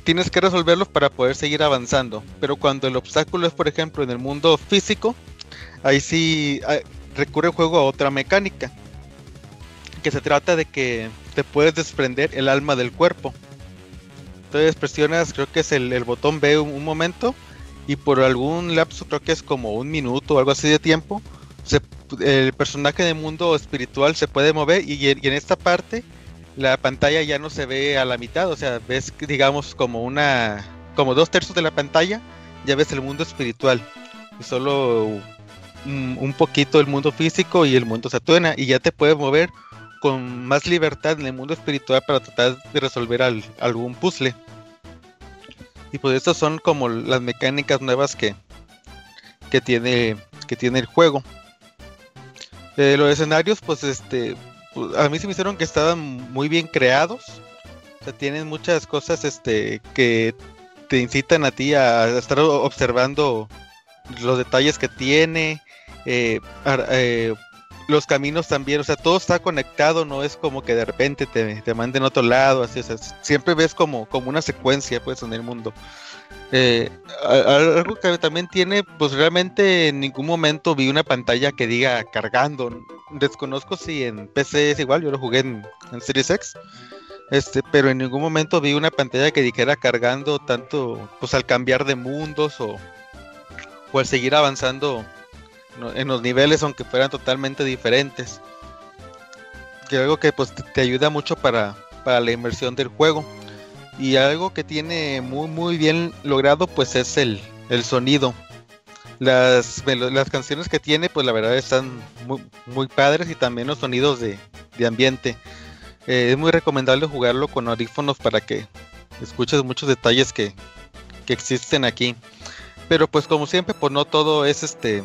tienes que resolverlos para poder seguir avanzando. Pero cuando el obstáculo es, por ejemplo, en el mundo físico, ahí sí ah, recurre el juego a otra mecánica. Que se trata de que te puedes desprender el alma del cuerpo. Entonces presionas, creo que es el, botón B un, momento. Y por algún lapso, creo que es como un minuto o algo así de tiempo, el personaje del mundo espiritual se puede mover. Y, y en esta parte la pantalla ya no se ve a la mitad, o sea, ves digamos como una, como dos tercios de la pantalla, ya ves el mundo espiritual y solo un, un poquito el mundo físico y el mundo Saturna y ya te puedes mover con más libertad en el mundo espiritual para tratar de resolver al- algún puzzle. Y pues estas son como las mecánicas nuevas que, que tiene que tiene el juego. Eh, los escenarios, pues este, pues, a mí se me hicieron que estaban muy bien creados. O sea, tienen muchas cosas este que te incitan a ti a estar observando los detalles que tiene. Eh, eh, los caminos también, o sea, todo está conectado, no es como que de repente te, manden a otro lado, así, o sea, siempre ves como, como una secuencia pues en el mundo. Eh, algo que también tiene, pues realmente en ningún momento vi una pantalla que diga cargando. Desconozco si en PC es igual, yo lo jugué en, en Series X. Este, pero en ningún momento vi una pantalla que dijera cargando tanto, pues al cambiar de mundos o, o al seguir avanzando. En los niveles, aunque fueran totalmente diferentes. Que algo que pues te, ayuda mucho para, para la inmersión del juego. Y algo que tiene muy muy bien logrado pues es el, el sonido. Las, las canciones que tiene pues la verdad están muy, muy padres y también los sonidos de, de ambiente. Eh, es muy recomendable jugarlo con audífonos para que escuches muchos detalles que, que existen aquí. Pero pues como siempre pues no todo es este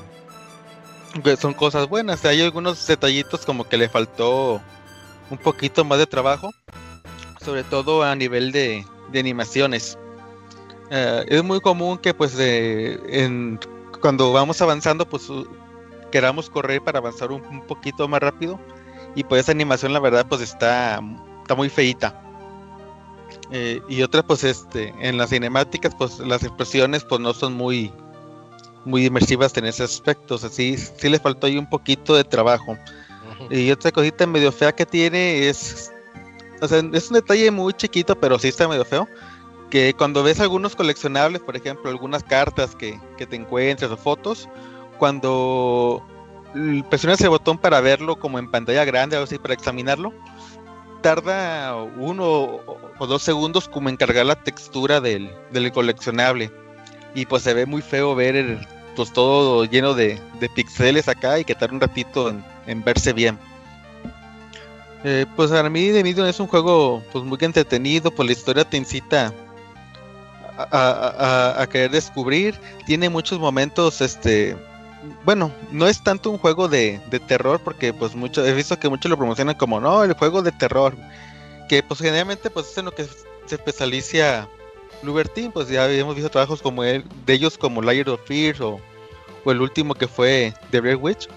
son cosas buenas. Hay algunos detallitos como que le faltó un poquito más de trabajo sobre todo a nivel de, animaciones. Eh, es muy común que pues eh, en, cuando vamos avanzando pues queramos correr para avanzar un, un poquito más rápido y pues esa animación la verdad pues está, está muy feita. Eh, y otra pues este en las cinemáticas pues las expresiones pues no son muy muy inmersivas en ese aspecto, o sea, sí, sí le faltó ahí un poquito de trabajo. Ujú. Y otra cosita medio fea que tiene es. O sea, es un detalle muy chiquito, pero sí está medio feo. Que cuando ves algunos coleccionables, por ejemplo, algunas cartas que, que te encuentres o fotos, cuando presionas el botón para verlo como en pantalla grande, algo así, para examinarlo, tarda uno o, o dos segundos como en cargar la textura del, del coleccionable. Y pues se ve muy feo ver el, pues todo lleno de, de pixeles acá y que tarda un ratito en, en verse bien. Eh, pues para mí The Medium es un juego pues muy entretenido, pues la historia te incita a, a- a- a querer descubrir, tiene muchos momentos, este, bueno, no es tanto un juego de, de terror porque pues mucho, he visto que muchos lo promocionan como no, el juego de terror, que pues generalmente pues es en lo que se especializa Bluebird pues ya hemos visto trabajos como él, de ellos como Layer of Fear o, el último que fue The Red Witch,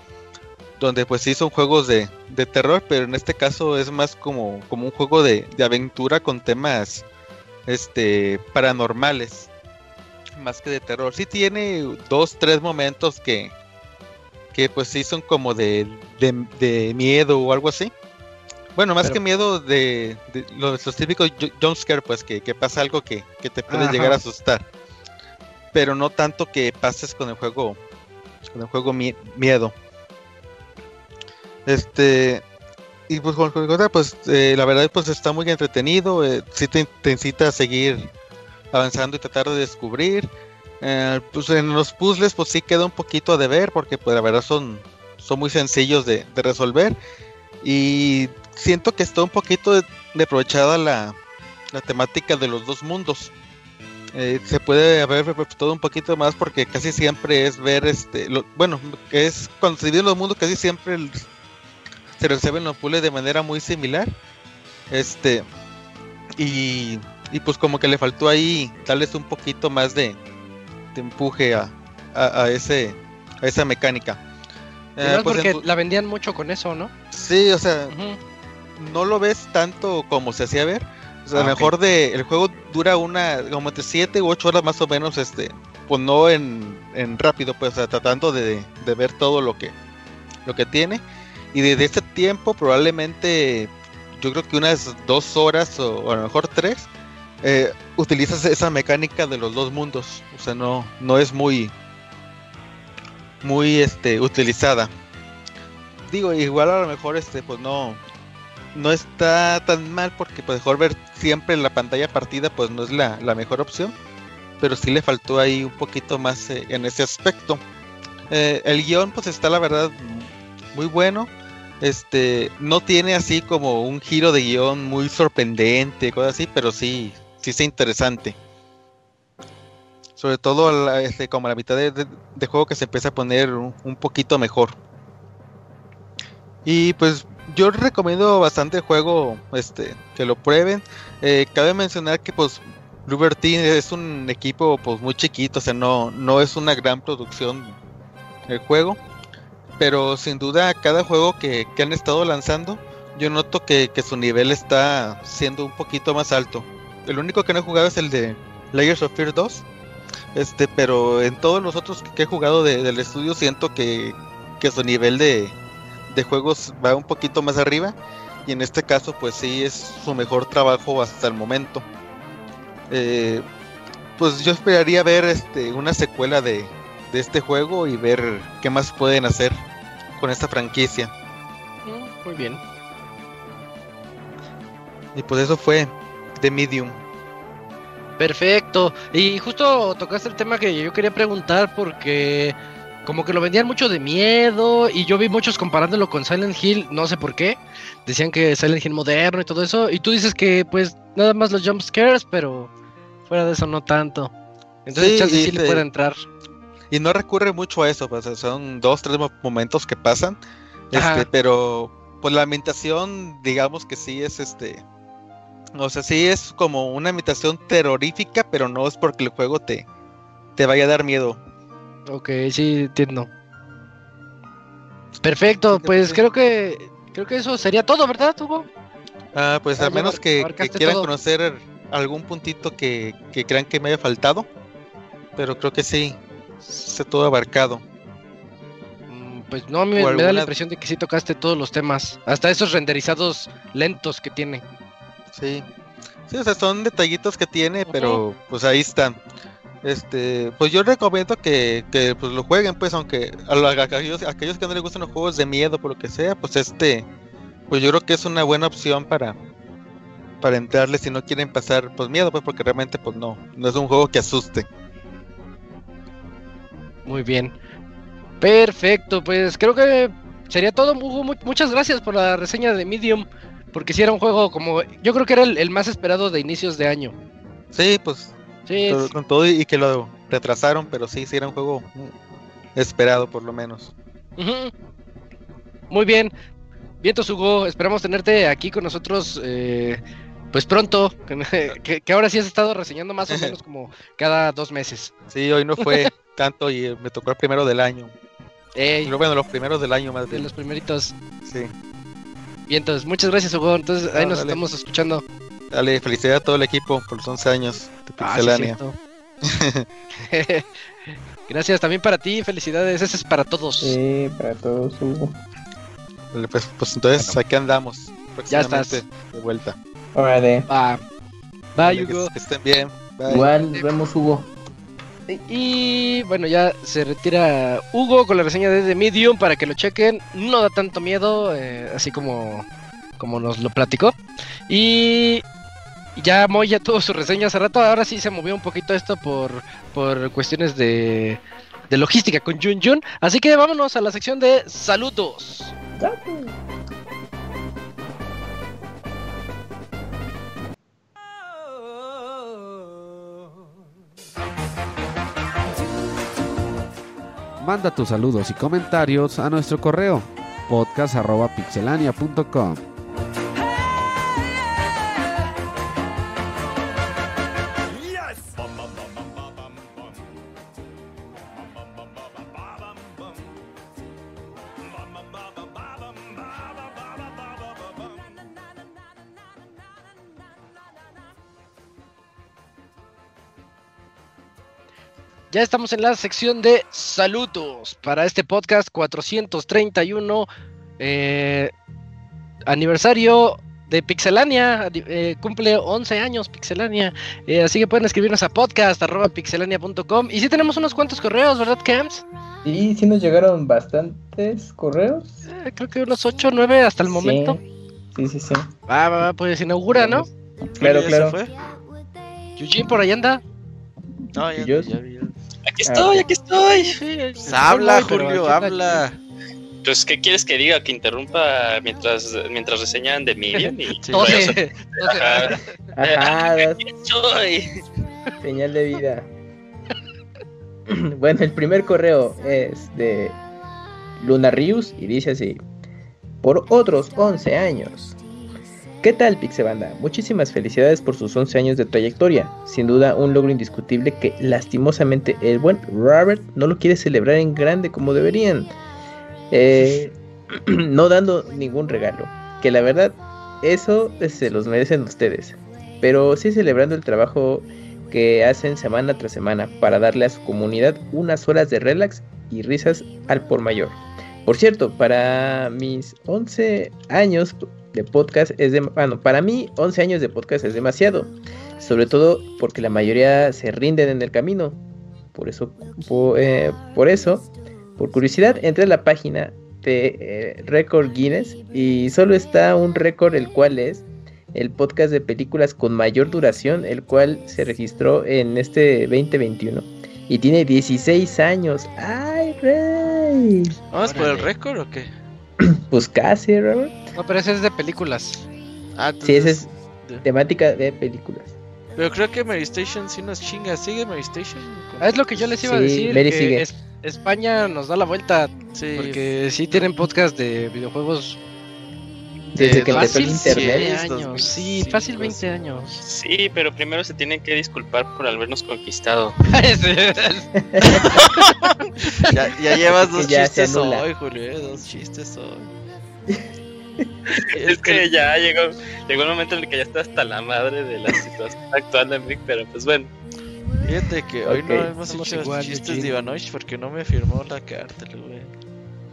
donde pues sí son juegos de, terror, pero en este caso es más como, como un juego de, de aventura con temas este paranormales, más que de terror. Sí tiene dos, tres momentos que, que pues sí son como de, de miedo o algo así. Bueno, más Pero- que miedo de, de los, los típicos ju- jumpscare, pues que, que pasa algo que, que te puede Ajá. llegar a asustar. pero no tanto que pases con el juego, con el juego mi- miedo. Este, y pues con Gota, pues eh, la verdad pues está muy entretenido, eh, sí te, te incita a seguir avanzando y tratar de descubrir. Eh, pues en los puzzles pues sí queda un poquito a deber porque pues la verdad son, son muy sencillos de, de resolver y siento que está un poquito de, de aprovechada la, la temática de los dos mundos. Eh, se puede haber todo un poquito más porque casi siempre es ver este lo- bueno que es cuando se dividen los mundos casi siempre el- se resuelven los puzzles de manera muy similar este y, y pues como que le faltó ahí darles un poquito más de, de empuje a, a, a ese a esa mecánica Eh, pues, porque la vendían mucho con eso, ¿no? sí o sea. No lo ves tanto como se hacía ver. O sea, Ah, a lo ok. mejor de, el juego dura una, como entre 7 u 8 horas más o menos, este, pues no en, en rápido, pues o sea, tratando de, de ver todo lo que, lo que tiene. Y desde ese tiempo probablemente, yo creo que unas dos horas o, o a lo mejor tres, eh, utilizas esa mecánica de los dos mundos. O sea, no, no es muy, muy, este, utilizada. Digo, igual a lo mejor, este, pues no, no está tan mal porque pues mejor ver siempre la pantalla partida pues no es la, la mejor opción. Pero sí le faltó ahí un poquito más eh, en ese aspecto. Eh, el guion pues está la verdad muy bueno. Este no tiene así como un giro de guion muy sorprendente cosas así pero sí sí es interesante. Sobre todo la- este, como la mitad de juego que se empieza a poner un, un poquito mejor. Y pues yo recomiendo bastante el juego, este, que lo prueben. Eh, cabe mencionar que pues Team es un equipo pues muy chiquito, o sea, no, no es una gran producción el juego. Pero sin duda cada juego que, que han estado lanzando, yo noto que, que su nivel está siendo un poquito más alto. El único que no he jugado es el de Layers of Fear 2. Este, pero en todos los otros que he jugado de- del estudio siento que, que su nivel de, de juegos va un poquito más arriba y en este caso pues sí es su mejor trabajo hasta el momento. Eh, pues yo esperaría ver este una secuela de, de este juego y ver qué más pueden hacer con esta franquicia. Mm, Muy bien. Y pues eso fue The Medium. Perfecto. Y justo tocaste el tema que yo quería preguntar porque como que lo vendían mucho de miedo y yo vi muchos comparándolo con Silent Hill, no sé por qué. Decían que Silent Hill moderno y todo eso. Y tú dices que pues nada más los jump scares, pero fuera de eso no tanto. Entonces Sí, chance sí le puede entrar. Y no recurre mucho a eso, pues son dos, tres mo- momentos que pasan. Este, pero pues la ambientación, digamos que sí es este. O sea, sí es como una ambientación terrorífica, pero no es porque el juego te, te vaya a dar miedo. Ok, sí, entiendo. Perfecto, pues creo que creo que eso sería todo, ¿verdad, Hugo? Ah, pues a menos que, quieran todo. conocer algún puntito que, que crean que me haya faltado. Pero creo que sí, está todo abarcado. Mm, Pues no, a mí me, da la impresión de que sí tocaste todos los temas, hasta esos renderizados lentos que tiene. Sí. Sí, o sea, son detallitos que tiene, pero pues ahí están. Este, pues yo recomiendo que, que pues lo jueguen, pues, aunque a, lo- a aquellos, a aquellos que no les gustan los juegos de miedo, por lo que sea, pues este, pues yo creo que es una buena opción para, para entrarle si no quieren pasar pues miedo, pues porque realmente pues no, no es un juego que asuste. Muy bien. Perfecto, pues creo que sería todo. Muchas gracias por la reseña de Medium, porque si era un juego como, yo creo que era el, el más esperado de inicios de año. Sí, pues Sí, todo- con todo y, que lo retrasaron, pero sí, sí era un juego esperado por lo menos. Ujú. Muy bien. Vientos, Hugo. Esperamos tenerte aquí con nosotros. eh, pues pronto. Que, que ahora sí has estado reseñando más o menos como cada dos meses. Sí, hoy no fue tanto y eh, me tocó el primero del año. Ey, Y bueno, los primeros del año más de bien. los primeritos. Sí. Vientos. Muchas gracias, Hugo. Entonces ahí Ah, nos dale. estamos escuchando. Dale, felicidad a todo el equipo por los 11 años de Ah, sí, Pixelania. Gracias también para ti, felicidades, ese es para todos. Sí, para todos, Hugo. Dale, pues, pues entonces aquí andamos. Ya estás. próximamente De vuelta. Órale. Va. Bye, que- Hugo. que estén bien. Bye. Igual, nos vemos, Hugo. Y bueno, ya se retira Hugo con la reseña de The Medium para que lo chequen. No da tanto miedo, eh, así como, como nos lo platicó. Y ya Moy ya tuvo su reseña hace rato. Ahora sí se movió un poquito esto por, por cuestiones de, de logística con Jun Jun. Así que vámonos a la sección de saludos. Manda tus saludos y comentarios a nuestro correo podcast.pixelania.com. Ya estamos en la sección de saludos para este podcast 431 eh, aniversario de Pixelania. eh, cumple 11 años Pixelania. eh, así que pueden escribirnos a podcast.pixelania.com. Y sí tenemos unos cuantos correos, ¿verdad, Camps? Y sí nos llegaron bastantes correos. Eh, creo que unos 8 o 9 hasta el momento. Sí, sí, sí. Va, va, va, pues inaugura, ¿no? Claro, ¿Ya claro. Yujin por ahí anda. No, ya. Aquí estoy, aquí estoy. Pues habla, Julio, habla. Pues, ¿qué quieres que diga? Que interrumpa mientras, mientras reseñan de Medium y Sí. Doce. Ajá. Ajá, das Aquí estoy. señal de vida. bueno, el primer correo es de Luna Rius y dice así: Por otros 11 años. ¿Qué tal, Pixebanda? Muchísimas felicidades por sus 11 años de trayectoria. Sin duda, un logro indiscutible que lastimosamente el buen Robert no lo quiere celebrar en grande como deberían. Eh, no dando ningún regalo. Que la verdad, eso se los merecen ustedes. Pero sí celebrando el trabajo que hacen semana tras semana para darle a su comunidad unas horas de relax y risas al por mayor. Por cierto, para mis 11 años de podcast es de, bueno, para mí 11 años de podcast es demasiado, sobre todo porque la mayoría se rinden en el camino. Por eso, eh, por eso, por curiosidad, entré a la página de eh, Record Guinness y solo está un récord el cual es el podcast de películas con mayor duración, el cual se registró en este 2021 y tiene 16 años. ¡Ay, rey! ¿Vamos por el récord o qué? Pues casi, Robert. No, pero ese es de películas. Ah, Sí, esa entonces- es temática de películas. Pero creo que Mary Station sí nos chinga. ¿Sigue Mary Station? Ah, Es lo que yo les iba a Sí, decir. Mary que sigue. es- España nos da la vuelta Sí. porque sí tienen podcast de videojuegos Desde de que empezó el internet. 20 10, años. Sí, 2005, fácil 20 sí. años. Sí, pero primero se tienen que disculpar por habernos conquistado. Ya, ya llevas dos ya chistes hoy, Julio. eh, Dos chistes hoy. Es que ya llegó, llegó el momento en el que ya está hasta la madre de la situación actual de Enric, pero pues bueno. Fíjate que hoy Ok. no hemos Somos hecho igual, chistes Eugene. de Ivanovich porque no me firmó la carta, güey.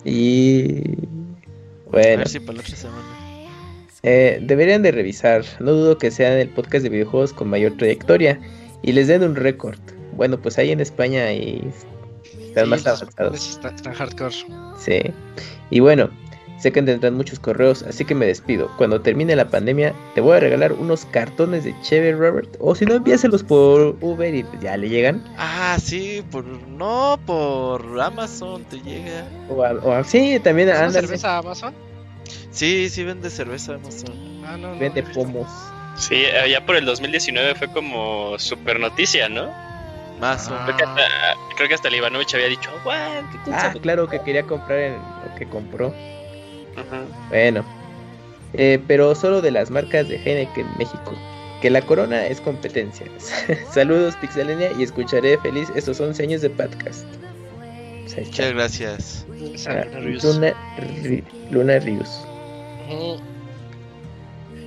Y A bueno, ver si para la otra semana. Eh, deberían de revisar. No dudo que sean el podcast de videojuegos con mayor trayectoria y les den un récord. Bueno, pues ahí en España y están Sí, más avanzados. Están, hardcore. Sí. Y bueno, sé que tendrán muchos correos, así que me despido. Cuando termine la pandemia, te voy a regalar unos cartones de Cheve Robert. O si no, envíaselos por Uber y pues ya le llegan. Ah, sí, por. No, por Amazon te llega. O, a- o a- sí, también ¿Es una ándale. cerveza Amazon? Sí, sí vende cerveza Amazon. Ah, no, no. Vende pomos. Sí, allá por el 2019 fue como super noticia, ¿no? Más o Ah. Creo que hasta, creo que hasta el Ivanovich había dicho, "What? ¿Qué quién Ah, sabe?". claro que quería comprar el- lo que compró. Ajá. Bueno, eh, pero solo de las marcas de Heineken México. Que la corona es competencia. Saludos, Pixelenia, y escucharé feliz estos 11 años de podcast. Muchas gracias. Esa Luna. Luna, Ri- Luna Rius. Ujú.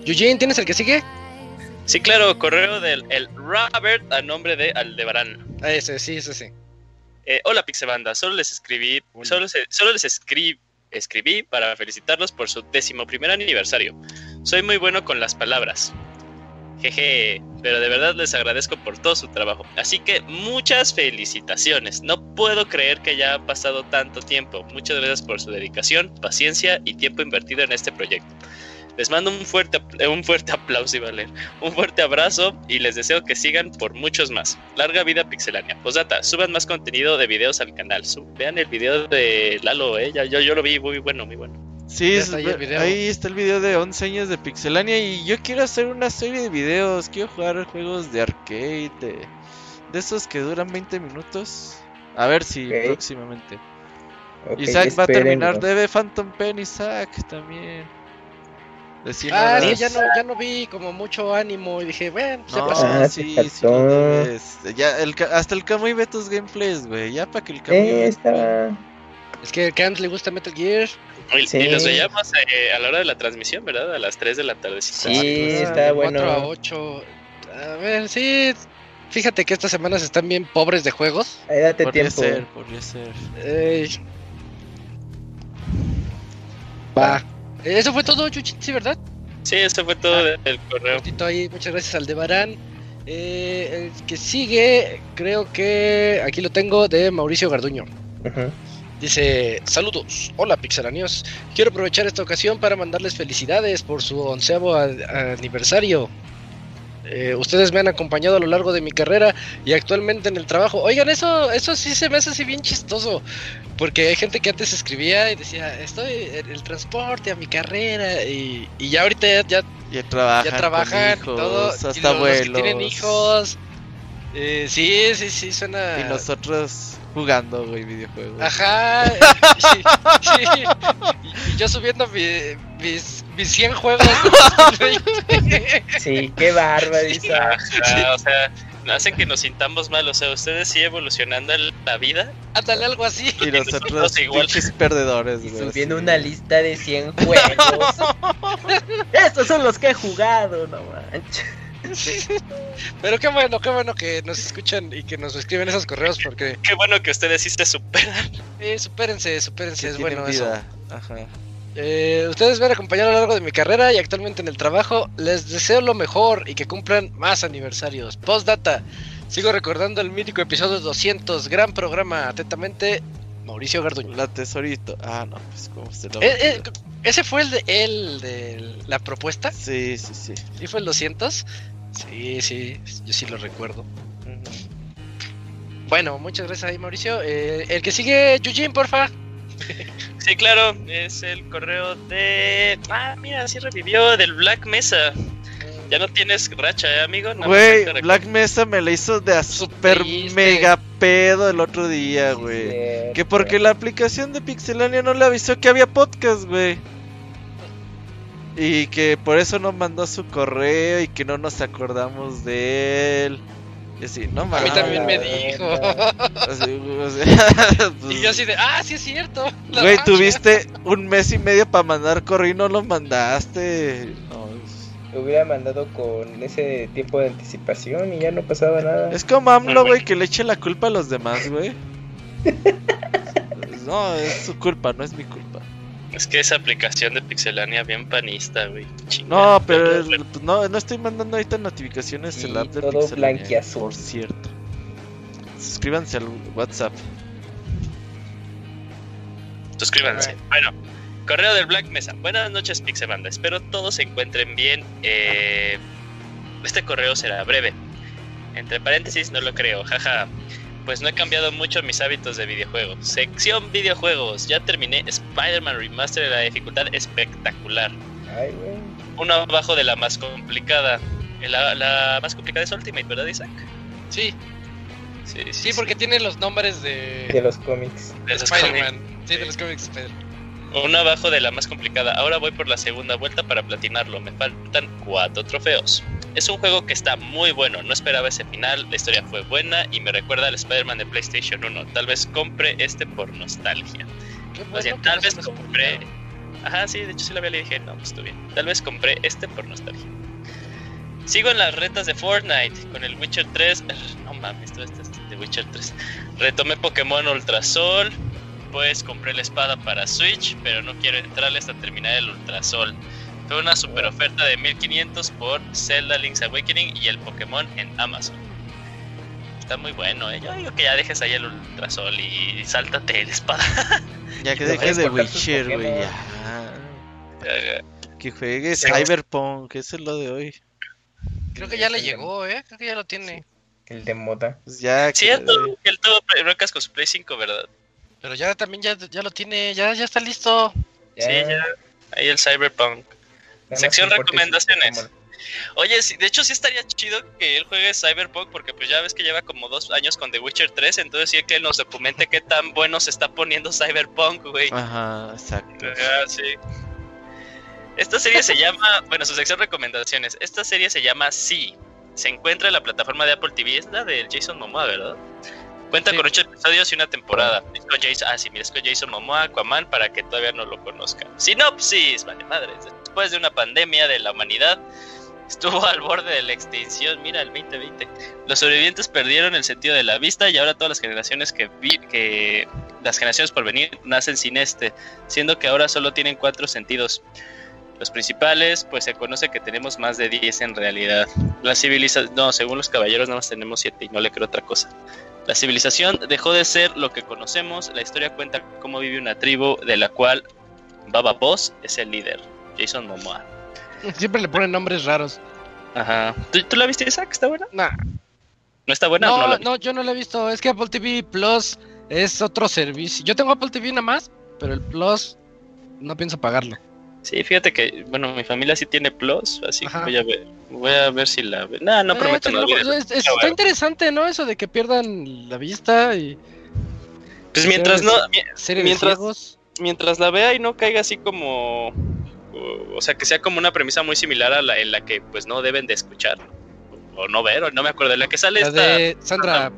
Eugene, ¿tienes el que sigue? Sí, claro, correo del el Robert a nombre de Aldebarán. Ah, ese, sí, ese sí. Eh, hola Pixebanda, solo les escribí, Hola. solo, se- solo les escribí, escribí para felicitarlos por su décimo primer aniversario. Soy muy bueno con las palabras. Jeje, pero de verdad les agradezco por todo su trabajo. Así que muchas felicitaciones. No puedo creer que haya pasado tanto tiempo. Muchas gracias por su dedicación, paciencia y tiempo invertido en este proyecto. Les mando un fuerte, apl- un fuerte aplauso y valer. Un fuerte abrazo y les deseo que sigan por muchos más. Larga vida pixelania. Posdata, suban más contenido de videos al canal. Vean el video de Lalo, eh. Ya- yo, yo lo vi muy bueno, muy bueno. Sí, Ya es- está ahí el video. ahí está el video de 11 años de Pixelania y yo quiero hacer una serie de videos, quiero jugar juegos de arcade, de, de esos que duran 20 minutos. A ver si próximamente. Isaac va a terminar, debe Phantom Pen Isaac también. Ah, sí, ya no, ya no vi como mucho ánimo y dije, bueno, se No, pasó. Ah, sí. Ya, el, hasta el Kamui ve tus gameplays, güey. Ya para que el Kamui Eh, estaba. Es que a Camps le gusta Metal Gear. Y, Sí. y los veíamos eh, a la hora de la transmisión, ¿verdad? A las 3 de la tarde. Sí, Ah, está de bueno. 4 a 8. A ver, sí. Fíjate que estas semanas están bien pobres de juegos. Ahí date Podría tiempo. ser, podría ser. Va. Eso fue todo, Chuchi, sí, ¿verdad? Sí, eso fue todo Ah. del correo. Ahí, muchas gracias al de Barán. Eh, el que sigue, creo que aquí lo tengo, de Mauricio Garduño. Ujú. Dice, saludos, hola pixelanios, quiero aprovechar esta ocasión para mandarles felicidades por su onceavo aniversario. Eh, ustedes me han acompañado a lo largo de mi carrera y actualmente en el trabajo. Oigan, eso, eso sí se me hace así bien chistoso, porque hay gente que antes escribía y decía, estoy en el transporte a mi carrera y, y ya ahorita ya, ya, Ya trabajan, ya trabajan y con hijos, todo. y hasta los- los que tienen hijos. Eh, sí, sí, sí, suena... Y nosotros jugando, güey, videojuegos. Ajá. sí, sí. Y, y yo subiendo mi- mis, mis 100 juegos. de 2020. Sí, qué bárbaro, Isaac. Ajá, o sea, hacen que nos sintamos mal. O sea, ustedes sí evolucionando en la vida. Ándale, algo así. Y nosotros nosotros igual. perdedores, Y güey. subiendo así. una lista de 100 juegos. Estos son los que he jugado, no manches. Pero qué bueno, qué bueno que nos escuchan y que nos escriben esos correos porque Qué bueno que ustedes sí se superan. eh, supérense, supérense, Que es bueno eso. Ajá. Eh, ustedes me han acompañado a lo largo de mi carrera y actualmente en el trabajo. Les deseo lo mejor y que cumplan más aniversarios. Postdata. Sigo recordando el mítico episodio 200. Gran programa. Atentamente, Mauricio Garduño. La tesorito. Ah, no, pues como se lo. Eh, eh, ¿Ese fue el de, el de la propuesta? Sí, sí, sí. ¿Sí fue el 200? Sí, sí, yo sí lo recuerdo. Bueno, muchas gracias ahí, Mauricio. Eh, el que sigue, Yujin, porfa. Sí, claro, es el correo de. Ah, mira, sí revivió del Black Mesa. Ya no tienes racha, ¿eh, amigo? Güey, te Black Mesa me la hizo de a super triste. mega pedo el otro día, güey. Que porque la aplicación de Pixelania no le avisó que había podcast, güey. Y que por eso no mandó su correo y que no nos acordamos de él. Y así, no A mí mames. también me dijo. Así, o sea, pues, y yo así de, ah, sí es cierto. Güey, racha". tuviste un mes y medio para mandar correo y no lo mandaste. No, es- Hubiera mandado con ese tiempo de anticipación y ya no pasaba nada. Es como AMLO, güey, que le eche la culpa a los demás, güey. No, es su culpa, no es mi culpa. Es que esa aplicación de Pixelania bien panista, güey. No, pero es- pues, no, no estoy mandando ahorita notificaciones Sí, en la app de todo Pixelania, blanquiazul. Por cierto. Suscríbanse al WhatsApp. Suscríbanse. Bueno, correo del Black Mesa. Buenas noches, Pixebanda. Espero todos se encuentren bien. Eh, este correo será breve. Entre paréntesis, no lo creo. Jaja. Pues no he cambiado mucho mis hábitos de videojuegos. Sección videojuegos. Ya terminé Spider-Man Remaster de la dificultad espectacular. Ay, güey. Uno abajo de la más complicada. La, la más complicada es Ultimate, ¿verdad, Isaac? Sí, Sí, sí, porque tiene los nombres de, De los cómics. de Spider-Man. Sí, de los cómics de Spider-Man. Uno abajo de la más complicada. Ahora voy por la segunda vuelta para platinarlo. Me faltan cuatro trofeos. Es un juego que está muy bueno. No esperaba ese final. La historia fue buena y me recuerda al Spider-Man de PlayStation 1. Tal vez compre este por nostalgia. Bueno tal vez compré. Ajá, sí, de hecho sí lo había le dije, no, pues estuvo bien. Tal vez compré este por nostalgia. Sigo en las retas de Fortnite con el Witcher 3. No mames, esto este es de Witcher 3. Retomé Pokémon Ultrasol. Pues compré la espada para Switch, pero no quiero entrarle hasta terminar el Ultrasol. Fue una super oferta de 1500 por Zelda Link's Awakening y el Pokémon en Amazon. Está muy bueno, ¿eh? Yo digo que ya dejes ahí el Ultrasol y sáltate el espada. Ya que dejes de Witcher, güey. Ya. Que juegue Sí. Cyberpunk, eso es lo de hoy. Creo que ya le llegó, ¿eh? Creo que ya lo tiene. El de moda. Pues ya. que- Cierto, que él tuvo broncas con su Play 5, ¿verdad? Pero ya también ya, ya lo tiene, ya, ya está listo. Sí, ya. Ahí el Cyberpunk. Sección recomendaciones. Oye, sí, de hecho sí estaría chido que él juegue Cyberpunk porque pues ya ves que lleva como dos años con The Witcher 3, entonces sí que él nos documente qué tan bueno se está poniendo Cyberpunk, güey. Ajá, exacto. Ah, sí. Esta serie se llama, bueno, su sección recomendaciones. Esta serie se llama Sí. Se encuentra en la plataforma de Apple TV. Es la del Jason Momoa, ¿verdad? Cuenta Sí. con ocho episodios y una temporada. Es con Jason, ah, sí, mira, es con Jason Momoa, Aquaman, para que todavía no lo conozcan. Sinopsis, vale, madres. Después de una pandemia de la humanidad, estuvo al borde de la extinción. Mira, el 2020. Los sobrevivientes perdieron el sentido de la vista y ahora todas las generaciones que, vi- que las generaciones por venir nacen sin este, siendo que ahora solo tienen cuatro sentidos. Los principales, pues se conoce que tenemos más de 10 en realidad. La civilización, no, según los caballeros nada más tenemos 7 y no le creo otra cosa. La civilización dejó de ser lo que conocemos. La historia cuenta cómo vive una tribu de la cual Baba Boss es el líder, Jason Momoa. Siempre le ponen nombres raros. Ajá. ¿Tú, tú la viste, Isaac? ¿Está buena? Nah. ¿No está buena? No, la no, yo no lo he visto. Es que Apple TV Plus es otro servicio. Yo tengo Apple TV nada más, pero el Plus no pienso pagarlo. Sí, fíjate que, bueno, mi familia sí tiene Plus, así que voy a ver, voy a ver si la ve. Nah, no Eh, prometo no olvides. pues, es- es- Pero está interesante, ¿no? Eso de que pierdan la vista y Pues mientras no, mi- Mientras- mientras la vea y no caiga así como, o, sea, que sea como una premisa muy similar a la en la que pues no deben de escuchar o no ver, o no me acuerdo, en la que sale La esta. de Sandra.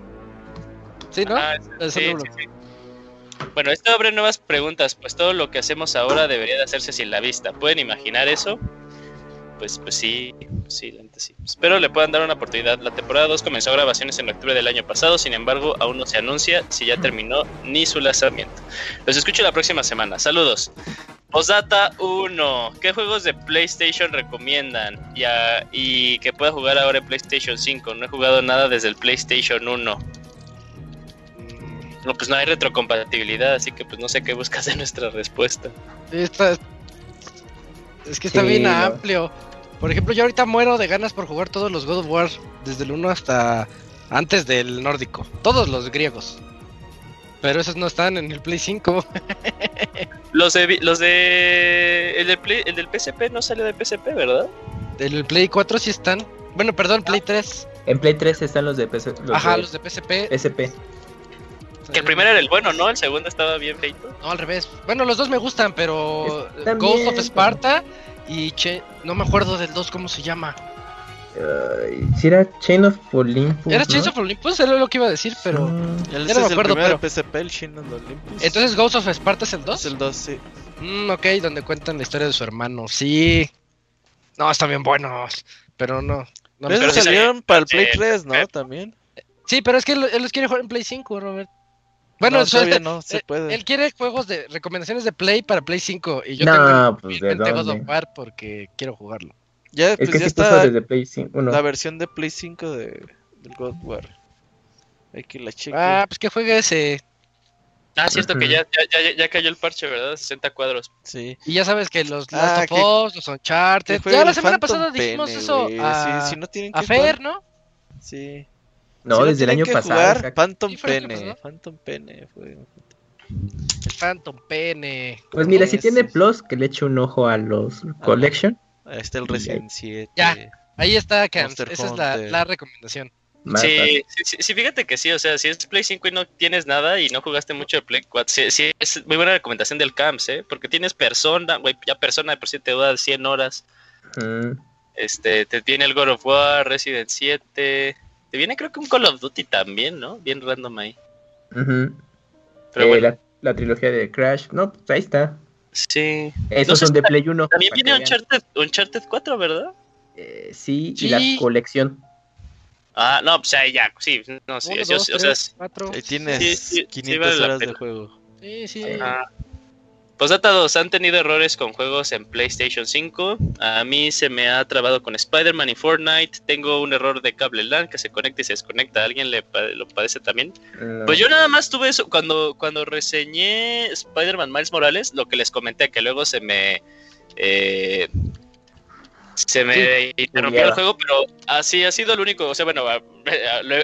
Sí, ¿no? De sí. Bueno, esto abre nuevas preguntas, pues todo lo que hacemos ahora debería de hacerse sin la vista. ¿Pueden imaginar eso? Pues, pues sí, sí, la neta sí. Espero le puedan dar una oportunidad. La temporada 2 comenzó grabaciones en octubre del año pasado, sin embargo, aún no se anuncia si ya terminó ni su lanzamiento. Los escucho la próxima semana. Saludos. Posdata 1. ¿Qué juegos de PlayStation recomiendan? Y, a- y que pueda jugar ahora en PlayStation 5. No he jugado nada desde el PlayStation 1. No, pues no hay retrocompatibilidad, así que pues no sé qué buscas de nuestra respuesta. Esta- Es que está Sí, bien no. amplio. Por ejemplo, yo ahorita muero de ganas por jugar todos los God of War, desde el 1 hasta antes del nórdico. Todos los griegos. Pero esos no están en el Play 5. Los de vi- los de el del, Play- el del PSP no salió de PSP, ¿verdad? Del Play 4 sí están. Bueno, perdón, Play 3. En Play 3 están los de los Ajá, de los de PSP. SP. Que el primero era el bueno, ¿no? El segundo estaba bien feito. No, al revés. Bueno, los dos me gustan, pero Ghost of Sparta y Che... No me acuerdo del 2 cómo se llama. Si era Chain of Olympus. Era ¿no? Chains of Olympus, era lo que iba a decir, pero... Él Ya no me el acuerdo, primero pero- de PSP, el Shin of Olympus. Entonces Ghost of Sparta es el 2. es el 2, sí. Mm, ok, donde cuentan la historia de su hermano. Sí. No, están bien buenos. Pero no. no Pero me- esos sí salieron para el Play sí, 3, ¿no? sí. También. Sí, pero es que él, él los quiere jugar en Play 5, Robert. Bueno, no, no se eh, puede. él quiere juegos de recomendaciones de Play para Play 5. Y yo No, tengo pues, ¿de humildemente God dónde? of War porque quiero jugarlo. Ya, Es pues que ya sí está desde Play 5. la versión de Play 5 de, del God War. Hay que la cheque. Ah, pues que juegue ese. Ah, cierto que ya, ya, ya, ya cayó el parche, ¿verdad? 60 cuadros. Sí. Y ya sabes que los Ah, Last que- of Us, los Uncharted. Ya la semana Phantom pasada dijimos Pene, eso a, Sí, si no tienen que a Fer, jugar- ¿no? Sí. No, Si desde el año que pasado. jugar. Phantom fue el año Pene. Phantom Pene fue. El Phantom Pene. Pues mira, si tiene Plus, que le eche un ojo a los Collection. Ahí está el Resident 7. Ya. Ahí está, Camps. Monster Esa es la, la recomendación. Sí, sí, fíjate que sí, o sea, si es Play 5 y no tienes nada y no jugaste mucho de Play 4, sí, sí, es muy buena recomendación del Camps, ¿eh? Porque tienes persona, güey, ya persona de por sí te dura 100 horas, Mm, este, te viene el God of War, Resident 7, te viene creo que un Call of Duty también, ¿no? Bien random ahí. Pero Eh, bueno, la, la trilogía de Crash. No, pues ahí está. Sí. Esos No sé son de Play 1. También viene. Uncharted, Uncharted 4, ¿verdad? Eh, sí, Sí. y la colección. Ah, no, pues ahí ya, sí, no, sí, Uno, yo- dos, o sea, cuatro. Ahí tienes Sí, sí, sí 500 vale horas de juego. Sí, sí. ah, Posdata 2, ¿han tenido errores con juegos en PlayStation 5? A mí se me ha trabado con Spider-Man y Fortnite. Tengo un error de cable LAN que se conecta y se desconecta. ¿A alguien le lo padece también? No. Pues yo nada más tuve eso cuando, cuando reseñé Spider-Man Miles Morales, lo que les comenté, que luego se me... eh, se me interrumpió el juego, pero así ha sido el único, o sea, bueno,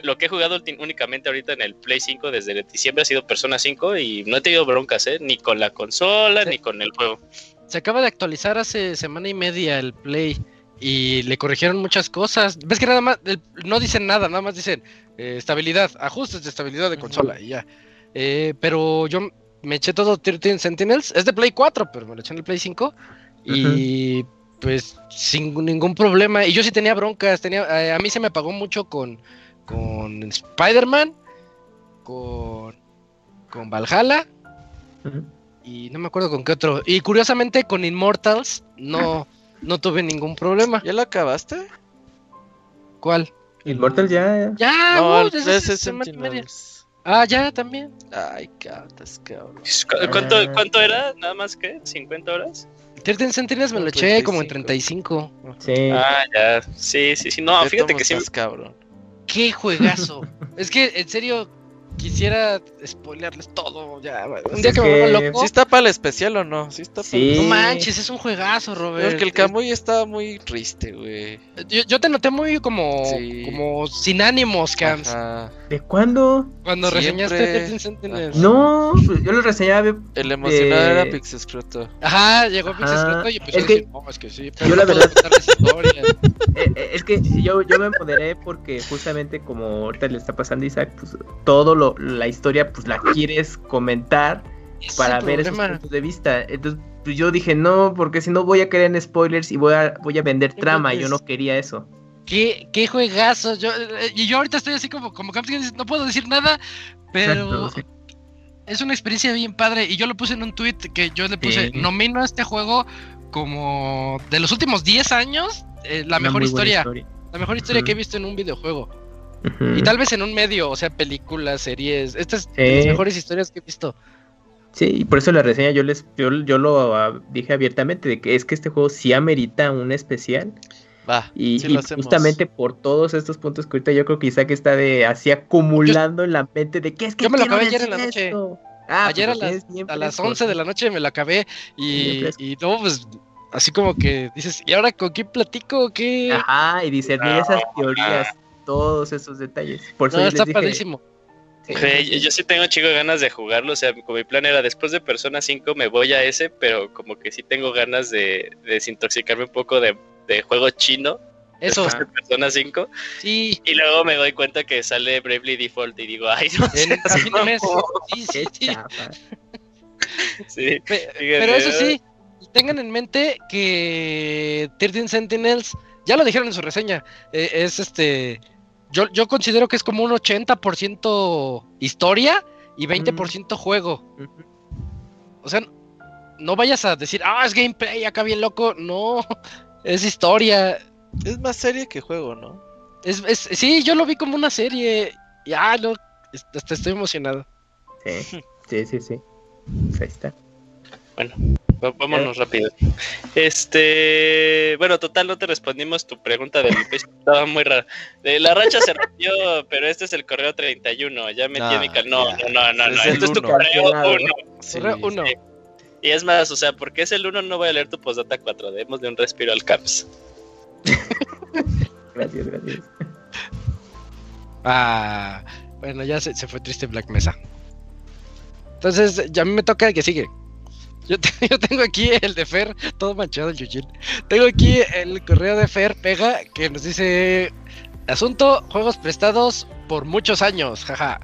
lo, que he jugado únicamente ahorita en el Play 5 desde diciembre ha sido Persona 5 y no he tenido broncas, ¿eh? Ni con la consola, ni con el juego. Se acaba de actualizar hace semana y media el Play y le corrigieron muchas cosas. Ves que nada más, el- no dicen nada, nada más dicen eh, estabilidad, ajustes de estabilidad de consola y ya. Eh, pero yo me eché todo 13 Sentinels, es de Play 4, pero me lo eché en el Play 5 y pues sin ningún problema. Y yo sí tenía broncas, tenía, eh, a mí se me apagó mucho con, con Spider-Man, con, con Valhalla y no me acuerdo con qué otro. Y curiosamente con Immortals no, no tuve ningún problema. ¿Ya lo acabaste? ¿Cuál? Immortal ya. Ya, no, uh, el desde hace 13 semana y media. Sentinels. Ah, ya también. Ay, cabrón, cabrón. ¿Cu- ¿Cuánto, Ah. ¿Cuánto era? ¿Nada más que? ¿50 horas? 13 Sentinels me lo eché como en 35. 35. Sí. Ah, ya. Sí, sí, sí. No, ¿Qué fíjate que sí. estás, cabrón. ¡Qué juegazo! es que en serio quisiera spoilearles todo. Ya, un Pues día es que me loco. ¿Sí está para el especial o no? Sí está Sí. No manches, es un juegazo, para... Robert. Porque el Camuy está muy triste, güey. Yo, yo te noté muy como, Sí. como sin ánimos, Cams. Ajá. ¿De cuándo? Cuando Siempre. reseñaste 13 Sentinels. No, pues, yo lo reseñaba. El emocionado Eh, era Pixescroto. Ajá, llegó Pixel Ajá. Escroto y empezó Es a que- decir, no, es que sí, pero yo la verdad-. Eh, eh, es que yo, yo me empoderé porque justamente como ahorita le está pasando a Isaac, pues todo lo, la historia pues la quieres comentar es para ver esos problema. puntos de vista. Entonces pues yo dije no, porque si no voy a caer en spoilers y voy a, voy a vender trama yo no quería eso. ¿Qué, qué juegazo. Yo, eh, y yo ahorita estoy así como, como no puedo decir nada, pero Exacto, sí. es una experiencia bien padre. Y yo lo puse en un tweet que yo le puse, Sí. nomino a este juego como de los últimos 10 años, eh, la mejor historia. La mejor historia que he visto en un videojuego. Y tal vez en un medio, o sea, películas, series. Estas es de las mejores historias que he visto. Sí, y por eso la reseña yo les yo, yo lo ah, dije abiertamente de que es que este juego sí amerita un especial Va, y, sí y lo hacemos. justamente por todos estos puntos que ahorita yo creo que Isaac está de así acumulando en la mente de que es que Yo me lo acabé ayer en la noche. Ah, Ayer pues a lo las, bien a las fresco, 11 de la noche me la acabé y, y no, pues así como que dices, ¿y ahora con quién platico? ¿Qué? Ajá, y discernir No, esas teorías, todos esos detalles. Por eso no, yo está les dije, padrísimo. sí, yo, yo sí tengo chico de ganas de jugarlo, o sea, como mi plan era después de Persona 5 me voy a ese, pero como que sí tengo ganas de, de desintoxicarme un poco de, de juego chino Eso, después de Persona 5 sí, y luego me doy cuenta que sale Bravely Default y digo, ay, no en mamón". Sí, sí, sí. Sí, Pero eso sí, tengan en mente que 13 Sentinels, ya lo dijeron en su reseña, eh, es este, yo, yo considero que es como un 80% historia y 20% juego. Ujú. O sea, no vayas a decir, ah, es gameplay acá bien loco, no, es historia. Es más serie que juego, ¿no? Es, es- sí, yo lo vi como una serie, ya, no, hasta estoy emocionado. Sí, sí, sí, sí. Ahí está. Va- Vámonos rápido. Este, bueno, total, no te respondimos tu pregunta del Facebook, estaba muy rara. De la racha se rompió, pero este es el correo 31, ya metí Ah, en mi cal- No, no, no, no, no, este es tu correo Cancelado. 1. Sí. Correo uno. sí. Y es más, o sea, porque es el 1, no voy a leer tu postdata 4, démosle un respiro al CAPS. Gracias, gracias. Ah, bueno, ya se, se fue triste Black Mesa. Entonces, ya a mí me toca el que sigue. Yo, te- yo tengo aquí el de Fer, todo manchado el Yujin. Tengo aquí el correo de Fer Pega que nos dice: Asunto: juegos prestados por muchos años, jaja.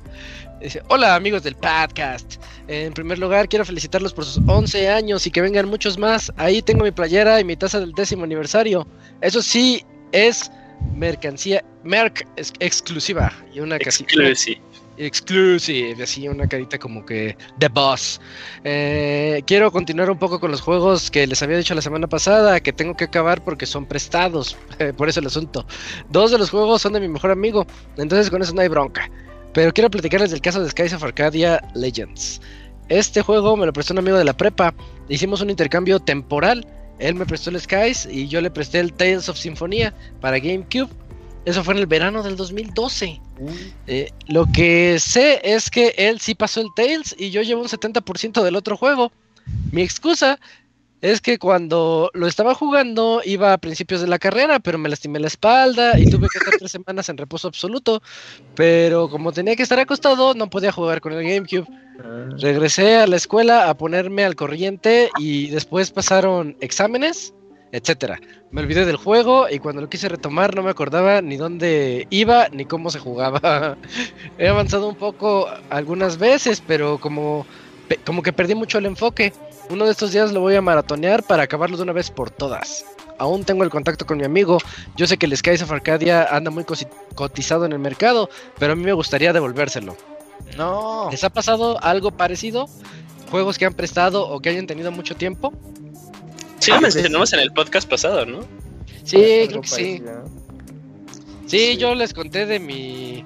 Dice, Hola amigos del podcast. En primer lugar, quiero felicitarlos por sus 11 años y que vengan muchos más. Ahí tengo mi playera y mi taza del décimo aniversario. Eso sí, es mercancía, merc ex- exclusiva. Y una casita. Exclusive. Así una carita como que The Boss. Eh, quiero continuar un poco con los juegos que les había dicho la semana pasada, que tengo que acabar porque son prestados, por eso el asunto. Dos de los juegos son de mi mejor amigo, entonces con eso no hay bronca. Pero quiero platicarles del caso de Skies of Arcadia Legends. Este juego me lo prestó un amigo de la prepa. Hicimos un intercambio temporal. Él me prestó el Skies y yo le presté el Tales of Sinfonía para GameCube. Eso fue en el verano del 2012. Eh, lo que sé es que él sí pasó el Tales y yo llevo un 70% del otro juego. Mi excusa es que cuando lo estaba jugando iba a principios de la carrera, pero me lastimé la espalda y tuve que estar tres semanas en reposo absoluto. Pero como tenía que estar acostado, no podía jugar con el GameCube. Regresé a la escuela a ponerme al corriente y después pasaron exámenes, etcétera. Me olvidé del juego y cuando lo quise retomar no me acordaba ni dónde iba ni cómo se jugaba. He avanzado un poco algunas veces, pero como, como que perdí mucho el enfoque. Uno de estos días lo voy a maratonear para acabarlo de una vez por todas. Aún tengo el contacto con mi amigo. Yo sé que el Skies of Arcadia anda muy cotizado en el mercado, pero a mí me gustaría devolvérselo. No. ¿Les ha pasado algo parecido? ¿Juegos que han prestado o que hayan tenido mucho tiempo? Sí, lo mencionamos en el podcast pasado, ¿no? Sí, creo que sí. Sí, yo les conté de mi.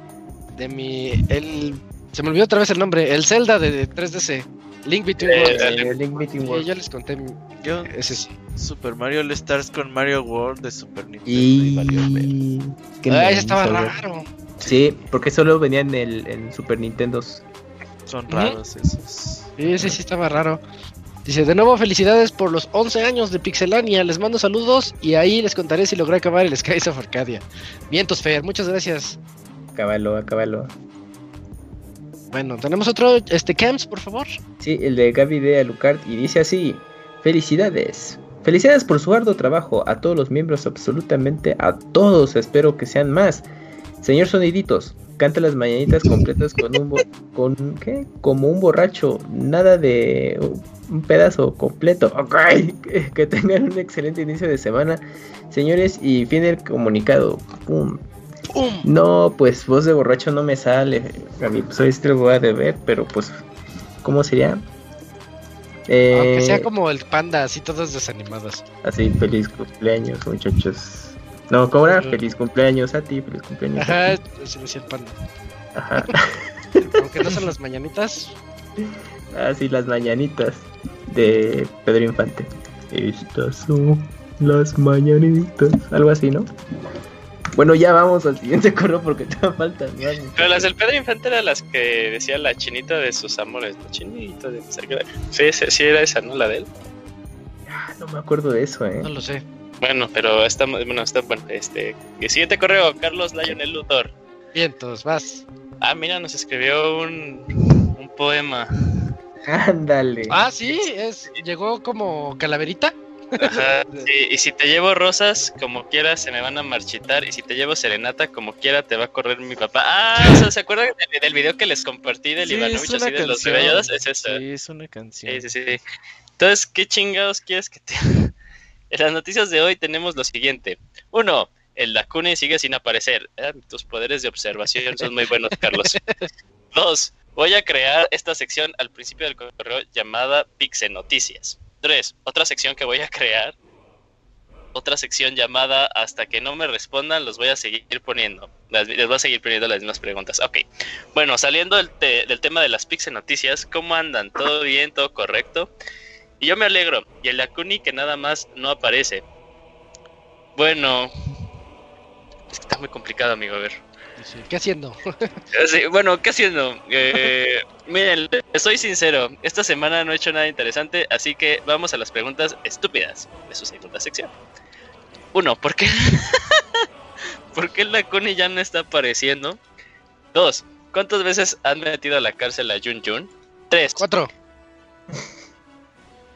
De mi. El. Se me olvidó otra vez el nombre. El Zelda de, de 3DS. Link Between Eh, Worlds. Eh, Link Between Sí, Worlds. yo les conté. mi- Yo, Ese sí. Super Mario All Stars con Mario World de Super Nintendo. Y. Y... Ah, ese estaba raro. Sí, porque solo venía en el en Super Nintendo. Son raros esos. Sí, ese sí estaba raro. Dice, de nuevo felicidades por los 11 años de Pixelania. Les mando saludos y ahí les contaré si logré acabar el Skies of Arcadia. Vientos, Fer, muchas gracias. Acábalo, acábalo. Bueno, tenemos otro, este, Camps, por favor. Sí, el de Gaby de Alucard y dice así: Felicidades. Felicidades por su arduo trabajo a todos los miembros, absolutamente a todos. Espero que sean más. Señor Soniditos, canta las mañanitas completas con un bo- con ¿qué? Como un borracho, nada de un pedazo completo. Ok, que, tengan un excelente inicio de semana, señores. Y fin del comunicado. Pum. ¡Pum! No, pues voz de borracho no me sale, Gaby. Pues hoy sí te lo voy a deber, pero pues, ¿cómo sería? Eh, Aunque sea como el panda, así todos desanimados. Así, feliz cumpleaños, muchachos. No, ¿cómo era? Feliz cumpleaños a ti, feliz cumpleaños. Ajá, A ti. así decía el panda. Ajá. Aunque no son las mañanitas. Así las mañanitas de Pedro Infante. Estas son las mañanitas. Algo así, ¿no? Bueno, ya vamos al siguiente correo porque te faltan más. Pero las del Pedro Infante eran las que decía la chinita de sus amores. La chinita de Sí, sí, sí era esa, ¿no? La de él. Ah, No me acuerdo de eso, eh. No lo sé. Bueno, pero está, bueno, está, bueno, este, el siguiente correo, Carlos Lionel Luthor. Vientos, vas. Ah, mira, nos escribió un, un poema. Ándale. Ah, sí, es, llegó como calaverita. Ajá, sí, y si te llevo rosas, como quieras, se me van a marchitar. Y si te llevo serenata, como quiera, te va a correr mi papá. Ah, o sea, ¿se acuerdan del, del video que les compartí del Sí, Ivanovich es una así de los canción. bebelladas? Es eso. Sí, es una canción. Sí, sí, sí. Entonces, ¿qué chingados quieres que te... en las noticias de hoy tenemos lo siguiente. Uno, el Dakuni sigue sin aparecer. Ah, tus poderes de observación son muy buenos, Carlos. Dos, voy a crear esta sección al principio del correo llamada Pixel Noticias. Tres, otra sección que voy a crear. Otra sección llamada Hasta que no me respondan, los voy a seguir poniendo. Las- les voy a seguir poniendo las mismas preguntas. Ok. Bueno, saliendo del, te- del tema de las Pixel Noticias, ¿cómo andan? ¿Todo bien? ¿Todo correcto? Y yo me alegro. Y el Akuni que nada más no aparece. Bueno. Es que está muy complicado, amigo. A ver. ¿Qué haciendo? Sí, bueno, ¿qué haciendo? Eh, miren, soy sincero. Esta semana no he hecho nada interesante. Así que vamos a las preguntas estúpidas de su segunda sección. Uno, ¿por qué? ¿Por qué el Akuni ya no está apareciendo? Dos, ¿cuántas veces han metido a la cárcel a Jun Jun? Tres, Cuatro.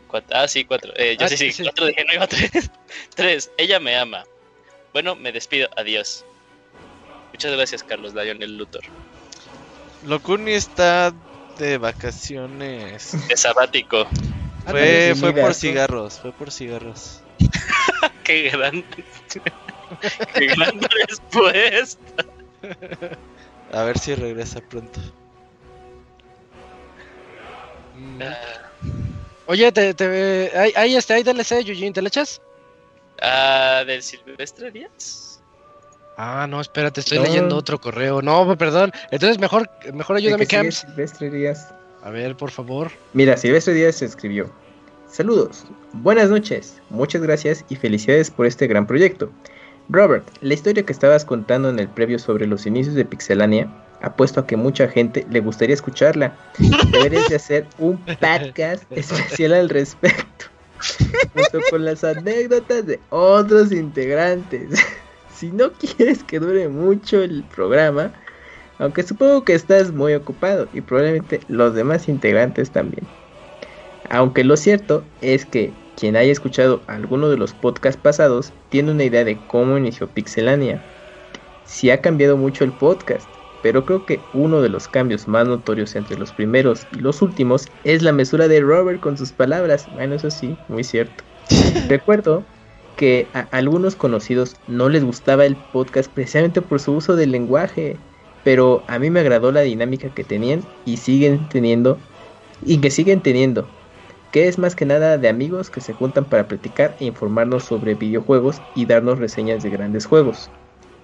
Cuatro- ah, sí, cuatro. Eh, yo Ah, sí, sí, cuatro dije, no iba a tres. tres, ella me ama. Bueno, me despido, adiós. Muchas gracias, Carlos Lionel Luthor. Locuni está de vacaciones. De sabático. Fue, fue por cigarros, fue por cigarros. Qué gran. Qué gran respuesta. A ver si regresa pronto. Mm. Oye, te, te, hay, hay, este, hay DLC, Yujin, ¿te le echas? Ah, del Silvestre Díaz. Ah, no, espérate, estoy No. leyendo otro correo. No, perdón. Entonces mejor, mejor ayúdame, que Camps. Silvestre Díaz. A ver, por favor. Mira, Silvestre Díaz escribió. Saludos, buenas noches, muchas gracias y felicidades por este gran proyecto. Robert, la historia que estabas contando en el previo sobre los inicios de Pixelania, apuesto a que mucha gente le gustaría escucharla. Deberías de hacer un podcast especial al respecto, junto con las anécdotas de otros integrantes. si no quieres que dure mucho el programa, aunque supongo que estás muy ocupado y probablemente los demás integrantes también. Aunque lo cierto es que quien haya escuchado alguno de los podcasts pasados tiene una idea de cómo inició Pixelania. Sí ha cambiado mucho el podcast, pero creo que uno de los cambios más notorios entre los primeros y los últimos es la mesura de Robert con sus palabras. Bueno, eso sí, muy cierto. Recuerdo que a algunos conocidos no les gustaba el podcast precisamente por su uso del lenguaje, pero a mí me agradó la dinámica que tenían y siguen teniendo y que siguen teniendo que es más que nada de amigos que se juntan para platicar e informarnos sobre videojuegos y darnos reseñas de grandes juegos.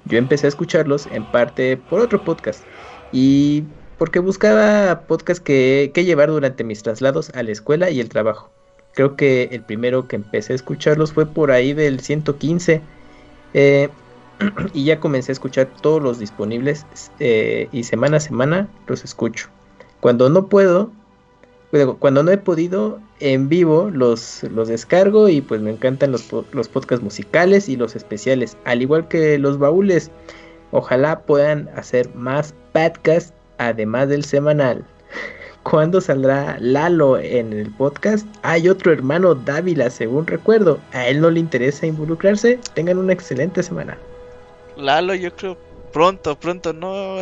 Yo empecé a escucharlos en parte por otro podcast y porque buscaba podcast que, llevar durante mis traslados a la escuela y el trabajo. Creo que el primero que empecé a escucharlos fue por ahí del 115 eh, y ya comencé a escuchar todos los disponibles eh, y semana a semana los escucho. Cuando no puedo, cuando no he podido en vivo los, los descargo y pues me encantan los, los podcasts musicales y los especiales, al igual que los baúles. Ojalá puedan hacer más podcasts además del semanal. ¿Cuándo saldrá Lalo en el podcast? Hay otro hermano Dávila, según recuerdo. A él no le interesa involucrarse. Tengan una excelente semana. Lalo, yo creo pronto, pronto, no,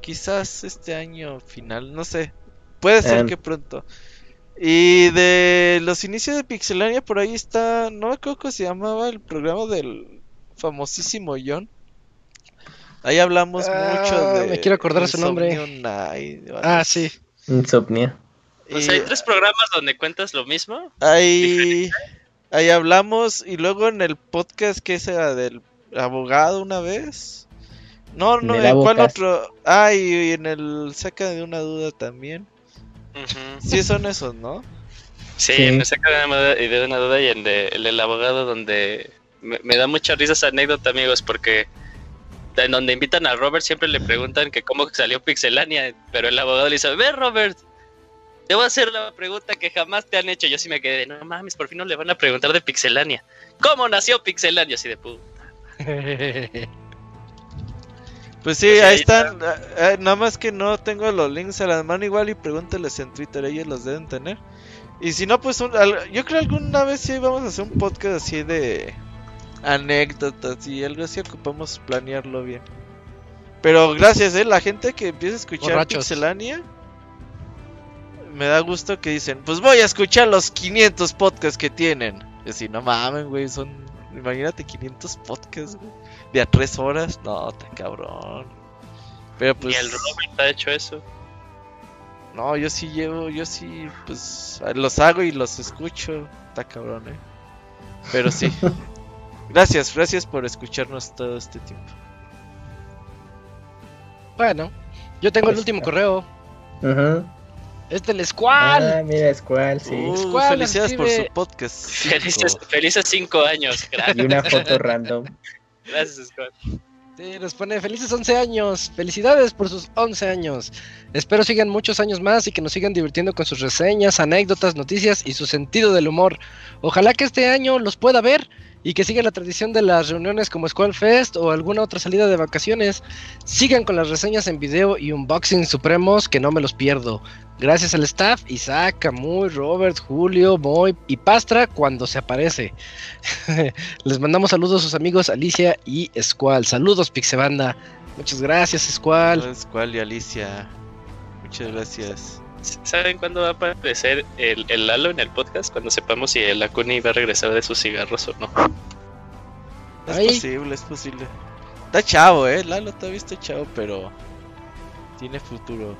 quizás este año final, no sé. Puede ser que pronto. Y de los inicios de Pixelania, por ahí está. No me acuerdo cómo se llamaba el programa del famosísimo John. Ahí hablamos ah, mucho de. Me quiero acordar su nombre. ah, sí. Insomnia. O sea, hay tres programas donde cuentas lo mismo. Ahí, ahí hablamos. Y luego en el podcast que era del abogado una vez. No, no, ¿en cuál otro? Ah, y en el saca de una duda también. Sí, son esos, ¿no? Sí, me saca de una duda y en el del abogado donde me, da mucha risa esa anécdota, amigos, porque en donde invitan a Robert siempre le preguntan que cómo salió Pixelania, pero el abogado le dice, ve Robert, te voy a hacer la pregunta que jamás te han hecho. Yo sí me quedé, no mames, por fin no le van a preguntar de Pixelania. ¿Cómo nació Pixelania? Así de puta. Pues sí, ahí están. Eh, eh, nada más que no tengo los links a la mano igual y pregúnteles en Twitter, ellos los deben tener. Y si no, pues yo creo alguna vez sí vamos a hacer un podcast así de anécdotas y algo así, ocupamos planearlo bien. Pero gracias, eh, la gente que empieza a escuchar Pixelania. Me da gusto que dicen, pues voy a escuchar los 500 podcasts que tienen. Y así, no mames, güey, son... Imagínate 500 podcasts, güey de a tres horas, no, está cabrón. Pero pues. ¿Y el Robert ha hecho eso? No, yo sí llevo, yo sí, pues los hago y los escucho. Está cabrón, eh. Pero sí. gracias, gracias por escucharnos todo este tiempo. Bueno, yo tengo el Pues, último correo. Ajá. Es del Squall. Ah, mira, Squall, sí. Uh, Squall felicidades por su podcast. Felices, cinco. felices cinco años. Y Gracias, una foto random. gracias Scott. Sí, nos pone felices 11 años. Felicidades por sus 11 años. Espero sigan muchos años más y que nos sigan divirtiendo con sus reseñas, anécdotas, noticias y su sentido del humor. Ojalá que este año los pueda ver y que sigan la tradición de las reuniones como Squall Fest o alguna otra salida de vacaciones. Sigan con las reseñas en video y unboxing supremos que no me los pierdo. Gracias al staff, Isaac, Camuy, Robert, Julio, Moy y Pastra cuando se aparece. Les mandamos saludos a sus amigos Alicia y Squall. Saludos, Pixebanda. Muchas gracias, Squall. Squall y Alicia. Muchas gracias. ¿Saben cuándo va a aparecer el, el Lalo en el podcast? Cuando sepamos si el Akuni va a regresar de sus cigarros o no. Es Ay. posible, es posible. Está chavo, eh. Lalo todavía está chavo, pero tiene futuro.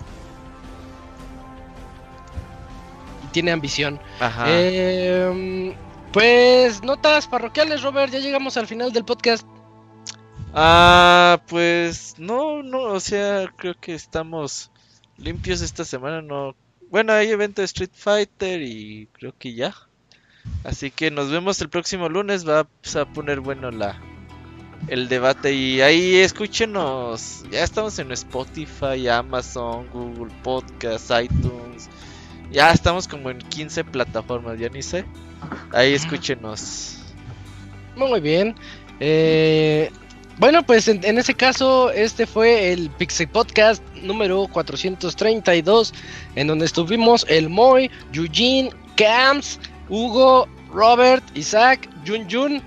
Y tiene ambición. Ajá. Eh, pues notas parroquiales, Robert. Ya llegamos al final del podcast. Ah, pues no, no, o sea, creo que estamos limpios esta semana, no, bueno, hay evento de Street Fighter y creo que ya. Así que nos vemos el próximo lunes. Va a poner bueno la el debate y ahí escúchenos. Ya estamos en Spotify, Amazon, Google Podcast, iTunes. Ya estamos como en 15 plataformas, ya ni sé. Ahí escúchenos. Muy bien. Eh, bueno, pues en, ese caso, este fue el Pixel Podcast número 432, en donde estuvimos el Moy, Eugene, Camps, Hugo, Robert, Isaac, Jun Jun.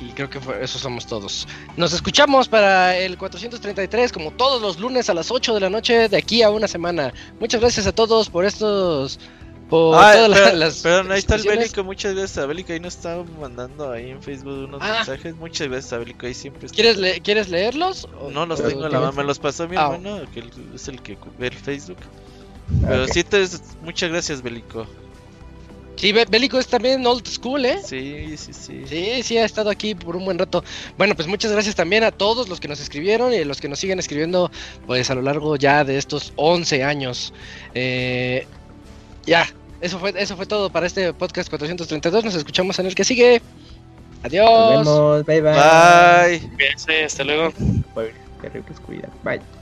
Y creo que fue, esos somos todos. Nos escuchamos para el 433, como todos los lunes a las 8 de la noche, de aquí a una semana. Muchas gracias a todos por estos por Ah, todas pero- las perdón, ahí está el. Bélico. Muchas gracias a Bélico. Ahí nos está mandando ahí en Facebook unos Ah. mensajes. Muchas gracias a Bélico. Ahí siempre está. ¿Quieres, le- ¿Quieres leerlos? O- No los tengo en la mano. Me los pasó mi Ah. hermano, que es el que ve el Facebook. Pero Ok. sí, te, muchas gracias, Bélico. Sí, Bé- Bélico es también old school, ¿eh? Sí, sí, sí. Sí, sí, ha estado aquí por un buen rato. Bueno, pues muchas gracias también a todos los que nos escribieron y a los que nos siguen escribiendo, pues a lo largo ya de estos 11 años. Eh, ya, eso fue, eso fue todo para este podcast 432. Nos escuchamos en el que sigue. Adiós. Nos vemos. Bye bye. Bye. Cuídense, hasta luego. Bye. Terribles cuidan. Bye.